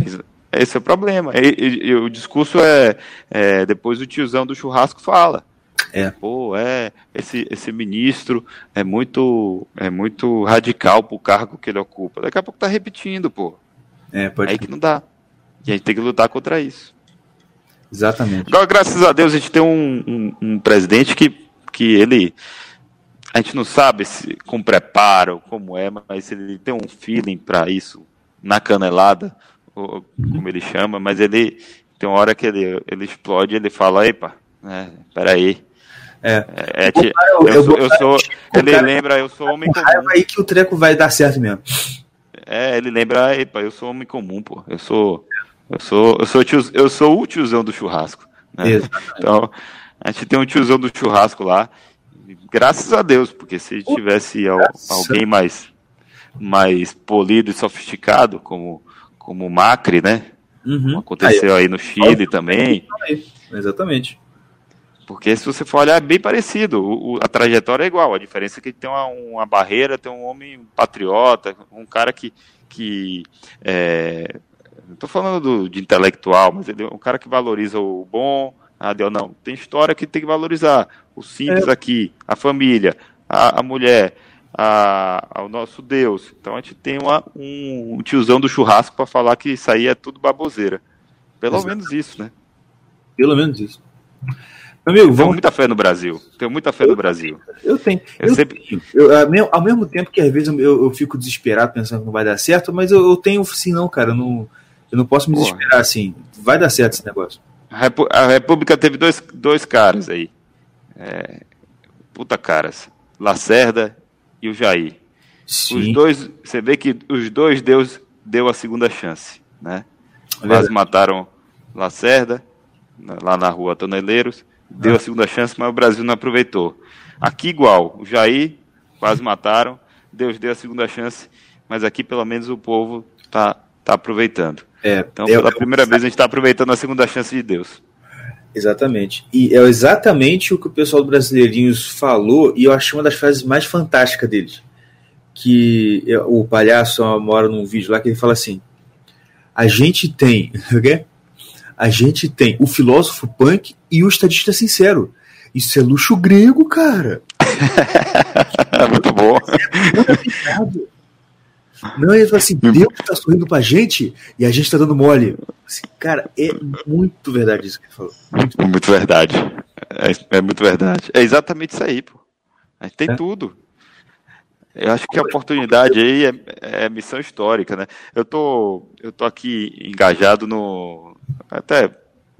Esse é o problema. E, e, e o discurso é, é, Depois o tiozão do churrasco fala. É. Pô, é. Esse, esse ministro é muito, é muito radical pro cargo que ele ocupa. Daqui a pouco tá repetindo, pô. É, pode Aí que não dá. E a gente tem que lutar contra isso. Exatamente. Agora, graças a Deus, a gente tem um, um, um presidente que que ele a gente não sabe se com preparo como é, mas ele tem um feeling para isso na canelada, ou, como ele chama, mas ele tem uma hora que ele, ele explode, ele fala, epa, né, peraí. É, é, é que, eu, eu, sou, eu sou ele cara, lembra, eu sou homem comum. aí que o treco vai dar certo mesmo. É, ele lembra, epa, eu sou homem comum, pô, eu sou, eu sou, eu sou, tio, eu sou o tiozão do churrasco. Né? Então, a gente tem um tiozão do churrasco lá. Graças a Deus, porque se tivesse alguém mais, mais polido e sofisticado, como, como o Macri, né? Uhum. Aconteceu aí, aí no Chile também. Exatamente. Porque se você for olhar, é bem parecido. O, a trajetória é igual. A diferença é que tem uma, uma barreira, tem um homem patriota, um cara que. que é, não estou falando do, de intelectual, mas ele é um cara que valoriza o bom, ah, não. Tem história que tem que valorizar. O simples é. aqui, a família, a, a mulher, a, ao nosso Deus. Então a gente tem uma, um, um tiozão do churrasco para falar que isso aí é tudo baboseira. Pelo Exato. menos isso, né? Pelo menos isso. Meu amigo, vamos... Tenho muita fé no Brasil. Tenho muita fé eu no Brasil. Eu tenho. Eu, eu sempre... tenho. Eu, ao mesmo tempo que às vezes eu, fico desesperado pensando que não vai dar certo, mas eu, tenho assim, não, cara. Eu não, eu não posso me Porra. desesperar assim. Vai dar certo esse negócio. A República teve dois, dois caras aí. É, puta caras. Lacerda e o Jair. Sim. Os dois, você vê que os dois Deus deu a segunda chance, né? Quase mataram Lacerda, lá na rua Toneleiros, deu ah. a segunda chance, mas o Brasil não aproveitou. Aqui igual, o Jair quase mataram, Deus deu a segunda chance, mas aqui pelo menos o povo tá, tá aproveitando. É, então, é, pela primeira vez, a gente está aproveitando a segunda chance de Deus. Exatamente. E é exatamente o que o pessoal do Brasileirinhos falou, e eu achei uma das frases mais fantásticas deles. Que o palhaço mora num vídeo lá que ele fala assim: a gente tem. A gente tem o filósofo punk e o estadista sincero. Isso é luxo grego, cara. Muito bom. É não, ele fala assim, Deus tá sorrindo pra gente e a gente tá dando mole. Assim, cara, é muito verdade isso que ele falou. Muito, muito verdade. É, é, muito verdade. É exatamente isso aí, pô. A gente tem é. tudo. Eu acho que a oportunidade aí é, é, missão histórica, né? Eu tô, eu tô aqui engajado no. Até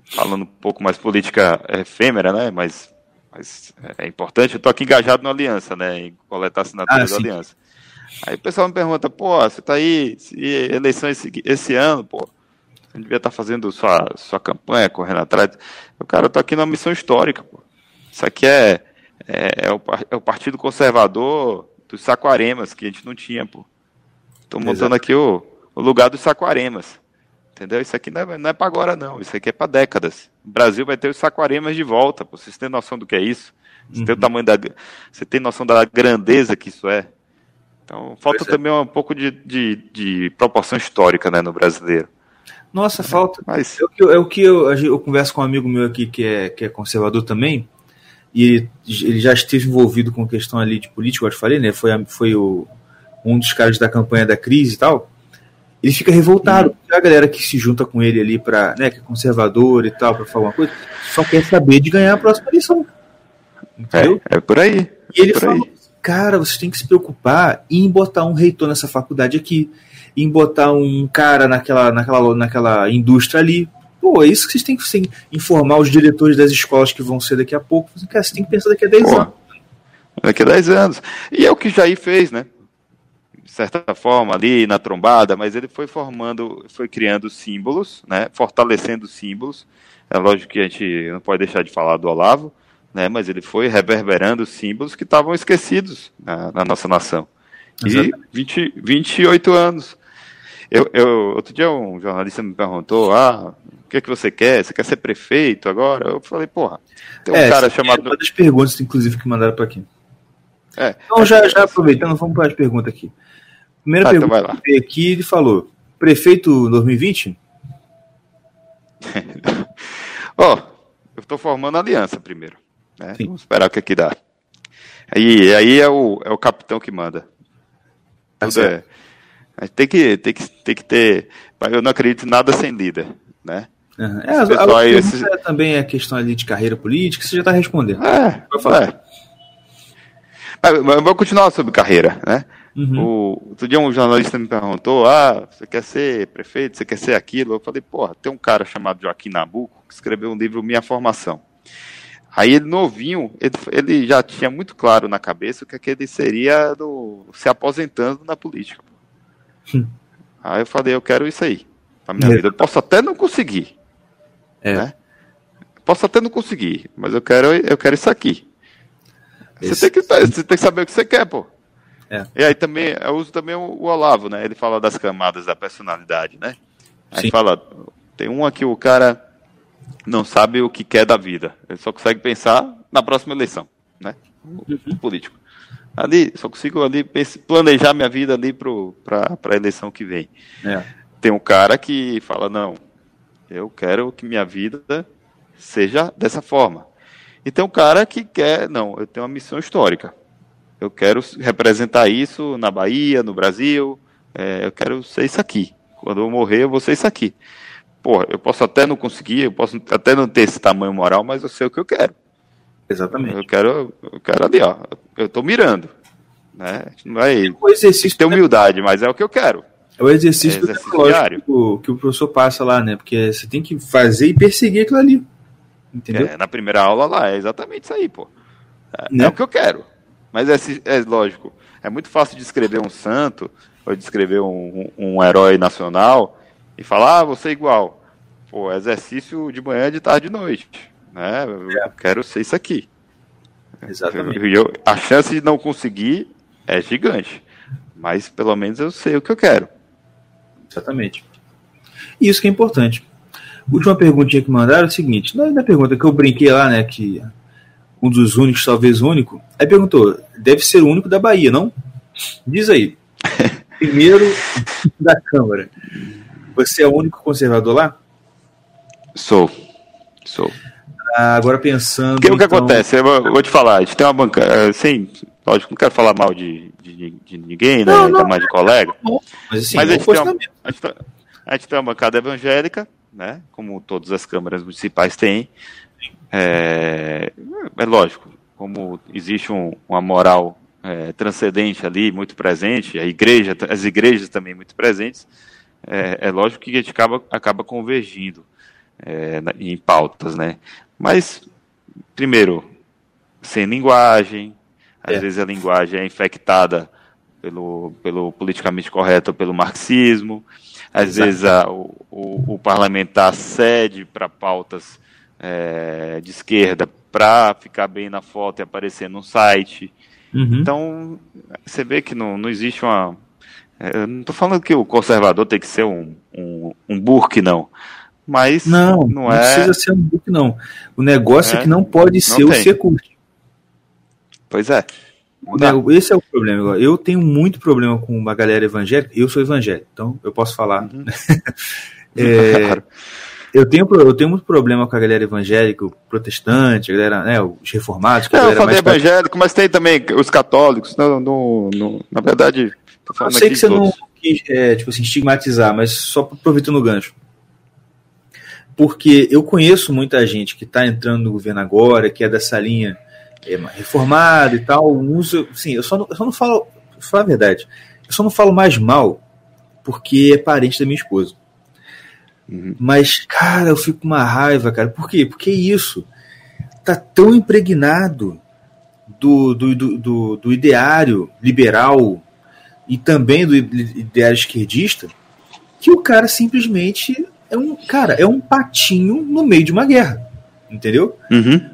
falando um pouco mais política efêmera, né? Mas, mas é importante, eu tô aqui engajado na aliança, né? Em coletar assinaturas ah, da aliança. Aí o pessoal me pergunta, pô, você tá aí, eleição esse, esse ano, pô, você devia estar tá fazendo sua, sua campanha, correndo atrás. O cara, eu tô aqui numa missão histórica, pô. Isso aqui é, é, é, o, é o Partido Conservador dos Saquaremas, que a gente não tinha, pô. Tô montando aqui o, o lugar dos Saquaremas. Entendeu? Isso aqui não é, não é para agora, não. Isso aqui é para décadas. O Brasil vai ter os Saquaremas de volta, pô. Vocês têm noção do que é isso? Você uhum. tem o tamanho da. Você tem noção da grandeza que isso é? Então, falta é. também um pouco de, de, de, proporção histórica né, no brasileiro. Nossa, falta. Mas... É o que, eu, é o que eu, eu, converso com um amigo meu aqui que é, que é conservador também, e ele, ele já esteve envolvido com questão ali de política, eu te falei, né? Foi, foi o, um dos caras da campanha da crise e tal. Ele fica revoltado, uhum. a galera que se junta com ele ali para, né, que é conservador e tal, para falar uma coisa, só quer saber de ganhar a próxima eleição. Entendeu? É, é por aí. E ele falou, cara, vocês têm que se preocupar em botar um reitor nessa faculdade aqui, em botar um cara naquela, naquela, naquela indústria ali. Pô, é isso que vocês têm que informar os diretores das escolas que vão ser daqui a pouco. Cara, você tem que pensar daqui a 10 Pô, anos. Daqui a 10 anos. E é o que Jair fez, né? De certa forma, ali na trombada, mas ele foi formando, foi criando símbolos, né? Fortalecendo símbolos. É lógico que a gente não pode deixar de falar do Olavo, né? Mas ele foi reverberando símbolos que estavam esquecidos na, na nossa nação. E 20, 28 anos. Eu, eu, outro dia um jornalista me perguntou, ah, o que é que você quer? Você quer ser prefeito agora? Eu falei, porra, tem um é, cara chamado... uma das perguntas, inclusive, que mandaram para aqui. É, então, já, já aproveitando, vamos para as perguntas aqui. Primeira ah, pergunta então que aqui, ele falou, prefeito 2020? Ó, oh, eu estou formando aliança primeiro. Né? Vamos esperar o que aqui dá. Aí, aí é, o, é o capitão que manda. Tá Tudo é, tem que, tem que, tem que ter. Eu não acredito em nada sem líder, né? Uhum. É, a, a esses... é também a questão ali de carreira política, você já está respondendo. É, falar. É. Mas, mas vou continuar sobre carreira, né? Uhum. O, outro dia um jornalista me perguntou: ah, você quer ser prefeito, você quer ser aquilo? Eu falei, porra, tem um cara chamado Joaquim Nabuco que escreveu um livro Minha Formação. Aí ele novinho, ele, ele já tinha muito claro na cabeça o que, é que ele seria do, se aposentando na política. Hum. Aí eu falei, eu quero isso aí minha é. vida. Eu posso até não conseguir. É. Né? Posso até não conseguir, mas eu quero, eu quero isso aqui. Você tem, que, você tem que saber o que você quer, pô. É. E aí também, eu uso também o, o, Olavo, né? Ele fala das camadas da personalidade, né? Aí Sim. fala, tem um aqui, o cara não sabe o que quer da vida. Ele só consegue pensar na próxima eleição, né? O político. Ali, só consigo ali planejar minha vida ali para a eleição que vem. É. Tem um cara que fala, não, eu quero que minha vida seja dessa forma. E tem um cara que quer, não, eu tenho uma missão histórica. Eu quero representar isso na Bahia, no Brasil, é, eu quero ser isso aqui. Quando eu morrer, eu vou ser isso aqui. Pô, eu posso até não conseguir, eu posso até não ter esse tamanho moral, mas eu sei o que eu quero. Exatamente. Eu quero, eu quero ali, ó. Eu tô mirando. Né? Não vai é o exercício ter humildade, mas é o que eu quero. É o exercício, é exercício diário. Que o, que o professor passa lá, né? Porque você tem que fazer e perseguir aquilo ali. Entendeu? É, na primeira aula lá, é exatamente isso aí, pô. É, né? é o que eu quero. Mas é, é lógico, é muito fácil de escrever um santo, ou de escrever um, um, um herói nacional, e falar, ah, você é igual. Pô, exercício de manhã, de tarde e de noite. Né? Eu é. quero ser isso aqui. Exatamente. Eu, a chance de não conseguir é gigante. Mas pelo menos eu sei o que eu quero. Exatamente. Isso que é importante. Última perguntinha que mandaram é o seguinte: na, pergunta que eu brinquei lá, né? Que um dos únicos, talvez único, aí perguntou: deve ser o único da Bahia, não? Diz aí. Primeiro da Câmara. Você é o único conservador lá? Sou. Sou. Ah, agora pensando. O que, então... acontece? Eu vou, te falar, a gente tem uma bancada. Assim, lógico, não quero falar mal de, de, de ninguém, né? Ainda mais de colega. Mas, assim, mas a, gente uma, a, gente tem, a, gente tem uma bancada evangélica, né? Como todas as câmaras municipais têm. É, é lógico, como existe um, uma moral é, transcendente ali, muito presente, a igreja, as igrejas também muito presentes é, é lógico que a gente acaba, acaba convergindo é, em pautas, né? Mas, primeiro, sem linguagem, às é. vezes a linguagem é infectada pelo, pelo politicamente correto, pelo marxismo, às Exato. vezes a, o, o, o, parlamentar cede para pautas é, de esquerda para ficar bem na foto e aparecer no site. Uhum. Então, você vê que não, não existe uma, eu não estou falando que o conservador tem que ser um, um, um burke, não. Mas não, não, não é... precisa ser um burke, não. O negócio é, é que não pode não ser tem. o ser curte. Pois é. Esse é o problema. Eu tenho muito problema com uma galera evangélica. Eu sou evangélico, então eu posso falar. Uhum. é, eu tenho, eu tenho muito problema com a galera evangélica, protestante, a galera, né, os reformados. Não, eu falei evangélico, mas tem também os católicos. No, no, no, na verdade, eu sei que você todos. não quis, é, tipo assim, estigmatizar, mas só aproveitando o gancho. Porque eu conheço muita gente que está entrando no governo agora, que é dessa linha é, reformada e tal, usa. Sim, eu só não, eu só não falo. Falar a verdade. Eu só não falo mais mal porque é parente da minha esposa. Uhum. Mas, cara, eu fico com uma raiva, cara. Por quê? Porque isso tá tão impregnado do, do, do, do, do ideário liberal e também do ideário esquerdista, que o cara simplesmente é um cara, é um patinho no meio de uma guerra. Entendeu? Uhum.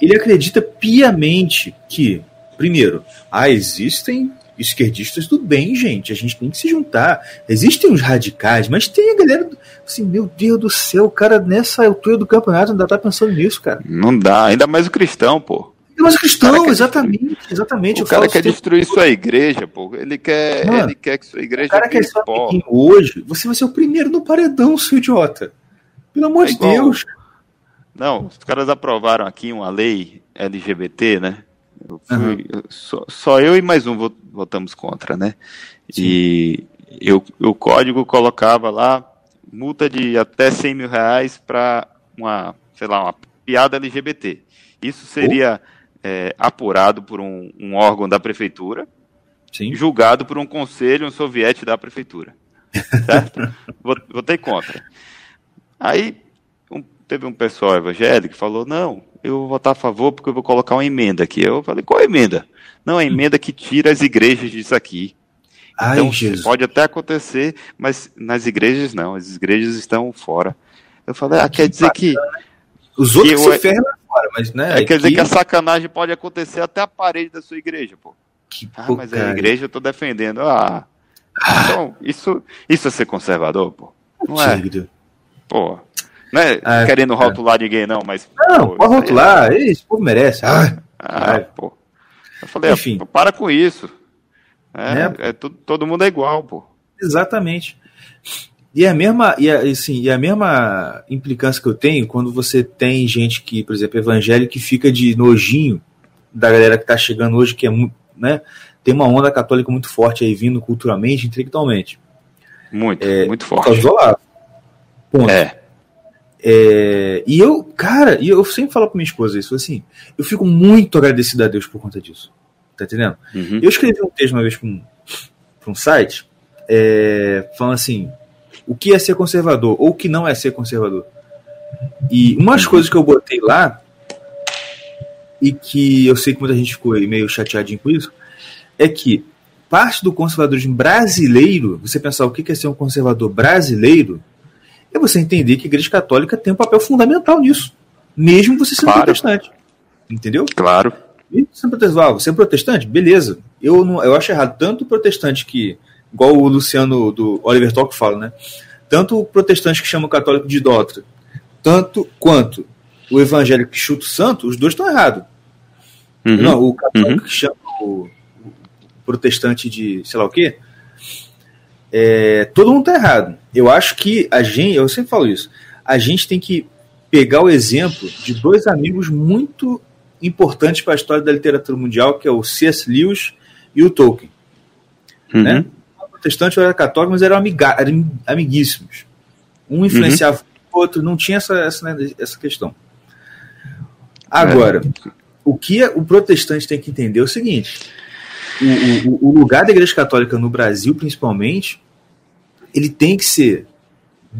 Ele acredita piamente que, primeiro, ah, existem esquerdistas do bem, gente. A gente tem que se juntar. Existem os radicais, mas tem a galera. Assim, meu Deus do céu, o cara nessa altura do campeonato ainda tá pensando nisso, cara. Não dá, ainda mais o cristão, pô. Mas o cristão, exatamente, exatamente. O cara quer destruir sua igreja, pô. Ele quer, Mano, ele quer que sua igreja. O cara quer ser hoje. Você vai ser o primeiro no paredão, seu idiota. Pelo amor é de igual... Deus. Não, os caras aprovaram aqui uma lei LGBT, né? Eu fui, uhum. só, só, eu e mais um votamos contra, né? Sim. E eu, o código colocava lá multa de até 100 mil reais para uma, sei lá, uma piada LGBT. Isso seria oh. É, apurado por um, um, órgão da prefeitura, Sim. julgado por um conselho, um soviete da prefeitura. Certo? Votei contra. Aí um, teve um pessoal evangélico que falou: não, eu vou votar a favor porque eu vou colocar uma emenda aqui. Eu falei: qual emenda? Não, a emenda que tira as igrejas disso aqui. Ai, então, Jesus. pode até acontecer, mas nas igrejas não, as igrejas estão fora. Eu falei, ah, quer dizer que. Os outros que se ferram fora, mas né. É, quer dizer que a sacanagem pode acontecer até a parede da sua igreja, pô. Que ah, mas a igreja eu tô defendendo. Ah. ah. Então, isso, isso é ser conservador, pô. Não é? Pô. Não é ah, querendo é. rotular é. ninguém, não, mas. Não, pô, pode rotular, é... esse povo merece. Ah, ah pô. Eu falei, Enfim. para com isso. É, é. é todo, todo mundo é igual, pô. Exatamente. E a mesma, e a, assim, e a mesma implicância que eu tenho quando você tem gente que, por exemplo, evangélico que fica de nojinho da galera que está chegando hoje, que é muito, né? Tem uma onda católica muito forte aí vindo culturalmente, intelectualmente. Muito, é, muito forte. Por causa do Ponto. É. é. E eu, cara, e eu sempre falo pra minha esposa isso, assim, eu fico muito agradecido a Deus por conta disso. Tá entendendo? Uhum. Eu escrevi um texto uma vez para um, pra um site, é, falando assim, o que é ser conservador ou o que não é ser conservador. E umas coisas que eu botei lá e que eu sei que muita gente ficou meio chateadinho com isso, é que parte do conservadorismo brasileiro, você pensar o que é ser um conservador brasileiro, é você entender que a Igreja Católica tem um papel fundamental nisso, mesmo você sendo claro. protestante. Entendeu? Claro. E você é protestante, você é protestante? Beleza. Eu, não, eu acho errado tanto o protestante que igual o Luciano do Oliver Talk fala, né? Tanto o protestante que chama o católico de idólatra, tanto quanto o evangélico que chuta o santo, os dois estão errados. Uhum. Não, o católico uhum. que chama o, o, protestante de sei lá o quê, é, todo mundo está errado. Eu acho que a gente, eu sempre falo isso, a gente tem que pegar o exemplo de dois amigos muito importantes para a história da literatura mundial, que é o C.S. Lewis e o Tolkien. Uhum. Né? Protestante ou era católico, mas eram, amiga, eram amiguíssimos. Um influenciava uhum. o outro, não tinha essa, essa, né, essa questão. Agora, é. o que o protestante tem que entender é o seguinte: o, o, o, lugar da Igreja Católica no Brasil, principalmente, ele tem que ser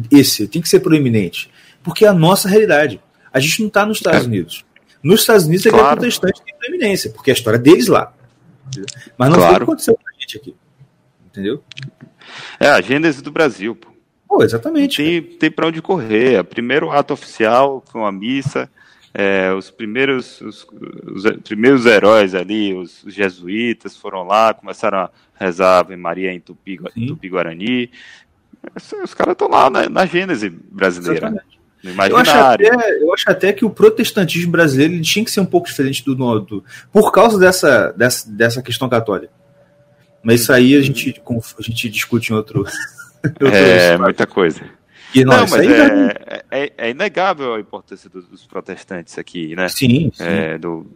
esse, tem que ser proeminente, porque é a nossa realidade. A gente não está nos Estados é. Unidos. Nos Estados Unidos, a Igreja. Protestante tem proeminência, porque é a história deles lá. Mas não claro. foi o que aconteceu com a gente aqui entendeu? É a gênese do Brasil, pô. Pô, exatamente. Tem, tem para onde correr. O primeiro ato oficial foi uma missa. É, os primeiros os, os, primeiros heróis ali, os, os, jesuítas, foram lá, começaram a rezar Ave Maria em Tupi, Tupi Guarani. Os caras estão lá na, na gênese brasileira. Exatamente. Eu acho, até, eu acho até que o protestantismo brasileiro tinha que ser um pouco diferente do, do por causa dessa, dessa, dessa questão católica. Mas isso aí a gente, a gente discute em outro. é, muita coisa. E, não, não mas é, é, é, inegável a importância dos, dos, protestantes aqui, né? Sim, sim. É, do,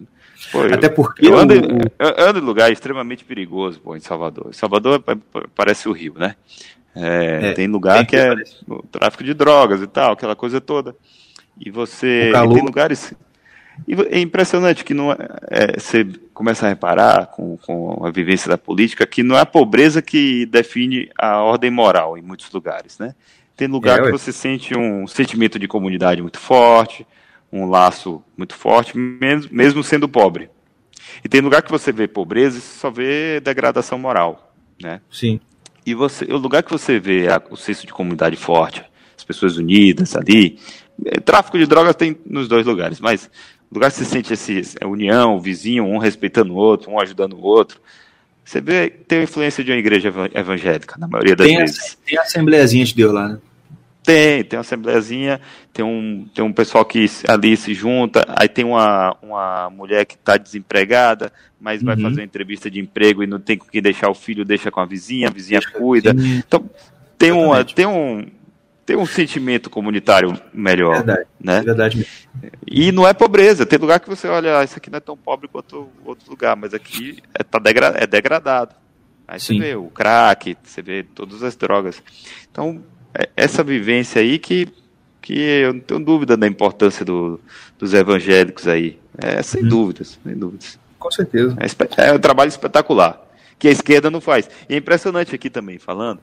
pô, Até porque. Eu ando, o... eu ando em lugar extremamente perigoso pô, em Salvador. Salvador parece o Rio, né? É, é, tem lugar que, que é o tráfico de drogas e tal, aquela coisa toda. E você. E tem lugares e é impressionante que não é, é, você começa a reparar com, com a vivência da política que não é a pobreza que define a ordem moral em muitos lugares, né? Tem lugar é, que você sente um sentimento de comunidade muito forte, um laço muito forte, mesmo, mesmo sendo pobre. E tem lugar que você vê pobreza e só vê degradação moral, né? Sim. E você, o lugar que você vê a, o senso de comunidade forte, as pessoas unidas ali, é, tráfico de drogas tem nos dois lugares, mas lugar que você sente essa união, o vizinho, um respeitando o outro, um ajudando o outro, você vê, tem a influência de uma igreja evangélica, na maioria das Tem, vezes. a, tem a Assembleiazinha de Deus lá, né? Tem, tem uma assembleiazinha, tem um, tem um pessoal que ali se junta, aí tem uma, uma mulher que está desempregada, mas vai Uhum. fazer uma entrevista de emprego e não tem com quem deixar o filho, deixa com a vizinha, a vizinha cuida. Então, tem, uma, tem, um, tem um sentimento comunitário melhor, verdade, né? é verdade mesmo. E não é pobreza, tem lugar que você olha, ah, isso aqui não é tão pobre quanto outro lugar, mas aqui é, tá degra é degradado. Aí Sim. você vê o crack, você vê todas as drogas. Então, é essa vivência aí que, que eu não tenho dúvida da importância do, dos evangélicos aí. É, sem Uhum. dúvidas, sem dúvidas. Com certeza. É, é um trabalho espetacular, que a esquerda não faz. E é impressionante aqui também, falando,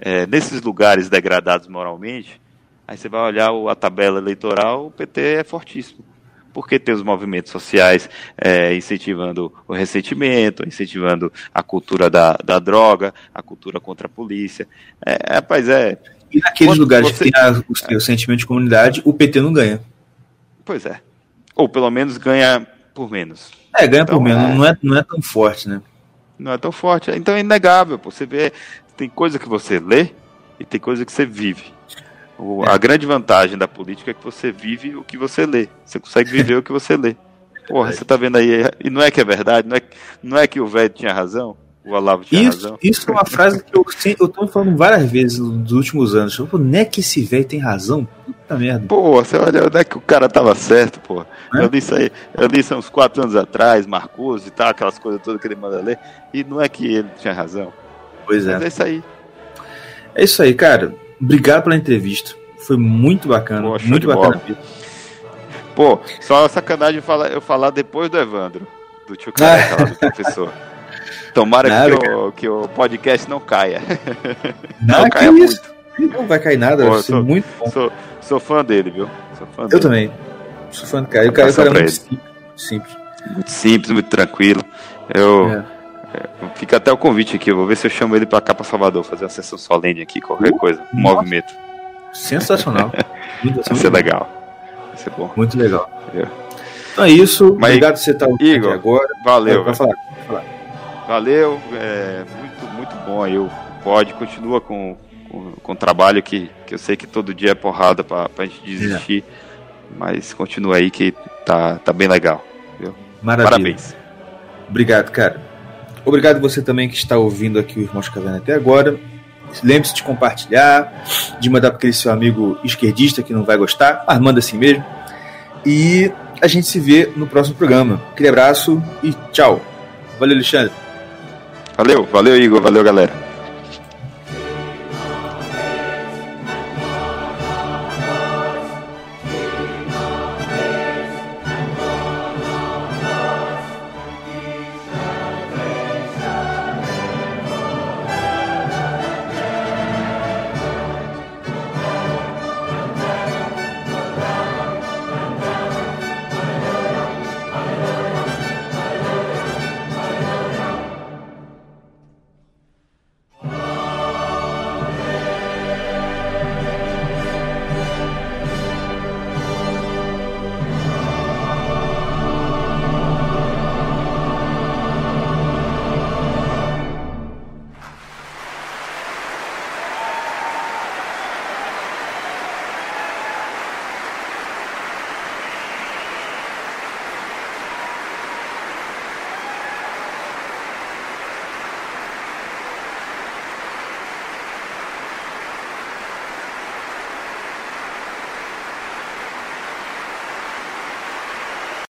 é, nesses lugares degradados moralmente, aí você vai olhar a tabela eleitoral, o PT é fortíssimo. Porque tem os movimentos sociais é, incentivando o ressentimento, incentivando a cultura da, da droga, a cultura contra a polícia. É, rapaz, é. E naqueles Quando lugares você- que tem a- o seu sentimento de comunidade, o PT não ganha. Pois é. Ou pelo menos ganha por menos. É, ganha por Então, menos. é. Não, é, não é tão forte, né? Não é tão forte. Então é inegável. pô. Você vê, tem coisa que você lê e tem coisa que você vive. O- É. A grande vantagem da política é que você vive o que você lê. Você consegue viver o que você lê. Porra, você tá vendo aí. E não é que é verdade, não é, não é que o velho tinha razão, o Olavo tinha Isso, razão. isso é uma frase que eu, eu tô falando várias vezes nos últimos anos. Eu falo, não é que esse velho tem razão? Puta merda. Pô, você olha, onde é que o cara tava certo, pô. É? Eu li isso aí, eu há uns quatro anos atrás, Marcos e tal, aquelas coisas todas que ele manda ler. E não é que ele tinha razão. Pois Mas é. é isso aí. É isso aí, cara. Obrigado pela entrevista. Foi muito bacana. Pô, muito bacana. bola. Pô, só sacanagem falar, eu falar depois do Evandro, do tio Careca lá, do professor. Tomara Nada, que, o, que o podcast não caia. Não, que caia isso? Não vai cair nada, Pô, vai eu ser sou- muito bom. Sou, sou fã dele, viu? Fã Eu dele. também. Sou fã do cara. E o cara, o cara é muito simples. simples. Muito simples, muito tranquilo. Eu, É. Fica até o convite aqui, eu vou ver se eu chamo ele pra cá pra Salvador, fazer uma sessão solene aqui, qualquer coisa, um movimento. Sensacional. Muito, Vai ser legal. Vai ser bom. Muito legal. É. Então é isso. Mas, Obrigado por você estar Igor, aqui agora. Valeu, Vai falar. Valeu. É, muito, muito bom aí. O Pod continua com, com, com o trabalho que, que eu sei que todo dia é porrada pra, pra gente desistir. Mas continua aí que tá, tá bem legal. Maravilha. Parabéns. Obrigado, cara. Obrigado você também que está ouvindo aqui o Irmãos Caverna até agora. Lembre-se de compartilhar, de mandar para aquele seu amigo esquerdista que não vai gostar, mas manda assim mesmo. E a gente se vê no próximo programa. Aquele abraço e tchau. Valeu, Alexandre. Valeu, valeu, Igor. Valeu, galera.